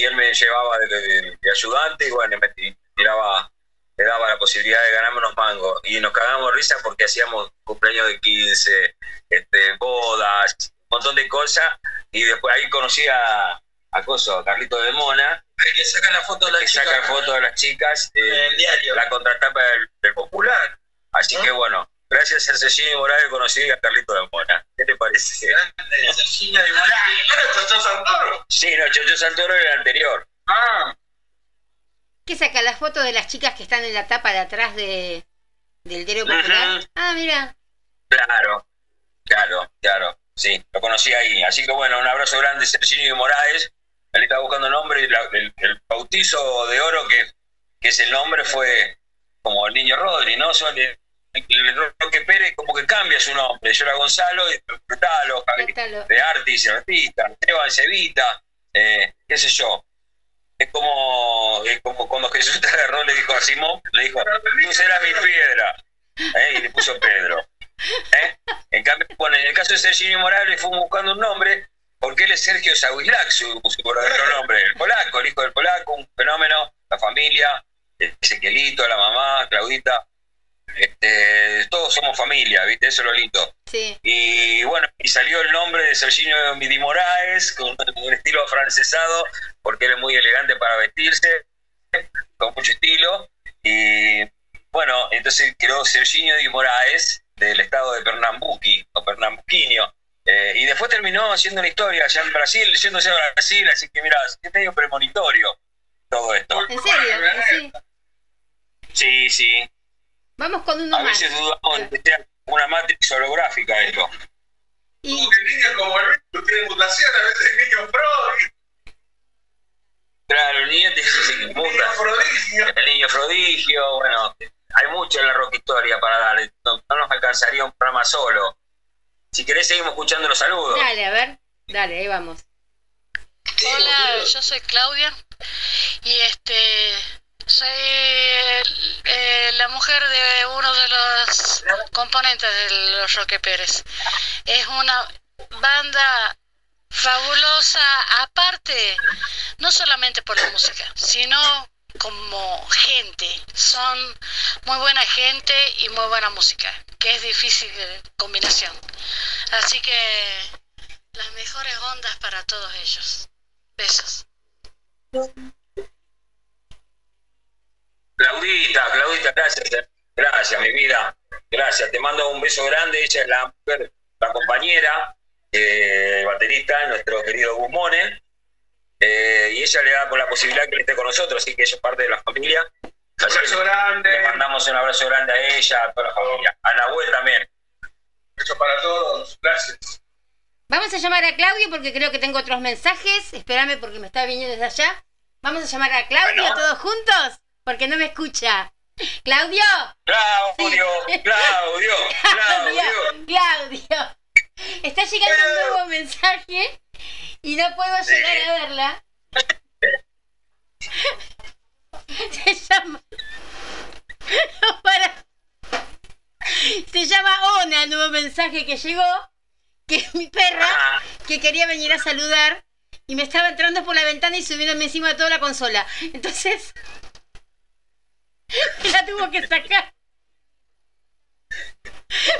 y él me llevaba de, de- de ayudante y bueno, me ti- tiraba, le daba la posibilidad de ganarme unos mangos y nos cagamos risa porque hacíamos cumpleaños de 15, este, bodas, un montón de cosas y después ahí conocí a, a Coso, a Carlito de Mona. El que saca la foto de la que chica. saca fotos de las chicas eh, En el diario. la contratapa del, del popular. Así que bueno, gracias a Cecilio Morales conocí a Carlito de Mona. ¿Qué te parece? ¿Era Chocho Santoro? Sí, no, Chocho Santoro era el anterior. Ah, ¿Qué saca la foto de las chicas que están en la tapa de atrás de, del diario popular? Ah, mira. Claro, claro, claro. Sí, lo conocí ahí. Así que bueno, un abrazo grande, Serginio de Moraes. Él estaba buscando el nombre y la- el, el bautizo de oro, que, que es el nombre, fue como el niño Rodri, ¿no? Son Roque Pérez como que cambia su nombre. Yo era Gonzalo y Frutalo. de Artis, artista, Esteban Cevita, eh, qué sé yo. Es como, es como cuando Jesús te agarró, le dijo a Simón, le dijo, tú serás mi piedra. ¿eh? Y le puso Pedro. ¿eh? En cambio, bueno, en el caso de Sergio Morales fuimos buscando un nombre, porque él es Sergio Zawislak, su, su verdadero nombre, el polaco, el hijo del polaco, un fenómeno, la familia, Ezequielito, la mamá, Claudita, este, todos somos familia, ¿viste? Eso es lo lindo. Sí. Y bueno, y salió el nombre de Serginio Di Moraes, con un estilo afrancesado, porque él es muy elegante para vestirse, con mucho estilo. Y bueno, entonces quedó Serginio Di Moraes, del estado de Pernambuqui, o Pernambuquinho. Eh, y después terminó haciendo una historia allá en Brasil, yéndose a Brasil, así que mira, es medio premonitorio todo esto. ¿En serio? Sí. Sí, sí. Vamos con uno A más. veces dudamos de que sea una matrix holográfica esto. Y que niños como el virus tienen mutación, a veces el niño pro. Claro, el niño te se muta. El niño prodigio, bueno, hay mucho en la rock historia para dar. No, no nos alcanzaría un programa solo. Si querés seguimos escuchando los saludos. Dale, a ver. Dale, ahí vamos. Hola, yo soy Claudia y este soy eh, la mujer de uno de los componentes de los Roque Pérez. Es una banda fabulosa, aparte, no solamente por la música, sino como gente. Son muy buena gente y muy buena música, que es difícil de combinación. Así que las mejores ondas para todos ellos. Besos. Claudita, Claudita, gracias. eh. Gracias, mi vida. Gracias. Te mando un beso grande. Ella es la mujer, la compañera, eh, baterista, nuestro querido Guzmone. Eh, y ella le da con la posibilidad que él esté con nosotros, así que ella es parte de la familia. Así abrazo grande. Le mandamos un abrazo grande a ella, a toda la familia. A Nahuel también. Beso para todos. Gracias. Vamos a llamar a Claudio porque creo que tengo otros mensajes. Espérame porque me está viniendo desde allá. Vamos a llamar a Claudio Bueno. todos juntos porque no me escucha. Claudio. Claudio, Claudio, Claudio. Claudio. Está llegando un nuevo mensaje y no puedo llegar a verla. Se llama. No, para. Se llama Ona el nuevo mensaje que llegó. Que es mi perra que quería venir a saludar y me estaba entrando por la ventana y subiéndome encima de toda la consola. Entonces. La tuvo que sacar.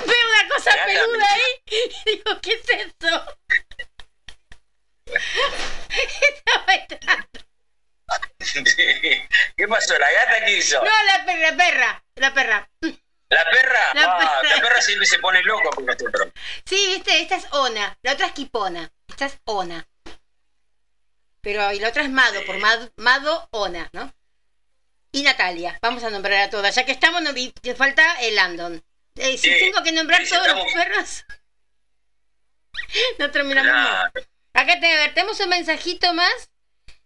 Veo una cosa peluda ahí y digo, ¿qué es eso? Estaba entrando. ¿Qué pasó? ¿La gata qué hizo? No, la perra, la perra, la perra. ¿La perra? La Ah, perra. la perra siempre se pone loca con nosotros. Sí, viste, esta es Ona, la otra es Kipona, esta es Ona. Pero y la otra es Mado, por Mado, Mado Ona, ¿no? Y Natalia, vamos a nombrar a todas, ya que estamos, no, y te falta el Landon. Eh, si Sí, tengo que nombrar sí, todos los perros, no terminamos más. Acá te, a ver, tenemos un mensajito más,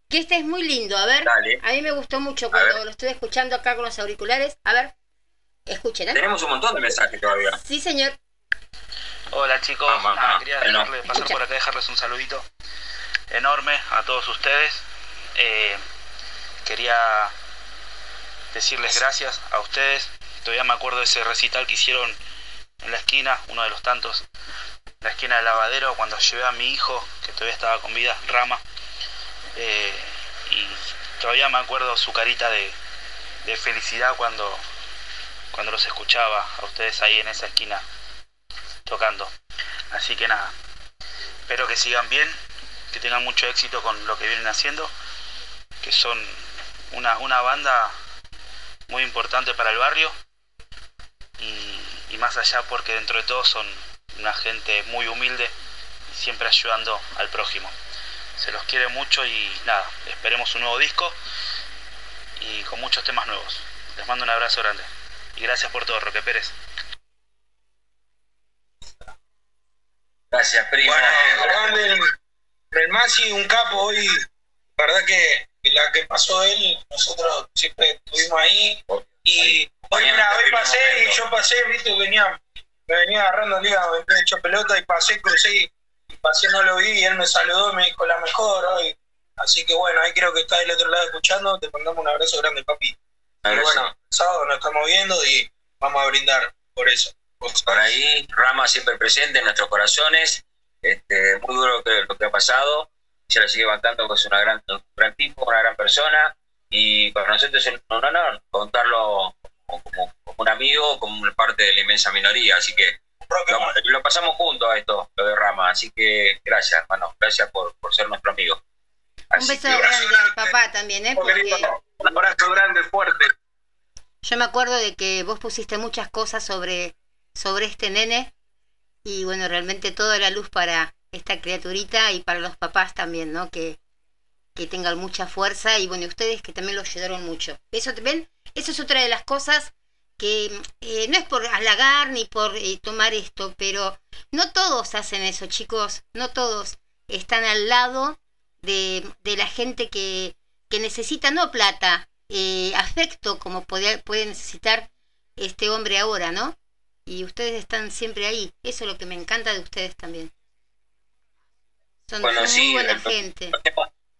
que este es muy lindo, a ver, Dale. a mí me gustó mucho cuando lo estoy escuchando acá con los auriculares, a ver, escuchen, ¿eh? Tenemos un montón de mensajes todavía. Sí, señor. Hola chicos, ah, quería bueno. dejarle- pasar por acá dejarles un saludito enorme a todos ustedes. Eh, quería decirles gracias a ustedes. Todavía me acuerdo de ese recital que hicieron en la esquina, uno de los tantos, la esquina del lavadero, cuando llevé a mi hijo, que todavía estaba con vida, Rama. Eh, y todavía me acuerdo su carita de, de felicidad cuando, cuando los escuchaba a ustedes ahí en esa esquina tocando. Así que nada, espero que sigan bien, que tengan mucho éxito con lo que vienen haciendo, que son una, una banda muy importante para el barrio y, y más allá porque dentro de todo son una gente muy humilde y siempre ayudando al prójimo. Se los quiere mucho y nada, esperemos un nuevo disco y con muchos temas nuevos. Les mando un abrazo grande y gracias por todo, Roque Pérez. Gracias, primo. Bueno, grande el, el Masi, un capo hoy. La verdad que la que pasó él, nosotros siempre estuvimos ahí. Y hoy, mira, hoy pasé y yo pasé, viste, venía, me venía agarrando liga, me había hecho pelota y pasé, crucé y, y pasé, no lo vi y él me saludó y me dijo la mejor hoy. Así que bueno, ahí creo que está del otro lado escuchando, te mandamos un abrazo grande, papi. Y Abrazo. bueno, el sábado nos estamos viendo y vamos a brindar por eso. Por ahí, Rama siempre presente en nuestros corazones. Este, muy duro que, lo que ha pasado. Se la sigue bancando, pues es una gran, un gran tipo, una gran persona. Y para nosotros es un honor contarlo como, como- como un amigo, como parte de la inmensa minoría. Así que lo, lo pasamos juntos a esto, lo de Rama. Así que gracias, hermano. Gracias por, por ser nuestro amigo. Un beso grande al papá también, ¿eh? Porque Un abrazo grande, fuerte. yo me acuerdo de que vos pusiste muchas cosas sobre, sobre este nene y bueno, realmente toda la luz para esta criaturita y para los papás también, ¿no? Que, que tengan mucha fuerza y bueno, ustedes que también lo ayudaron mucho. Eso, ¿ven? Eso es otra de las cosas que eh, no es por halagar ni por eh, tomar esto, pero no todos hacen eso, chicos, no todos están al lado de, de la gente que, que necesita no plata, eh, afecto como puede, puede necesitar este hombre ahora, ¿no? Y ustedes están siempre ahí. Eso es lo que me encanta de ustedes también. Son, Bueno, son sí, muy buena lo- gente.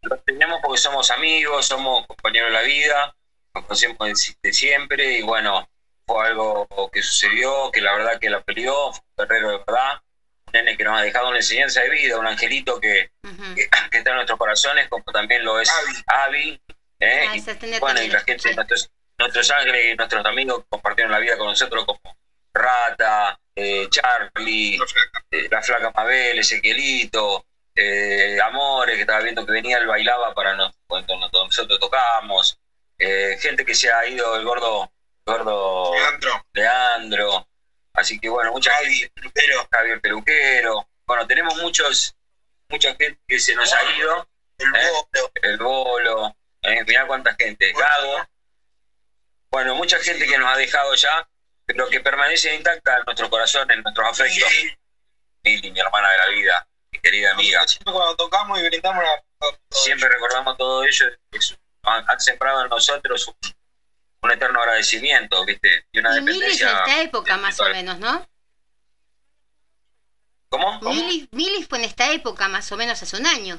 Lo tenemos porque somos amigos, somos compañeros de la vida, nos conocemos de, siempre y bueno, fue algo que sucedió, que la verdad que la peleó, fue un guerrero de verdad, un nene que nos ha dejado una enseñanza de vida, un angelito que, que, que está en nuestros corazones, como también lo es Avi, ¿eh? Ah, Y, bueno, y la la gente, nuestros, nuestros sangre, nuestros amigos compartieron la vida con nosotros como Rata, eh, Charlie, eh, la flaca Mabel, Ezequielito, eh, Amores, que estaba viendo que venía, él bailaba para nos, cuando nos- nosotros tocamos, eh, gente que se ha ido, el gordo, gordo Leandro, así que bueno, mucha gente, Javier Peluquero, bueno, tenemos muchos, mucha gente que se nos ha ido, el bolo, el bolo, eh, mirá cuánta gente, Gago, bueno, mucha gente que nos ha dejado ya, pero que permanece intacta en nuestro corazón, en nuestros afectos. Mili, mi hermana de la vida, querida amiga. Siempre cuando tocamos y brindamos la... Siempre recordamos todo ello. han, han sembrado en nosotros un, un eterno agradecimiento, ¿viste? Y una Y Mili es de dependencia. esta época más o menos, ¿no? ¿Cómo? Mili, Mili fue en esta época más o menos hace un año.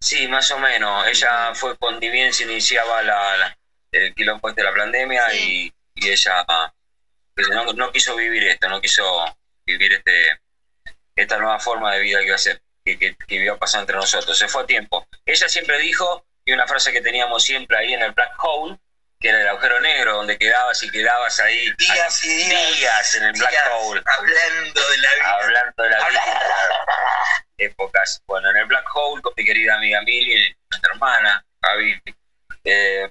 Sí, más o menos. Ella fue cuando bien se iniciaba la, la- el quilombo este de la pandemia y, y ella no, no quiso vivir esto, no quiso vivir este esta nueva forma de vida que iba a ser, que, que, que iba a pasar entre nosotros. Se fue a tiempo. Ella siempre dijo, y una frase que teníamos siempre ahí en el black hole, que era el agujero negro, donde quedabas y quedabas ahí Días y días, días en el black hole. hablando de la vida. Hablando de la vida. Épocas. Bueno, en el black hole con mi querida amiga Mili, nuestra hermana, Javi. Eh,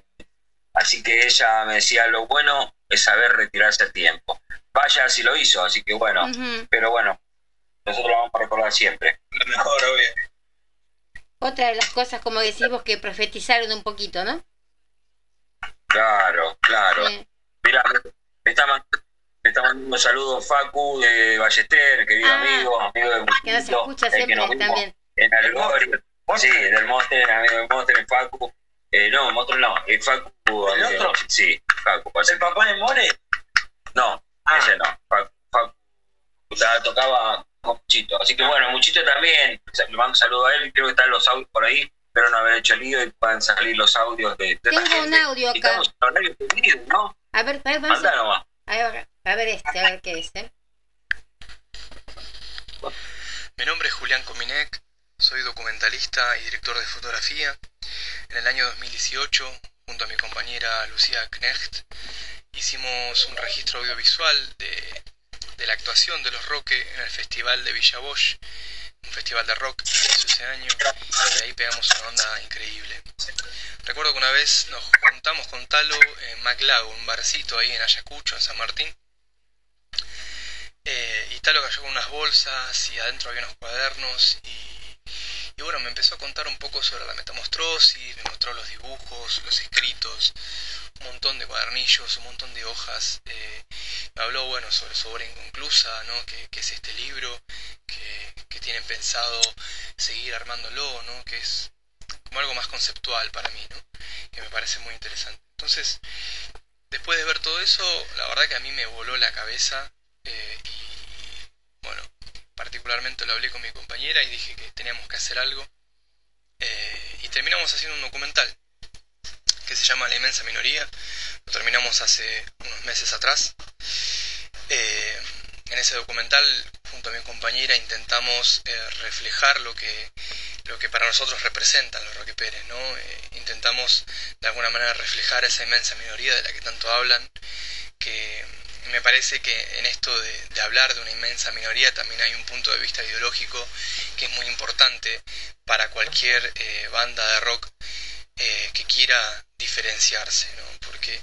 así que ella me decía, lo bueno es saber retirarse a tiempo. Vaya si lo hizo, así que bueno. Pero bueno, nosotros lo vamos a recordar siempre. Lo mejor, obvio. Otra de las cosas, como decimos, que profetizaron un poquito, ¿no? Claro, claro. Sí. Mirá, me está, mandando, me está mandando un saludo Facu de Ballester, querido amigo, amigo de Ah, Que nos escucha siempre nos también. En Algorio. Sí, del Monster, amigo del Monster, Facu. Eh, no, Monster no, el Facu. ¿El eh, otro? Sí, Facu. ¿El papá de More? No, ese no. Facu, Facu la tocaba con Muchito. Así que bueno, Muchito también. Le mando un saludo a él. Creo que están los audios por ahí. Espero no haber hecho lío y puedan salir los audios de, Tengo un gente. audio acá. Estamos en horario perdido, ¿no? A ver, a ver, vamos a, nomás. a ver, a ver este, a ver qué es, ¿eh? Mi nombre es Julián Cominec, soy documentalista y director de fotografía. En el año 2018, junto a mi compañera Lucía Knecht, hicimos un registro audiovisual de, de la actuación de los Roque en el Festival de Villa Bosch, un festival de rock que se hizo ese año, y ahí pegamos una onda increíble. Recuerdo que una vez nos juntamos con Talo en Maclago, un barcito ahí en Ayacucho, en San Martín, eh, y Talo cayó con unas bolsas y adentro había unos cuadernos y, y bueno, me empezó a contar un poco sobre la metamostrosis, me mostró los dibujos, los escritos, un montón de cuadernillos, un montón de hojas. eh, me habló, bueno, sobre sobre Inconclusa, ¿no? Que, es este libro, que, que tienen pensado seguir armándolo, ¿no? Que es como algo más conceptual para mí, ¿no? Que me parece muy interesante. Entonces, después de ver todo eso, la verdad que a mí me voló la cabeza eh, y particularmente lo hablé con mi compañera y dije que teníamos que hacer algo eh, y terminamos haciendo un documental que se llama La inmensa minoría, lo terminamos hace unos meses atrás. Eh, en ese documental, junto a mi compañera, intentamos eh, reflejar lo que, lo que para nosotros representan los Roque Pérez, ¿no? Intentamos de alguna manera reflejar esa inmensa minoría de la que tanto hablan, que me parece que en esto de, hablar de una inmensa minoría también hay un punto de vista ideológico que es muy importante para cualquier eh, banda de rock eh, que quiera diferenciarse, ¿no? Porque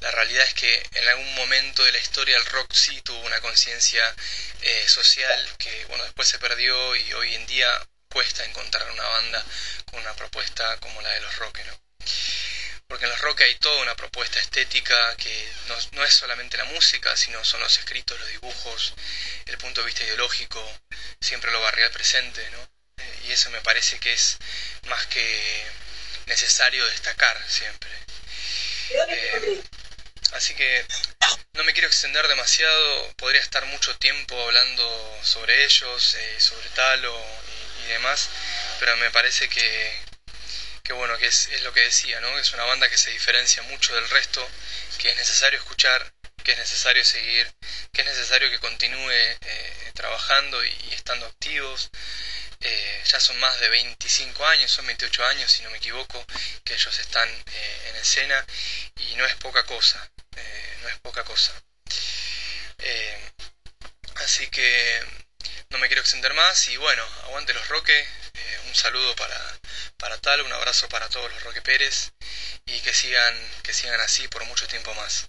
la realidad es que en algún momento de la historia el rock sí tuvo una conciencia eh, social que bueno después se perdió y hoy en día cuesta encontrar una banda con una propuesta como la de los rock, ¿no? Porque en los rock hay toda una propuesta estética que no, es solamente la música, sino son los escritos, los dibujos, el punto de vista ideológico, siempre lo barrial presente, ¿no? Eh, y eso me parece que es más que necesario destacar siempre. Eh, así que no me quiero extender demasiado, podría estar mucho tiempo hablando sobre ellos, eh, sobre Talo y, y demás, pero me parece que, que bueno, que es, lo que decía, ¿no? Es una banda que se diferencia mucho del resto, que es necesario escuchar, que es necesario seguir, que es necesario que continúe eh, trabajando y, estando activos, Eh, ya son más de 25 años, son 28 años si no me equivoco, que ellos están eh, en escena y no es poca cosa, no es poca cosa. así que no me quiero extender más y bueno, aguante los Roque, un saludo para, para tal, un abrazo para todos los Roque Pérez y que sigan, que sigan así por mucho tiempo más.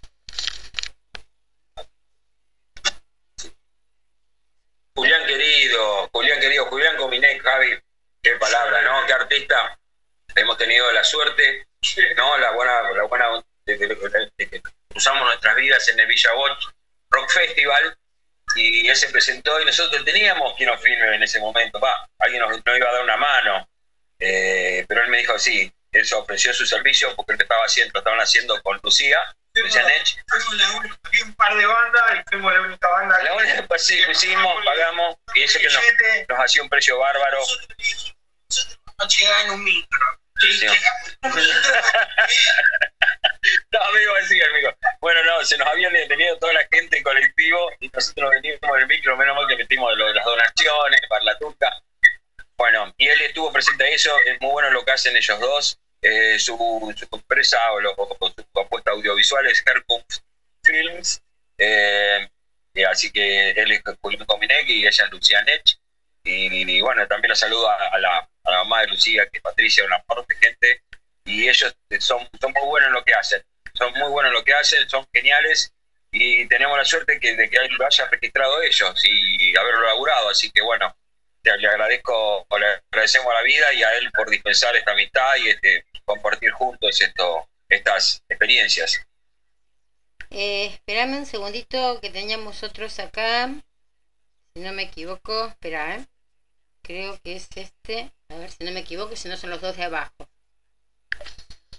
Julián querido, Julián querido, Julián Cominec, Javi, qué palabra, ¿no? Qué artista. Hemos tenido la suerte, ¿no? La buena, la buena de, que cruzamos nuestras vidas en el Villa Watch Rock Festival y él se presentó y nosotros teníamos quien nos filme en ese momento. Va, alguien nos, iba a dar una mano, eh, pero él me dijo sí, él se ofreció su servicio porque él estaba haciendo, lo estaban haciendo con Lucía Fuimos, un par de bandas y fuimos la única banda. La única, pues sí, pusimos, pagamos y eso que nos, nos hacía un precio bárbaro. Nosotros nos llegaba en un micro. Sí. no, amigo, así, amigo. Bueno, no, se nos había detenido toda la gente en colectivo y nosotros veníamos en el micro, menos mal que metimos las donaciones, para la turca. Bueno, y él estuvo presente a eso, es muy bueno lo que hacen ellos dos. Eh, su, su, empresa o, su apuesta audiovisual es Herkunft Films. Eh, y así que él es Julián Cominec y ella es Lucía Nech. Y, bueno, también la saludo a, la, mamá de Lucía, que es Patricia, una de gente. Y ellos son, son muy buenos en lo que hacen. Son muy buenos en lo que hacen, son geniales. Y tenemos la suerte que, de que lo haya registrado ellos y haberlo laburado. Así que bueno, le agradezco, le agradecemos a la vida y a él por dispensar esta amistad y este compartir juntos esto, estas experiencias. Eh, esperame un segundito que teníamos otros acá. Si no me equivoco, espera, ¿eh? Creo que es este. A ver si no me equivoco, si no son los dos de abajo.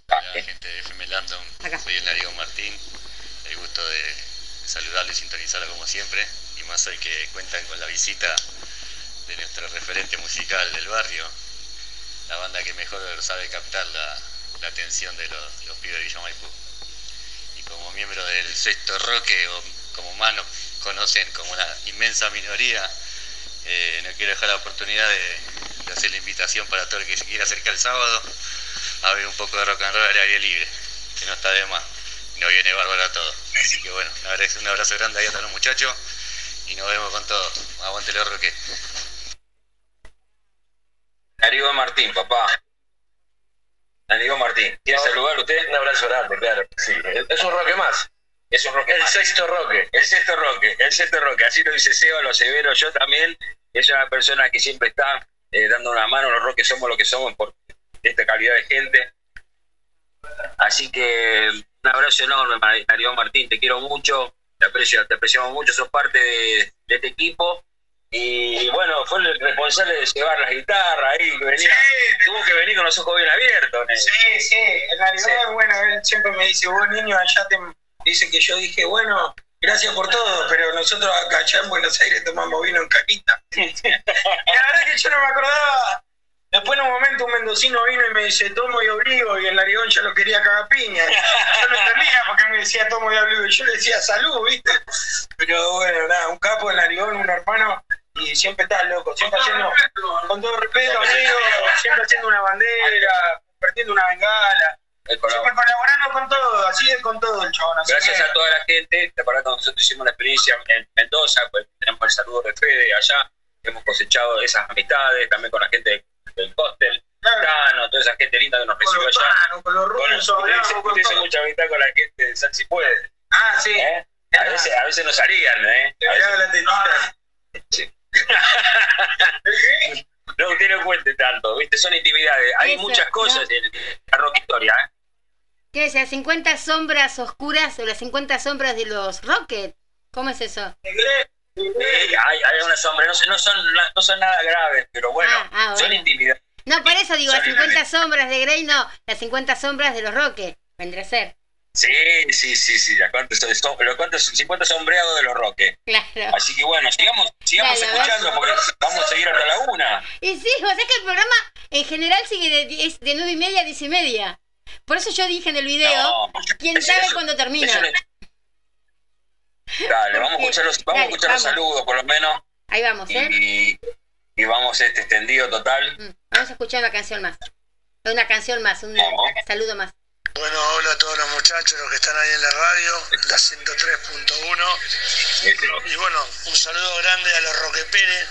Hola, gente de FM Landon. Soy el Narigo Martín. El gusto de saludarles y sintonizarlo como siempre. Y más hoy que cuentan con la visita de nuestro referente musical del barrio, la banda que mejor sabe captar la, atención de los, los, pibes de Villa Maipú. Y como miembro del sexto roque, o como más nos conocen como una inmensa minoría, eh, no quiero dejar la oportunidad de, hacer la invitación para todo el que se quiera acercar el sábado a ver un poco de rock and roll al aire libre, que no está de más. No viene bárbaro a todo. Así que bueno, un abrazo grande ahí a todos los muchachos y nos vemos con todo. Aguante el roque. Darío Martín, papá. Darío Martín. ¿Quiere saludar usted? Un abrazo grande, claro. Sí. Es un roque más. Es un roque El sexto roque. El sexto roque. El sexto roque. Así lo dice Seba, lo asevero yo también. Es una persona que siempre está eh, dando una mano. Los roques somos lo que somos por esta calidad de gente. Así que un abrazo enorme, Darío Martín. Te quiero mucho. Te aprecio, te apreciamos mucho. Sos parte de este equipo y bueno, fue el responsable de llevar las guitarras ahí, que venía, tuvo que venir con los ojos bien abiertos. Sí, sí, en realidad, bueno, él siempre me dice, vos niño, allá te dice que yo dije, bueno, gracias por todo, pero nosotros acá allá en Buenos Aires tomamos vino en caquita. y la verdad que yo no me acordaba. Después en un momento un mendocino vino y me dice, tomo y obligo, y el narigón ya lo quería cagar piña. Yo no entendía porque me decía tomo y obligo, y yo le decía salud, ¿viste? Pero bueno, nada, un capo del narigón, un hermano, y siempre estás loco, siempre haciendo, con todo respeto, amigo, siempre haciendo una bandera, compartiendo una bengala. Siempre colaborando con todo, así es con todo el chabón. Gracias a toda la gente, te acuerdas cuando nosotros hicimos la experiencia en Mendoza, pues tenemos el saludo de Fede allá, hemos cosechado esas amistades, también con la gente del cóctel, claro. toda esa gente linda que nos recibió allá. con los rusos, con hice mucha amistad con la gente de San Si Puede. Ah, sí. ¿Eh? A, veces, a veces no salían, ¿eh? A veces... la tetita. Sí. no, usted no cuente tanto, ¿viste? Son intimidades. Hay muchas cosas en la rock historia, ¿eh? ¿Qué es? ¿Las 50 sombras oscuras o las 50 sombras de los Rockets? ¿Cómo es eso? Sí, hay, hay una sombra, no, no, son, no son nada graves, pero bueno, ah, ah, son intimidades. No, por eso digo, las 50 sombras de Grey no, las 50 sombras de los Rockets, vendría a ser. Sí, sí, sí, sí, los cuantos 50 sombreados de los roques. Claro. Así que bueno, sigamos, sigamos escuchando porque vamos a seguir hasta la una. Y sí, o sea que el programa en general sigue de, es de 9 y media a 10 y media. Por eso yo dije en el video, quién sabe cuándo termina. Dale, vamos a escuchar los, vamos a escuchar los saludos por lo menos. Ahí vamos, ¿eh? y vamos este extendido total. Mm, Vamos a escuchar una canción más. Una canción más, un saludo más. Bueno, hola a todos los muchachos, los que están ahí en la radio, la 103.1. Y bueno, un saludo grande a los Roque Pérez,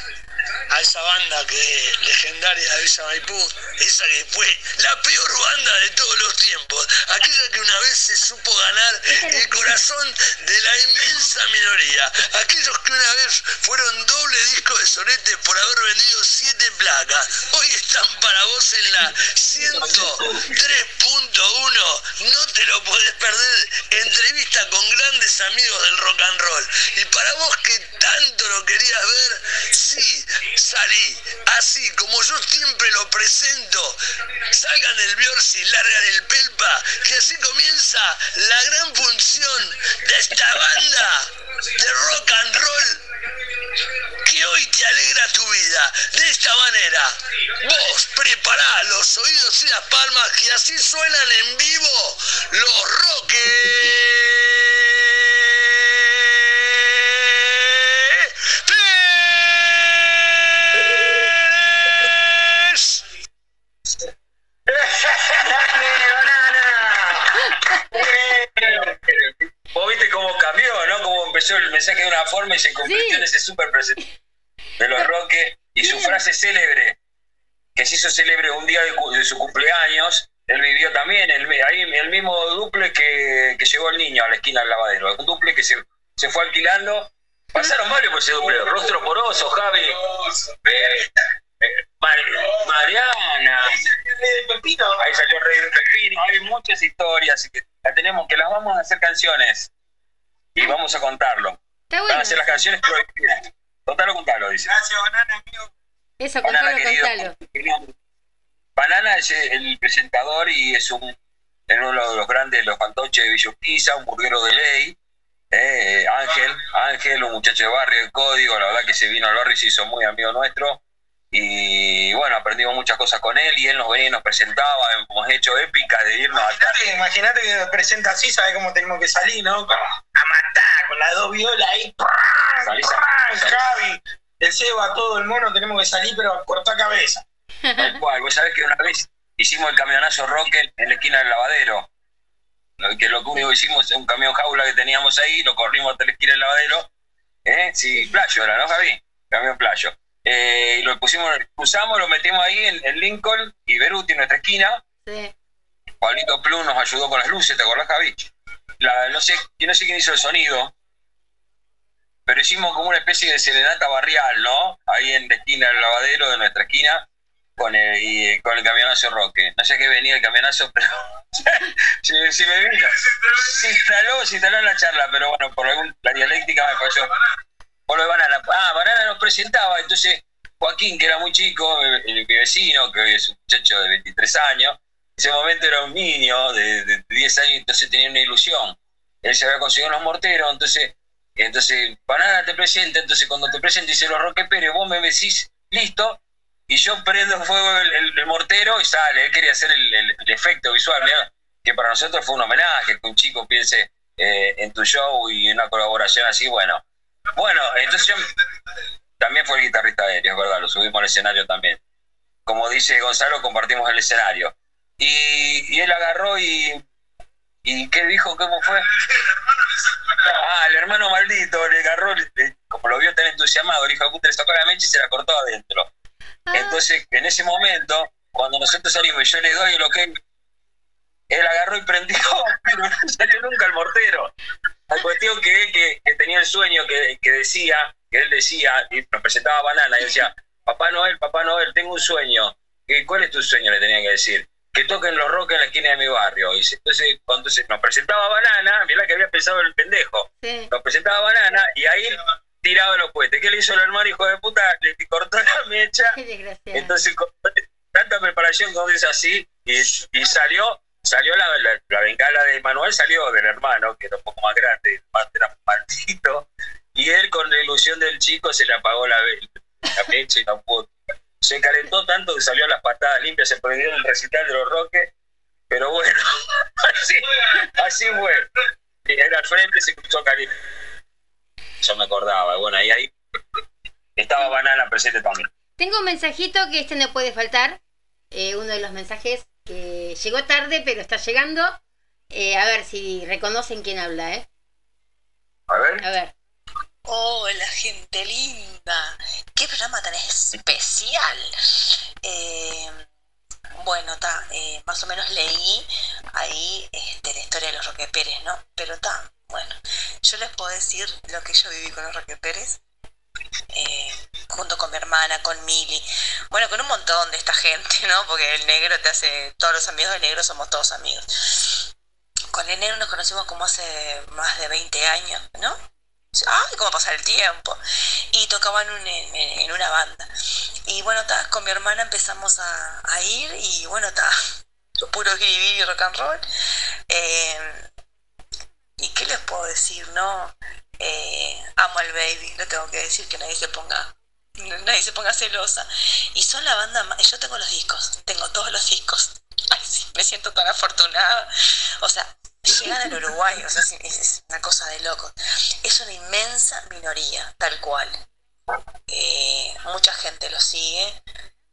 a esa banda que legendaria de Villa Maipú, esa que fue la peor banda de todos los tiempos, aquella que una vez se supo ganar el corazón de la inmensa minoría, aquellos que una vez fueron doble disco de sonete por haber vendido siete placas, hoy están para vos en la 103.1, no te lo podés perder, entrevista con grandes amigos del rock and roll, y para vos que tanto lo querías ver, sí, salí, así como yo siempre lo presento, salgan del Biorsi, largan el Pelpa, que así comienza la gran función de esta banda de rock and roll que hoy te alegra tu vida. De esta manera, vos prepará los oídos y las palmas que así suenan en vivo los Roques. Vos viste cómo cambió, ¿no? Cómo empezó el mensaje de una forma y se convirtió en ese super presente de los Roques. Y su frase célebre, que se hizo célebre un día de, su cumpleaños, él vivió también el, ahí el mismo duple que, que llegó el niño a la esquina del lavadero. Un duple que se, se fue alquilando. Pasaron varios por ese duple. Rostro poroso, Javi. Eh, eh, Mar- Mariana. Ahí salió el Rey de Pepino. Hay muchas historias así que la tenemos que las vamos a hacer canciones. Y vamos a contarlo. Está Van bueno. a hacer las canciones prohibidas. Contalo, contalo, dice. Gracias, banana, amigo. Eso, Banana, contalo, querido. contalo. Banana es el presentador y es un es uno de los grandes, de los fantoches de Villa Urquiza, un burguero de ley. eh, Ángel, Ángel, un muchacho de barrio de código, la verdad que se vino al barrio y se hizo muy amigo nuestro. Y bueno, aprendimos muchas cosas con él y él nos venía y nos presentaba, hemos hecho épicas de irnos a Imagínate, que nos presenta así, sabe cómo tenemos que salir, ¿no? Como A matar, con las dos violas ahí. ¡pran! Salís salís. Javi, el Seba, todo el mono, tenemos que salir, pero a cortar cabeza. Tal cual, vos sabés que una vez hicimos el camionazo Rocket en la esquina del lavadero. Lo que lo único que hicimos es un camión jaula que teníamos ahí, lo corrimos hasta la esquina del lavadero. ¿Eh? Sí, playo era, ¿no, Javi? Camión playo. Eh, y lo pusimos, cruzamos, lo metimos ahí en, en Lincoln y Beruti en nuestra esquina. Sí. Pablito Plum nos ayudó con las luces, ¿te acordás, Javi? La- no, sé, yo no sé quién hizo el sonido, pero hicimos como una especie de serenata barrial, ¿no? Ahí en la esquina del lavadero de nuestra esquina, con el, y, con el camionazo Roque. No sé qué venía el camionazo, pero si, si me vino. Se instaló, se instaló en la charla, pero bueno, por algún, la dialéctica me falló. Banana. Ah, Banana nos presentaba, entonces Joaquín, que era muy chico, el- mi vecino, que hoy es un muchacho de 23 años, en ese momento era un niño de, de 10 años, entonces tenía una ilusión. Él se había conseguido unos morteros, entonces, entonces Banana te presenta, entonces cuando te presenta dice los Roque Pérez, vos me decís, listo, y yo prendo fuego el, el- el mortero y sale. Él quería hacer el, efecto visual, mirá, que para nosotros fue un homenaje, que un chico piense eh, en tu show y en una colaboración así, bueno. Bueno, entonces yo también fue el guitarrista de es verdad, lo subimos al escenario también. Como dice Gonzalo, compartimos el escenario. Y, y él agarró y. ¿Y qué dijo? ¿Cómo fue? Ah, el hermano maldito le agarró, le- como lo vio tan entusiasmado, el hijo de puta le sacó la mecha y se la cortó adentro. Entonces, en ese momento, cuando nosotros salimos y yo le doy el ok, él agarró y prendió, pero no salió nunca el mortero. La cuestión que que, que tenía el sueño que, que decía, que él decía, y nos presentaba banana, y decía, Papá Noel, Papá Noel, tengo un sueño. ¿Y ¿Cuál es tu sueño? Le tenía que decir. Que toquen los rock en la esquina de mi barrio. Y entonces, cuando se nos presentaba banana, mirá que había pensado el pendejo. Sí. Nos presentaba banana y ahí tiraba los cohetes. ¿Qué le hizo el hermano hijo de puta? Le cortó la mecha. Qué. Entonces, con tanta preparación como dice así, y, y salió, salió la, la, la bengala de Manuel, salió del hermano, que era un poco más grande, más era maldito, y él con la ilusión del chico se le apagó la, la mecha y no pudo. Se calentó tanto que salió a las patadas limpias, se perdió el recital de los Roques, pero bueno, así, así fue. Era al frente, se cruzó caliente. Yo me acordaba, bueno, y ahí estaba Banana presente también. Tengo un mensajito que este no puede faltar. Eh, uno de los mensajes que llegó tarde, pero está llegando. Eh, a ver si reconocen quién habla, ¿eh? A ver. A ver. Hola, gente linda. Qué programa tan especial. Eh, bueno, está, eh, más o menos leí ahí este, la historia de los Roque Pérez, ¿no? Pero está, bueno, yo les puedo decir lo que yo viví con los Roque Pérez, eh, junto con mi hermana, con Mili, bueno, con un montón de esta gente, ¿no? Porque el negro te hace, todos los amigos del negro somos todos amigos. Con el negro nos conocimos como hace más de 20 años, ¿no? ay, cómo pasa el tiempo. Y tocaban en, una banda. Y bueno, ta, con mi hermana empezamos a, ir y bueno, está puro y rock and roll. Eh, ¿Y qué les puedo decir, no? Eh, amo al baby, no tengo que decir que nadie se ponga nadie se ponga celosa. Y son la banda más... Yo tengo los discos, tengo todos los discos. Ay, me siento tan afortunada. O sea, llegan al Uruguay, o sea, es una cosa de loco. Es una inmensa minoría, tal cual. Eh, mucha gente lo sigue.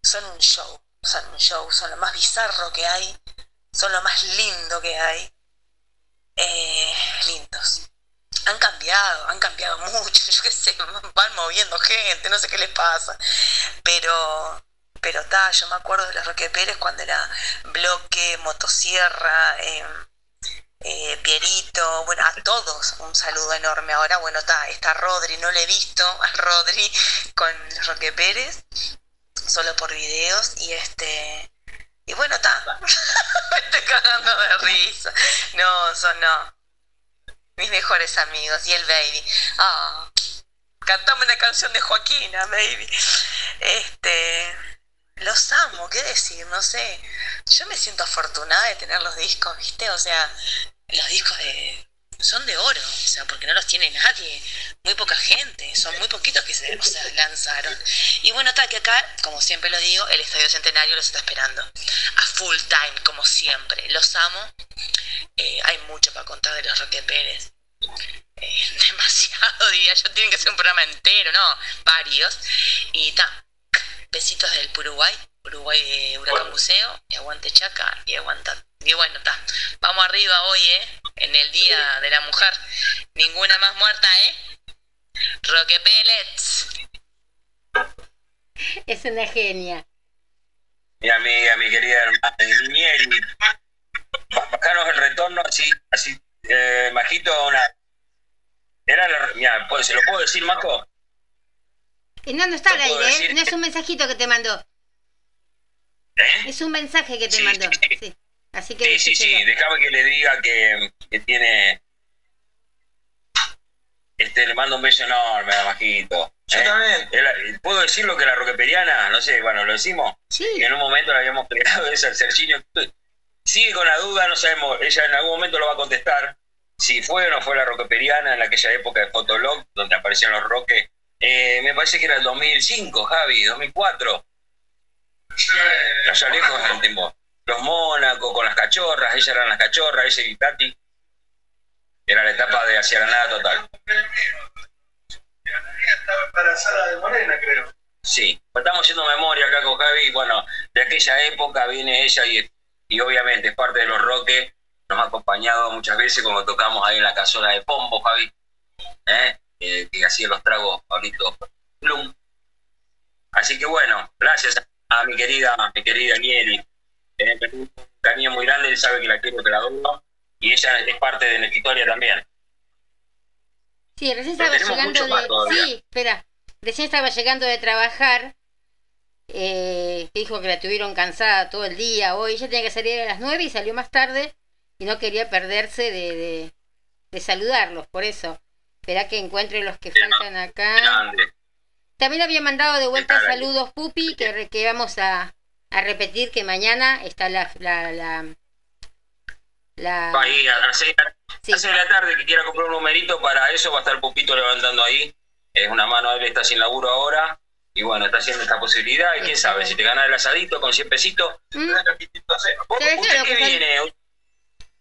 Son un show, son un show, son lo más bizarro que hay, son lo más lindo que hay. Eh, lindos. Han cambiado, han cambiado mucho, yo qué sé, van moviendo gente, no sé qué les pasa. Pero, pero ta, yo me acuerdo de los Roque Pérez cuando era bloque, motosierra, eh, eh, Pierito, bueno, a todos un saludo enorme. Ahora, bueno, está, está Rodri, no le he visto a Rodri con Roque Pérez, solo por videos, y este. Y bueno, está. Me estoy cagando de risa. No, son no. Mis mejores amigos. Y el baby. Ah. Cantame una canción de Joaquina, baby. Este. Los amo, ¿qué decir? No sé. Yo me siento afortunada de tener los discos, ¿viste? O sea, los discos de son de oro, o sea, porque no los tiene nadie, muy poca gente, son muy poquitos que se lanzaron. Y bueno, está que acá, como siempre lo digo, el Estadio Centenario los está esperando. A full time, como siempre. Los amo. Eh, hay mucho para contar de los Roque Pérez. Eh, demasiado, diría yo. Tienen que hacer un programa entero, ¿no? Varios. Y está besitos del Uruguay, Uruguay de Huracán Museo, y aguante Chaca, y aguanta. Y bueno, está. Vamos arriba hoy, ¿eh? En el Día de la Mujer. Ninguna más muerta, ¿eh? Roque Pellets. Es una genia. Mi amiga, mi querida hermana Niñeri. Bajanos el retorno así, así, eh, Majito, una. Era la. Mira, pues, ¿se lo puedo decir, Maco? no, no está al aire, ¿eh? No es un mensajito que te mandó. ¿Eh? Es un mensaje que te mandó. Sí. Así que sí, sí, sí. Déjame que le diga que, que tiene. Este, le mando un beso enorme a Majito. Yo ¿eh? también. ¿Puedo decir lo que la roqueperiana? No sé, bueno, lo decimos. Sí. En un momento le habíamos creado eso al Serginio. Sigue con la duda, no sabemos. Ella en algún momento lo va a contestar. Si fue o no fue la roqueperiana en aquella época de Fotolog, donde aparecían los roques eh, me parece que era el 2005, Javi, 2004. Allá lejos el tiempo. Los Mónacos con las cachorras, ellas eran las cachorras, ese y Tati. Era la etapa de hacia la nada total. Estaba embarazada de Morena, creo. Sí, pues estamos haciendo memoria acá con Javi. Bueno, de aquella época viene ella y, y obviamente es parte de los roques. Nos ha acompañado muchas veces cuando tocamos ahí en la casona de Pombo, Javi. ¿Eh? que hacía los tragos Pablito. Así que bueno, gracias a mi querida, mi querida Nieri. Eh, un cariño muy grande, él sabe que la quiero, que la adoro, y ella es parte de nuestra historia también. Sí, recién estaba llegando de... Sí, espera. Recién estaba llegando de trabajar. Eh, dijo que la tuvieron cansada todo el día hoy. Ella tenía que salir a las 9 y salió más tarde y no quería perderse de, de, de saludarlos, por eso. Espera que encuentre los que faltan acá. También había mandado de vuelta saludos Pupi, que, que vamos a, a, repetir que mañana está la... la, la, la... Ahí, a las 6 de la tarde que quiera comprar un numerito para eso, va a estar Pupito levantando ahí. Es una mano, él está sin laburo ahora. Y bueno, está haciendo esta posibilidad. Y quién sabe, si te gana el asadito con 100 pesitos. ¿Mm? ¿Usted qué viene?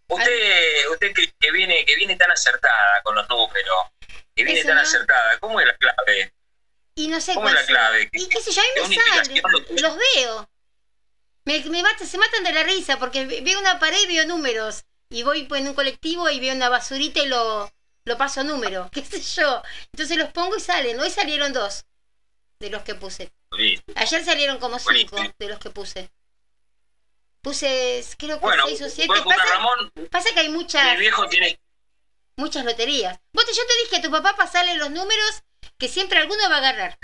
Usted, usted que, viene, que viene tan acertada con los números, que viene tan acertada, ¿cómo es la clave? Y no sé ¿Cómo es la clave? Y qué sé yo, a ¿Es mí me una sale, indicación? los veo. Me, me mata- se matan de la risa porque ve- veo una pared y veo números. Y voy pues, en un colectivo y veo una basurita y lo, lo paso a número, qué sé yo. Entonces los pongo y salen. Hoy salieron dos de los que puse. Ayer salieron como cinco de los que puse. Puse, creo que Bueno, seis o siete. Pasa, Ramón. pasa que hay muchas, Mi viejo tiene. muchas loterías. Vos te, yo te dije a tu papá pasarle los números que siempre alguno va a agarrar.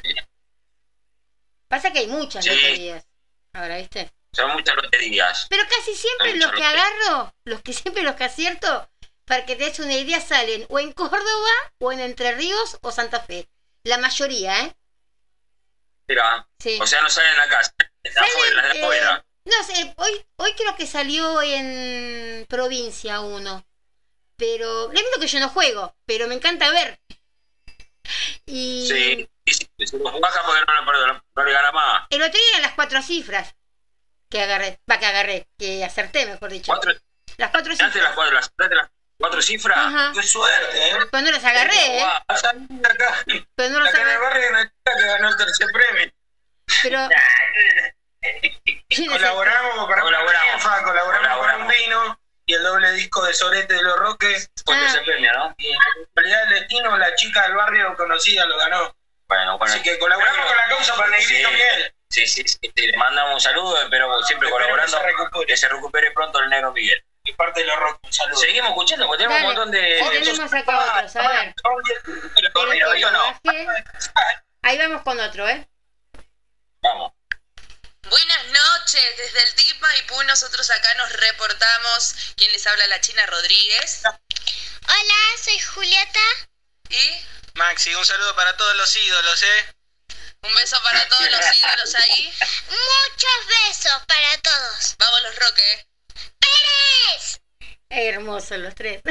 Pasa que hay muchas Sí. loterías. Ahora, ¿viste? Son muchas loterías. Pero casi siempre los que agarro, los que siempre los que acierto, para que te des una idea, salen o en Córdoba, o en Entre Ríos, o Santa Fe. La mayoría, ¿eh? Mira. Sí. O sea, no salen acá. De afuera, de Eh, afuera. no sé, hoy, hoy creo que salió en provincia uno. Pero, le digo que yo no juego, pero me encanta ver. Y Sí. Y si si no, no, no más. el otro día eran las cuatro cifras que agarré, va que agarré, que acerté, mejor dicho. Cuatro, Las cuatro cifras. las cuatro, las, antes de las cuatro cifras. Ajá. Qué suerte, ¿eh? Pero no las agarré, ¿eh? Acá, no las acá en el agarré. barrio hay una chica que ganó el tercer premio. Pero. Colaboramos con Colaboramos. Colaboramos, Colaboramos. con un vino y el doble disco de Sorete de los Roques. Fue que se premia, ¿no? Y en realidad el destino, la chica del barrio conocida lo ganó. Bueno, bueno. Así que colaboramos con la causa para Negrito Sí. Miguel. Sí, sí, sí, le mandamos un saludo, pero siempre Espero colaborando. que se recupere. que se recupere pronto el negro Miguel. Y parte de los Roques, un saludo. Seguimos escuchando, porque tenemos Dale. un montón de. Sí, tenemos acá otros, a ver. Pero hoy o no. Ahí vamos con otro, ¿eh? Vamos. Buenas noches, desde el Team Maipú nosotros acá nos reportamos. ¿Quién les habla? La China Rodríguez. Hola, soy Julieta. ¿Y? Maxi, un saludo para todos los ídolos, ¿eh? Un beso para todos los ídolos ahí. Muchos besos para todos. Vamos los Roque. ¡Pérez! Hermosos los tres.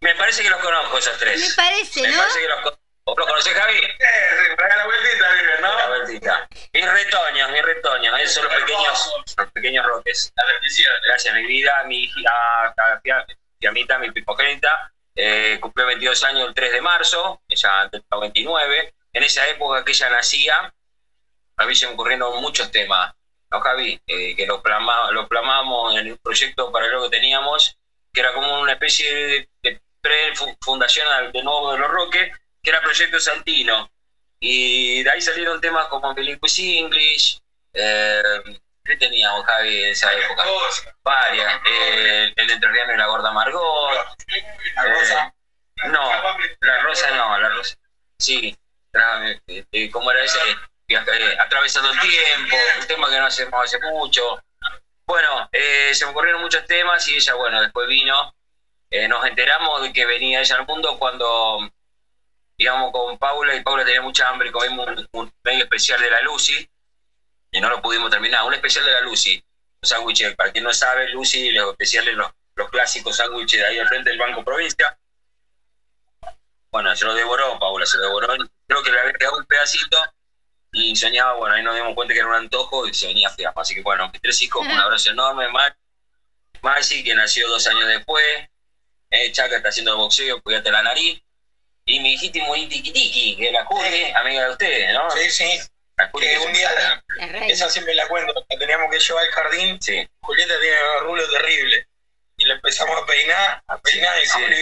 Me parece que los conozco esos tres. Me parece, Me ¿no? parece que los conozco. ¿Vos los conocés, Javi? Eh, sí, para la vueltita, vive, ¿no? La vueltita. Mis retoños, mis retoños. Esos son los pequeños, los pequeños roques. La bendición. Gracias, mi vida, mi hija, a, a, Fiamita, mi primogénita, eh, cumplió 22 años el 3 de marzo, ella del 99. En esa época que ella nacía, a mí se me ocurrieron muchos temas, ¿no, Javi? Eh, que lo, plama, lo plamamos en un proyecto paralelo que teníamos, que era como una especie de, de pre-fundación al- de nuevo de los Roques, que era Proyecto Santino. Y de ahí salieron temas como Bilinguis English, eh, ¿qué teníamos, Javi, en esa época? Varias. Eh, el entrerriano y la gorda Margot. Eh, no, la rosa no, la rosa. Sí, eh, ¿cómo era ese? Eh, Atravesando el tiempo, un tema que no hacemos hace mucho. Bueno, eh, se me ocurrieron muchos temas y ella, bueno, después vino. Eh, nos enteramos de que venía ella al mundo cuando íbamos con Paula y Paula tenía mucha hambre y comimos un, un especial de la Lucy y no lo pudimos terminar. Un especial de la Lucy, un sándwich, para quien no sabe, Lucy, los especiales, los, los clásicos sándwiches ahí al frente del Banco Provincia. Bueno, se lo devoró Paula, se lo devoró. Creo que le había quedado un pedacito y soñaba, bueno, ahí nos dimos cuenta que era un antojo y se venía fea. Así que bueno, mis tres hijos, un abrazo enorme. Mar Maxi, que nació dos años después. Eh, Chaca está haciendo boxeo, cuídate la nariz. Y mi hijita muy tiquitiqui, que es la Juli, amiga de ustedes, ¿no? Sí, sí. La Que que un día, La esa siempre la cuento, la teníamos que llevar al jardín. Sí. Julieta tiene un rulo terrible. Y le empezamos a peinar, a peinar, y Sí. Juli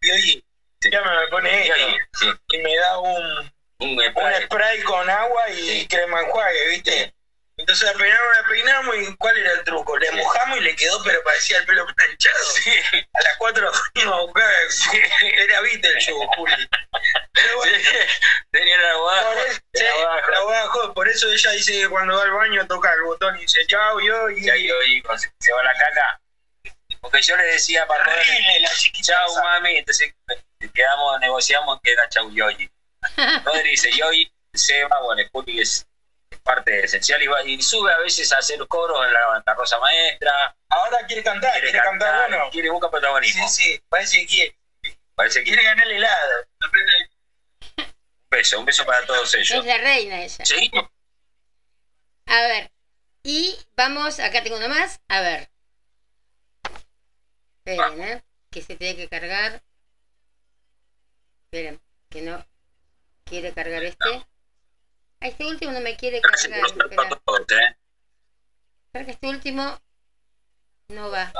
viene y ya me pone. Sí. Y me da un, Un un spray. con agua y crema enjuague, ¿viste? Entonces la peinamos, la peinamos y ¿cuál era el truco? Le mojamos y le quedó, pero parecía el pelo planchado. A las 4 fuimos a buscar, era Beetlejuice, Juli. Pero bueno, Tenía la boda. por eso, sí, ella dice que cuando va al baño toca el botón y dice chao yo y Ya yo y se, se va la caca. Porque yo le decía para esa. mami, entonces quedamos, negociamos que era chau Yoyi. Rodri dice Yoyi, Seba, bueno, Juli es parte esencial y, va, y sube a veces a hacer coros en la, la Rosa Maestra. Ahora quiere cantar, quiere, cantar, bueno. Quiere buscar protagonismo. Sí, sí, parece que quiere. Parece que Quiere ganar el helado. un beso, un beso para todos ellos. Es la reina ella. Seguimos. A ver. Y vamos, acá tengo uno más. A ver. Esperen, ¿eh? Que se tiene que cargar. Esperen, que no. quiere cargar este. A este último no me quiere cargar. Espera. Espera que este último no va.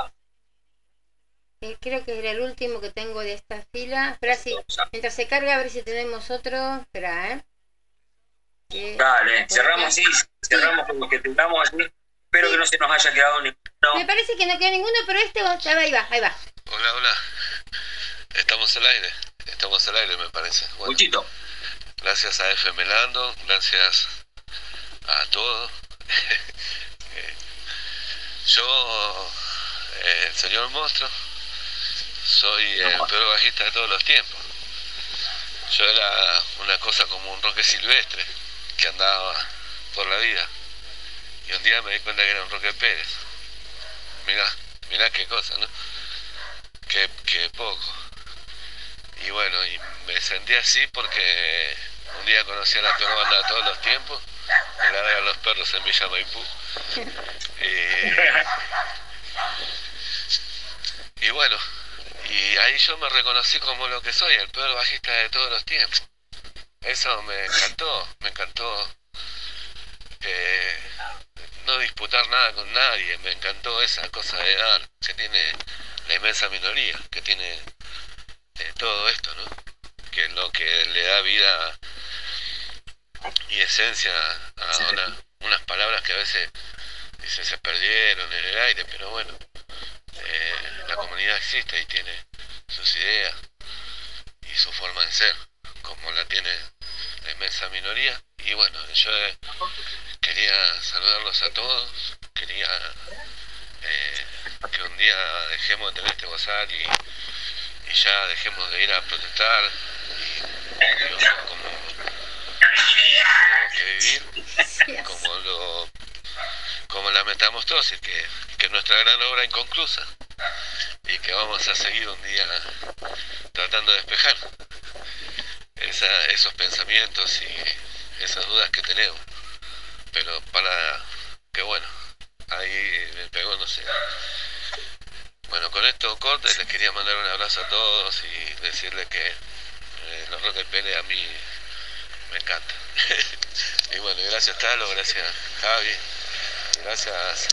Eh, creo que era el último que tengo de esta fila. Espera, sí. Mientras se carga, a ver si tenemos otro. Espera, ¿eh? Que- Dale, cerramos así, cerramos como que tengamos así. Espero que no se nos haya quedado ninguno. Me parece que no queda ninguno, pero este va, ahí va, ahí va. Hola, hola. Estamos al aire. Estamos al aire, me parece. Bueno, gracias a FM Lando, gracias a todos. Eh, Yo, eh, el señor monstruo, soy el peor bajista de todos los tiempos. Yo era una cosa como un roque silvestre que andaba por la vida. Y un día me di cuenta que era un Roque Pérez. Mirá, mirá qué cosa, ¿no? Qué, qué poco. Y bueno, y me sentí así porque un día conocí a la peor banda de todos los tiempos, en la de los perros en Villa Maipú. Y, y bueno, y ahí yo me reconocí como lo que soy, el peor bajista de todos los tiempos. Eso me encantó, me encantó eh, no disputar nada con nadie, me encantó esa cosa de dar que tiene la inmensa minoría, que tiene eh, todo esto, ¿no? Que es lo que le da vida y esencia a una- unas palabras que a veces dice, se perdieron en el aire, pero bueno, eh, la comunidad existe y tiene sus ideas y su forma de ser, como la tiene la inmensa minoría. Y bueno, yo eh, quería saludarlos a todos, quería eh, que un día dejemos de tener este gozar y, y ya dejemos de ir a protestar y, como tenemos que vivir como lo como la metamorfosis que, que es nuestra gran obra inconclusa y que vamos a seguir un día tratando de despejar esa- esos pensamientos y esas dudas que tenemos. Pero para que bueno ahí me pegó no sé bueno con esto corta les quería mandar un abrazo a todos y decirles que eh, los rock Pérez a mí me encanta y bueno gracias Talo gracias Javi gracias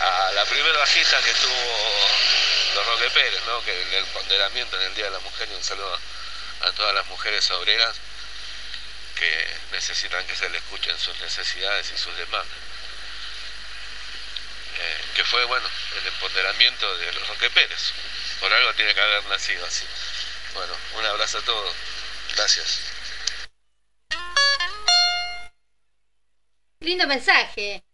a la primera bajista que tuvo los Roque Pérez, ¿no? que el, el ponderamiento en el Día de la Mujer y un saludo a, a todas las mujeres obreras que necesitan que se le escuchen sus necesidades y sus demandas. Eh, que fue, bueno, el empoderamiento de los Roque Pérez. Por algo tiene que haber nacido así. Bueno, un abrazo a todos. Gracias. Lindo mensaje.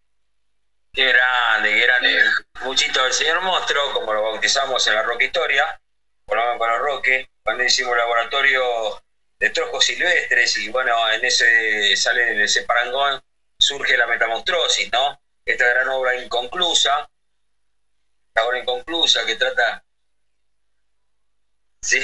Qué grande, qué grande. Muchito del señor monstruo, como lo bautizamos en la Roque Historia, por lo menos con los Roque, cuando hicimos el laboratorio de trozos silvestres y bueno, en ese sale en ese parangón surge la metamostrosis, ¿no? Esta gran obra inconclusa, esta obra inconclusa que trata Sí,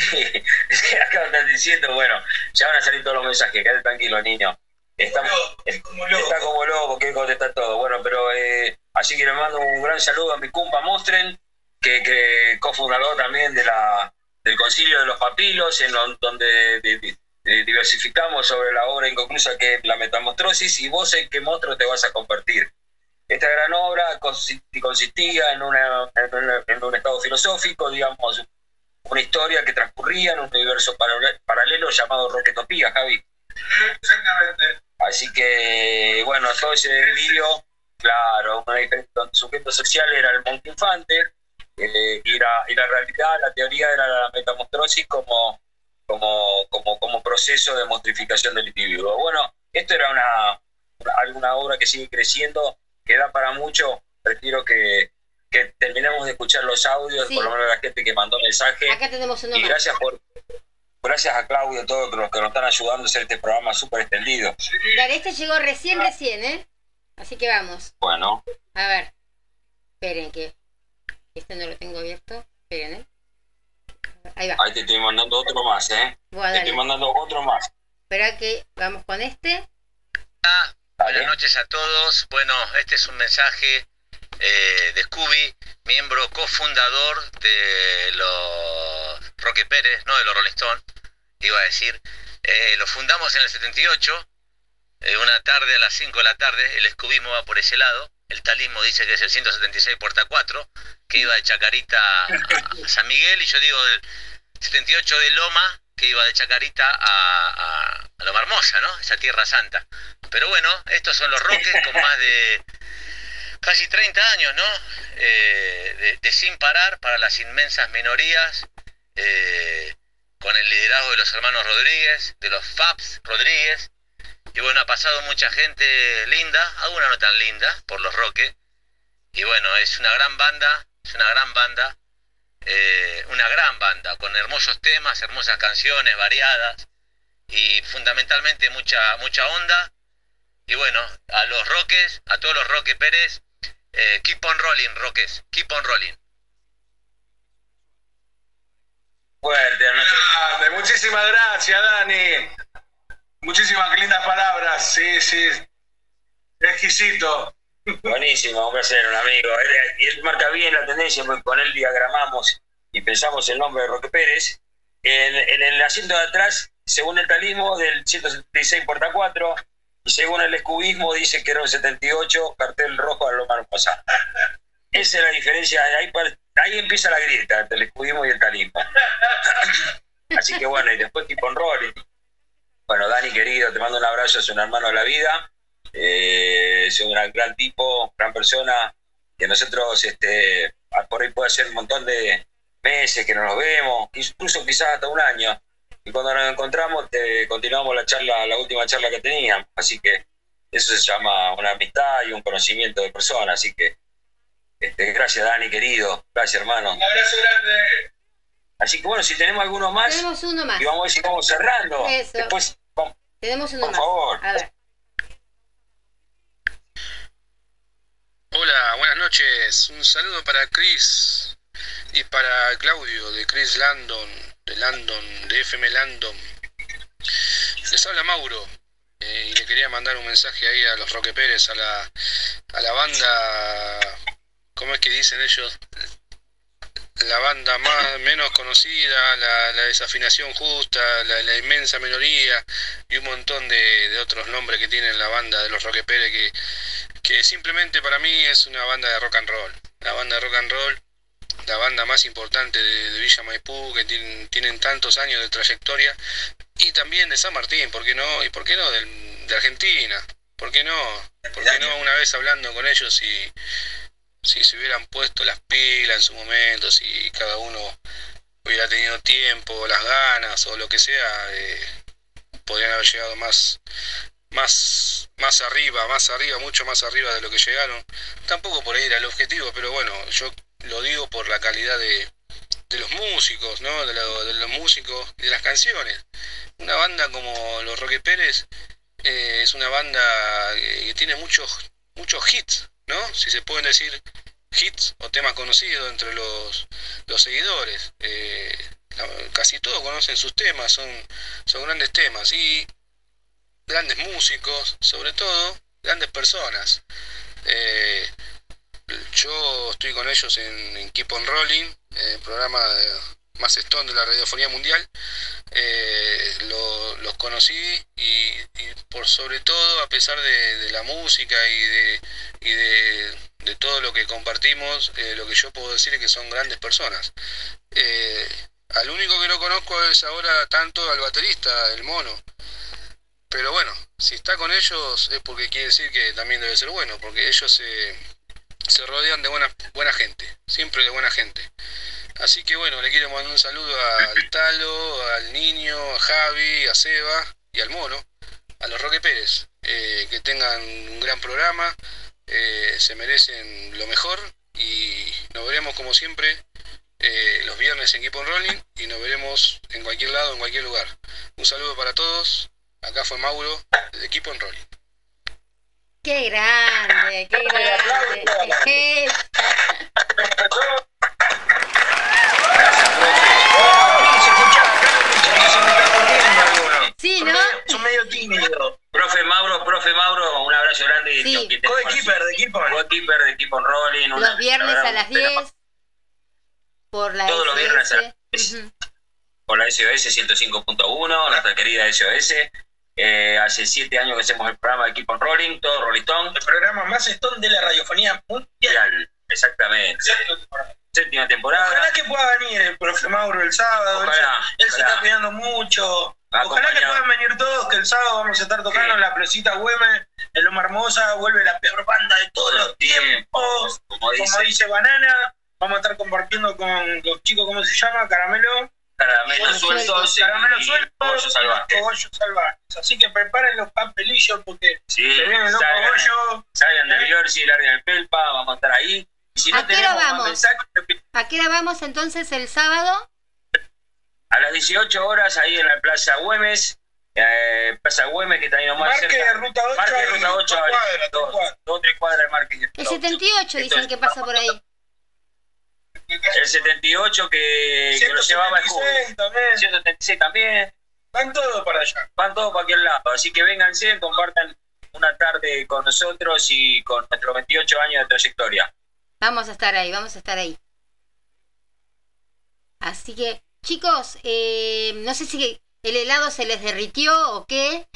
es que acá están diciendo, bueno, ya van a salir todos los mensajes, quédate tranquilo, niño. Está, está como loco, que contestar todo. Bueno, pero eh, así que le mando un gran saludo a mi cumpa Mostren, que, que cofundador también de la, del Concilio de los Papilos, en lo- donde di- di- diversificamos sobre la obra inconclusa que es la metamostrosis, y vos en qué monstruo te vas a convertir. Esta gran obra consi- consistía en, una, en, una- en un estado filosófico, digamos, una historia que transcurría en un universo paralelo, llamado Roquetopía, Javi. Exactamente. Así que, bueno, todo ese delirio, claro, una diferente sujeto social era el monte infante, eh, y, la, y la realidad, la teoría era la metamostrosis como, como, como, como proceso de mostrificación del individuo. Bueno, esto era una, una- alguna obra que sigue creciendo, que da para mucho, prefiero que, que terminemos de escuchar los audios, Sí. por lo menos la gente que mandó mensaje. Acá tenemos uno Y más. gracias por gracias a Claudio y a todos los que nos están ayudando a hacer este programa súper extendido. Dale, este llegó recién, recién, ¿eh? Así que vamos. Bueno, A ver. Esperen que. Este no lo tengo abierto. Esperen, ¿eh? Ahí va. ahí te estoy mandando otro más, ¿eh? Buah, Te estoy mandando otro más. Espera que vamos con este. Buenas noches a todos. Bueno, este es un mensaje eh, de Scooby, miembro cofundador de los Roque Pérez, no de los Rolling Stones, iba a decir. Eh, lo fundamos en el 78, eh, una tarde a las 5 de la tarde, el escubismo va por ese lado, el talismo dice que es el 176 puerta 4, que iba de Chacarita a San Miguel, y yo digo el 78 de Loma, que iba de Chacarita a, a, Loma Hermosa, ¿no? Esa tierra santa. Pero bueno, estos son los roques con más de casi 30 años, ¿no? Eh, de, sin parar para las inmensas minorías, eh, con el liderazgo de los hermanos Rodríguez, de los FAPS Rodríguez. Y bueno, ha pasado mucha gente linda, alguna no tan linda, por los roques. Y bueno, es una gran banda, es una gran banda, eh, una gran banda, con hermosos temas, hermosas canciones, variadas, y fundamentalmente mucha, mucha onda. Y bueno, a los roques, a todos los Roque Pérez, eh, keep on rolling, Roques, keep on rolling. Fuerte, muchísimas gracias, Dani. Muchísimas lindas palabras, sí, sí. Exquisito. Buenísimo, un placer, un amigo. y él marca bien la tendencia, porque con él diagramamos y pensamos el nombre de Roque Pérez. En, el asiento de atrás, según el talismo, del 176 porta 4, y según el escubismo dice que era un 78, cartel rojo a Loma Hermosa. Esa es la diferencia, ahí, ahí empieza la grieta entre el escubismo y el talismo. Así que bueno, y después tipo en rol. Bueno, Dani querido, te mando un abrazo, es un hermano de la vida, eh, es un gran, gran tipo, gran persona, que nosotros este, por ahí puede ser un montón de meses que no nos vemos, incluso quizás hasta un año, y cuando nos encontramos te, continuamos la charla, la última charla que teníamos, así que eso se llama una amistad y un conocimiento de persona, así que este, gracias Dani querido, gracias hermano. Un abrazo grande. Así que bueno, si tenemos alguno más, tenemos uno más. y vamos a ver si vamos cerrando. Después, tenemos uno por favor. A ver. Hola, buenas noches. Un saludo para Chris y para Claudio de Chris Landon de Landon, de FM Landon. Les habla Mauro eh, y le quería mandar un mensaje ahí a los Roque Pérez, a la, a la banda, ¿cómo es que dicen ellos? La banda más menos conocida, la, desafinación justa, la, inmensa minoría y un montón de, de, otros nombres que tienen la banda de los Roque Pérez que, que simplemente para mí es una banda de rock and roll. La banda de rock and roll la banda más importante de, Villa Maipú, que tienen, tienen, tantos años de trayectoria, y también de San Martín, ¿por qué no? ¿Y por qué no? de Argentina, ¿por qué no? ¿Por qué no una vez hablando con ellos si, si se hubieran puesto las pilas en su momento, si cada uno hubiera tenido tiempo, las ganas o lo que sea, eh, podrían haber llegado más, más, más arriba, más arriba, mucho más arriba de lo que llegaron. Tampoco por ahí era el objetivo, pero bueno, yo lo digo por la calidad de, de los músicos, ¿no? De, los músicos de las canciones. Una banda como los Roque Pérez eh, es una banda que, tiene muchos, muchos hits, ¿no? Si se pueden decir hits o temas conocidos entre los, los seguidores. Eh, casi todos conocen sus temas, son, son grandes temas y grandes músicos, sobre todo grandes personas. Eh, yo estoy con ellos en, Keep on Rolling, el programa más stone de la radiofonía mundial. Eh, los conocí y, por sobre todo, a pesar de, la música y de, y de, todo lo que compartimos, eh, lo que yo puedo decir es que son grandes personas. Eh, al único que no conozco es ahora tanto al baterista, el mono. Pero bueno, si está con ellos es porque quiere decir que también debe ser bueno, porque ellos se se rodean de buena, buena gente, siempre de buena gente. Así que bueno, le quiero mandar un saludo al Talo, al Niño, a Javi, a Seba y al Mono, a los Roque Pérez. Eh, que tengan un gran programa, eh, se merecen lo mejor y nos veremos como siempre eh, los viernes en Keep on Rolling y nos veremos en cualquier lado, en cualquier lugar. Un saludo para todos, acá fue Mauro de Keep on Rolling. Qué grande, qué grande. Qué Sí, ¿no? Son medio tímido. Profe Mauro, profe Mauro, un abrazo grande. Sí. Co-keeper de equipo. Co-keeper de equipo en rolling. Los viernes a las 10. Por la Todos los viernes a las 10. por la SOS 105.1, nuestra querida SOS. Eh, hace siete años que hacemos el programa de Keep on Rolling, todo Rolling Stone. El programa más stone de la radiofonía mundial. Exactamente. Séptima temporada. Ojalá que pueda venir el profe Mauro el sábado. él se- Ojalá, él se ojalá. está cuidando mucho. Ojalá que puedan venir todos, que el sábado vamos a estar tocando en la placita Güemes, en Loma Hermosa, vuelve la peor banda de todos los tiempos. Como dice. dice Banana, vamos a estar compartiendo con los chicos, ¿cómo se llama? Caramelo. Caramelos sueltos y sueltos. cogollos salvajes. Cogollos salvajes. Así que preparen los papelillos porque Sí, se vienen los salgan, cogollos. salgan del Yorsi, larguen el Pelpa, vamos a estar ahí. Y si no ¿A qué hora tenemos vamos? mensajes, ¿A qué hora vamos entonces el sábado? A las 18 horas ahí en la Plaza Güemes, eh, Plaza Güemes que está ahí nomás Marque cerca. Ruta 8 Marque ahí, Ruta 8, dos ahí, cuadras, dos, dos, tres cuadras de Marque. El 78 dicen que pasa por ahí. El 78 que, que lo llevaba el Julio. 176 también. 176 también. Van todos para allá. Van todos para aquel lado. Así que vénganse, compartan una tarde con nosotros y con nuestros 28 años de trayectoria. Vamos a estar ahí, vamos a estar ahí. Así que, chicos, eh, no sé si el helado se les derritió o qué.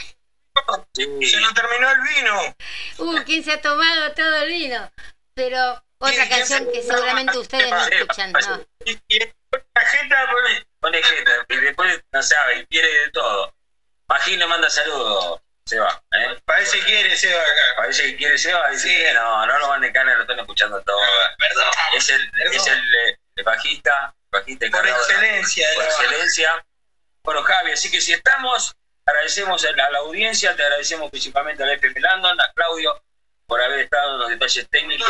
Se nos terminó el vino. Uh, ¿quién se ha tomado todo el vino? Pero otra canción que seguramente ustedes no escuchan, ¿no? Pone jeta y después no sabe, quiere de todo. Imagino, manda saludos, se va. ¿eh? Parece que quiere Seba acá. Parece que quiere Seba, dice que no, no lo manden cana, lo están escuchando todo. Perdón. Es el, es el, eh, el bajista, bajista Por encargado excelencia, de Por la excelencia. Bueno, Javi, así que si estamos, agradecemos a la, a la audiencia, te agradecemos principalmente al FM Landon, a Claudio, por haber estado en los detalles técnicos,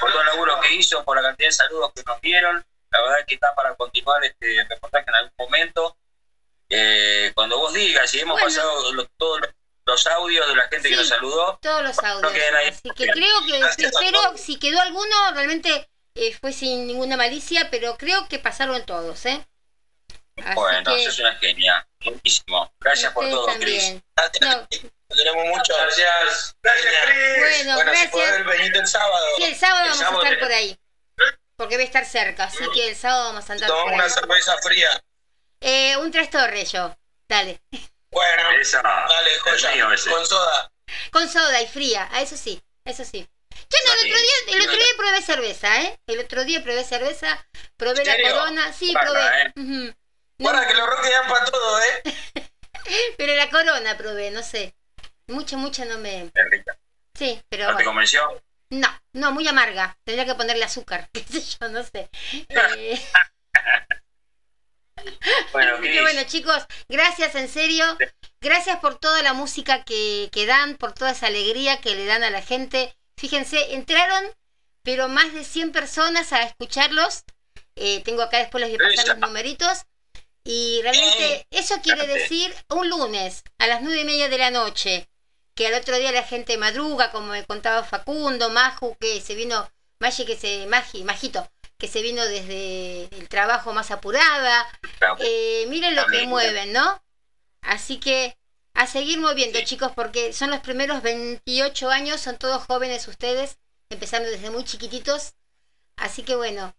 por todo el laburo que hizo, por la cantidad de saludos que nos dieron. La verdad es que está para continuar este reportaje en algún momento. Eh, cuando vos digas, y hemos Bueno. pasado lo- todos los, los audios de la gente que nos saludó, Todos los audios. Así que creo que, espero, si quedó alguno, realmente eh, fue sin ninguna malicia, pero creo que pasaron todos, ¿eh? Así bueno, que sos una genia. Buenísimo. Gracias por todo, Cris. No, Lo queremos mucho. Gracias. Gracias, Cris. Bueno, si gracias. podés venir el sábado. sí, el sábado El vamos a estar por ahí. Porque voy a estar cerca, así que el sábado vamos a andar Tomamos por una ahí. cerveza fría. Eh, un tres torres yo, dale. Bueno, Esa, dale, joya. Con soda. Con soda y fría, a eso sí, eso sí. Yo no, el otro día, el otro día probé cerveza, ¿eh? El otro día probé cerveza, probé ¿En la corona, sí, probé. ¿eh? Que los roques dan para todo, ¿eh? Pero la corona probé, no sé. Mucho, mucho no me. Es rica. Sí, pero ¿No te bueno. convenció? No, no, muy amarga. Tendría que ponerle azúcar, qué sé yo, no sé. Eh, Bueno, Así que Cris. bueno, chicos, gracias en serio. Gracias por toda la música que, que dan, por toda esa alegría que le dan a la gente. Fíjense, entraron, pero más de 100 personas a escucharlos. Eh, tengo acá después les voy a pasar los numeritos. Y realmente eso quiere decir un lunes a las nueve y media de la noche, que al otro día la gente madruga, como me contaba Facundo, Maju, que se vino, Maggi, que se, Magi, Majito, que se vino desde el trabajo más apurada. Eh, miren lo que mueven, ¿no? Así que a seguir moviendo, chicos, porque son los primeros 28 años, son todos jóvenes ustedes, empezando desde muy chiquititos. Así que bueno,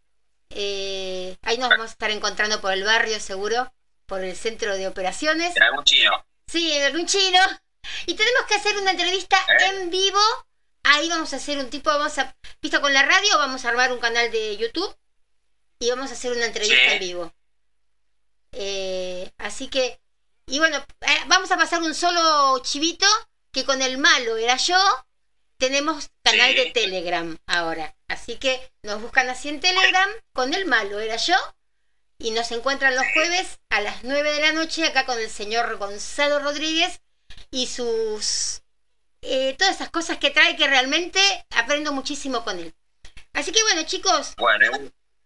eh, ahí nos vamos a estar encontrando por el barrio seguro, por el centro de operaciones. En algún chino. Sí, en algún chino. Y tenemos que hacer una entrevista en vivo. Ahí vamos a hacer un tipo, vamos a, visto con la radio, vamos a armar un canal de YouTube y vamos a hacer una entrevista Sí. en vivo. Eh, así que, y bueno, eh, vamos a pasar un solo chivito que con el malo era yo. Tenemos canal de Telegram ahora. Así que nos buscan así en Telegram, con el malo era yo. Y nos encuentran los jueves a las 9 de la noche acá con el señor Gonzalo Rodríguez y sus... eh, todas esas cosas que trae que realmente aprendo muchísimo con él. Así que bueno chicos, Bueno,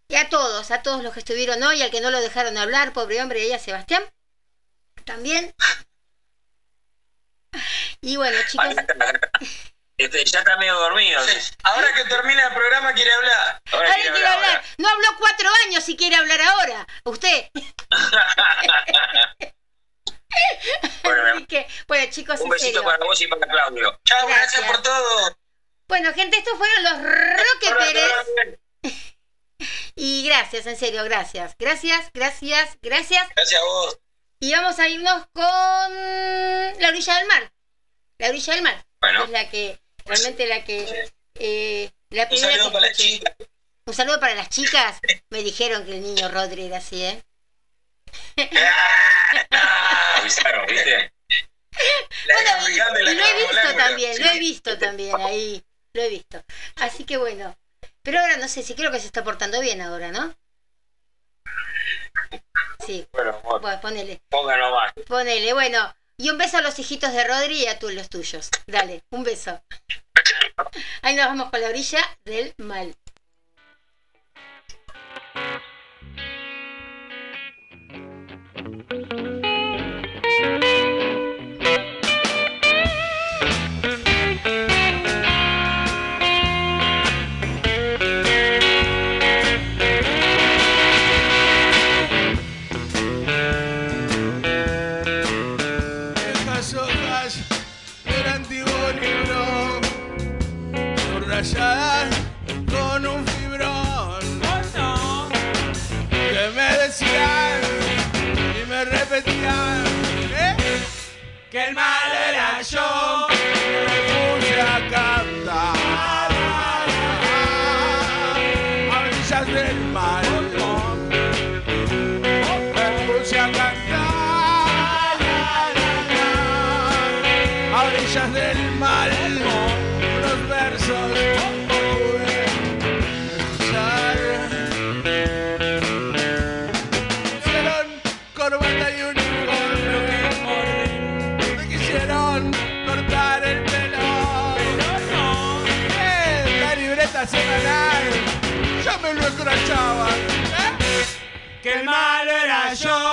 y a todos, a todos los que estuvieron hoy, al que no lo dejaron hablar, pobre hombre, y a Sebastián, también. Y bueno chicos, este, ya está medio dormido. Ahora que termina el programa quiere hablar. Ahora ahora quiere quiere hablar, hablar. No habló cuatro años si quiere hablar ahora. Usted. Bueno, Así que, bueno chicos, un besito serio. para vos y para Claudio. Chao, gracias por todo. Bueno, gente, estos fueron los Roque Pérez. Y gracias, en serio, gracias. Gracias, gracias, gracias. Gracias a vos. Y vamos a irnos con la orilla del mar. La orilla del mar. Bueno. Es la que, realmente la que... eh, la Un saludo que para las chicas. Un saludo para las chicas. Me dijeron que el niño Rodri era así, ¿eh? Avisaron, ¿viste? Y, lo he visto también, sí. lo he visto también ahí, lo he visto. Así que bueno, pero ahora no sé si creo que se está portando bien ahora, ¿no? Sí, Bueno, bueno, ponele, ponga nomás. ponele, bueno. Y un beso a los hijitos de Rodri y a tú los tuyos. Dale, un beso. Ahí nos vamos con la orilla del mal. Que el mal era yo. Era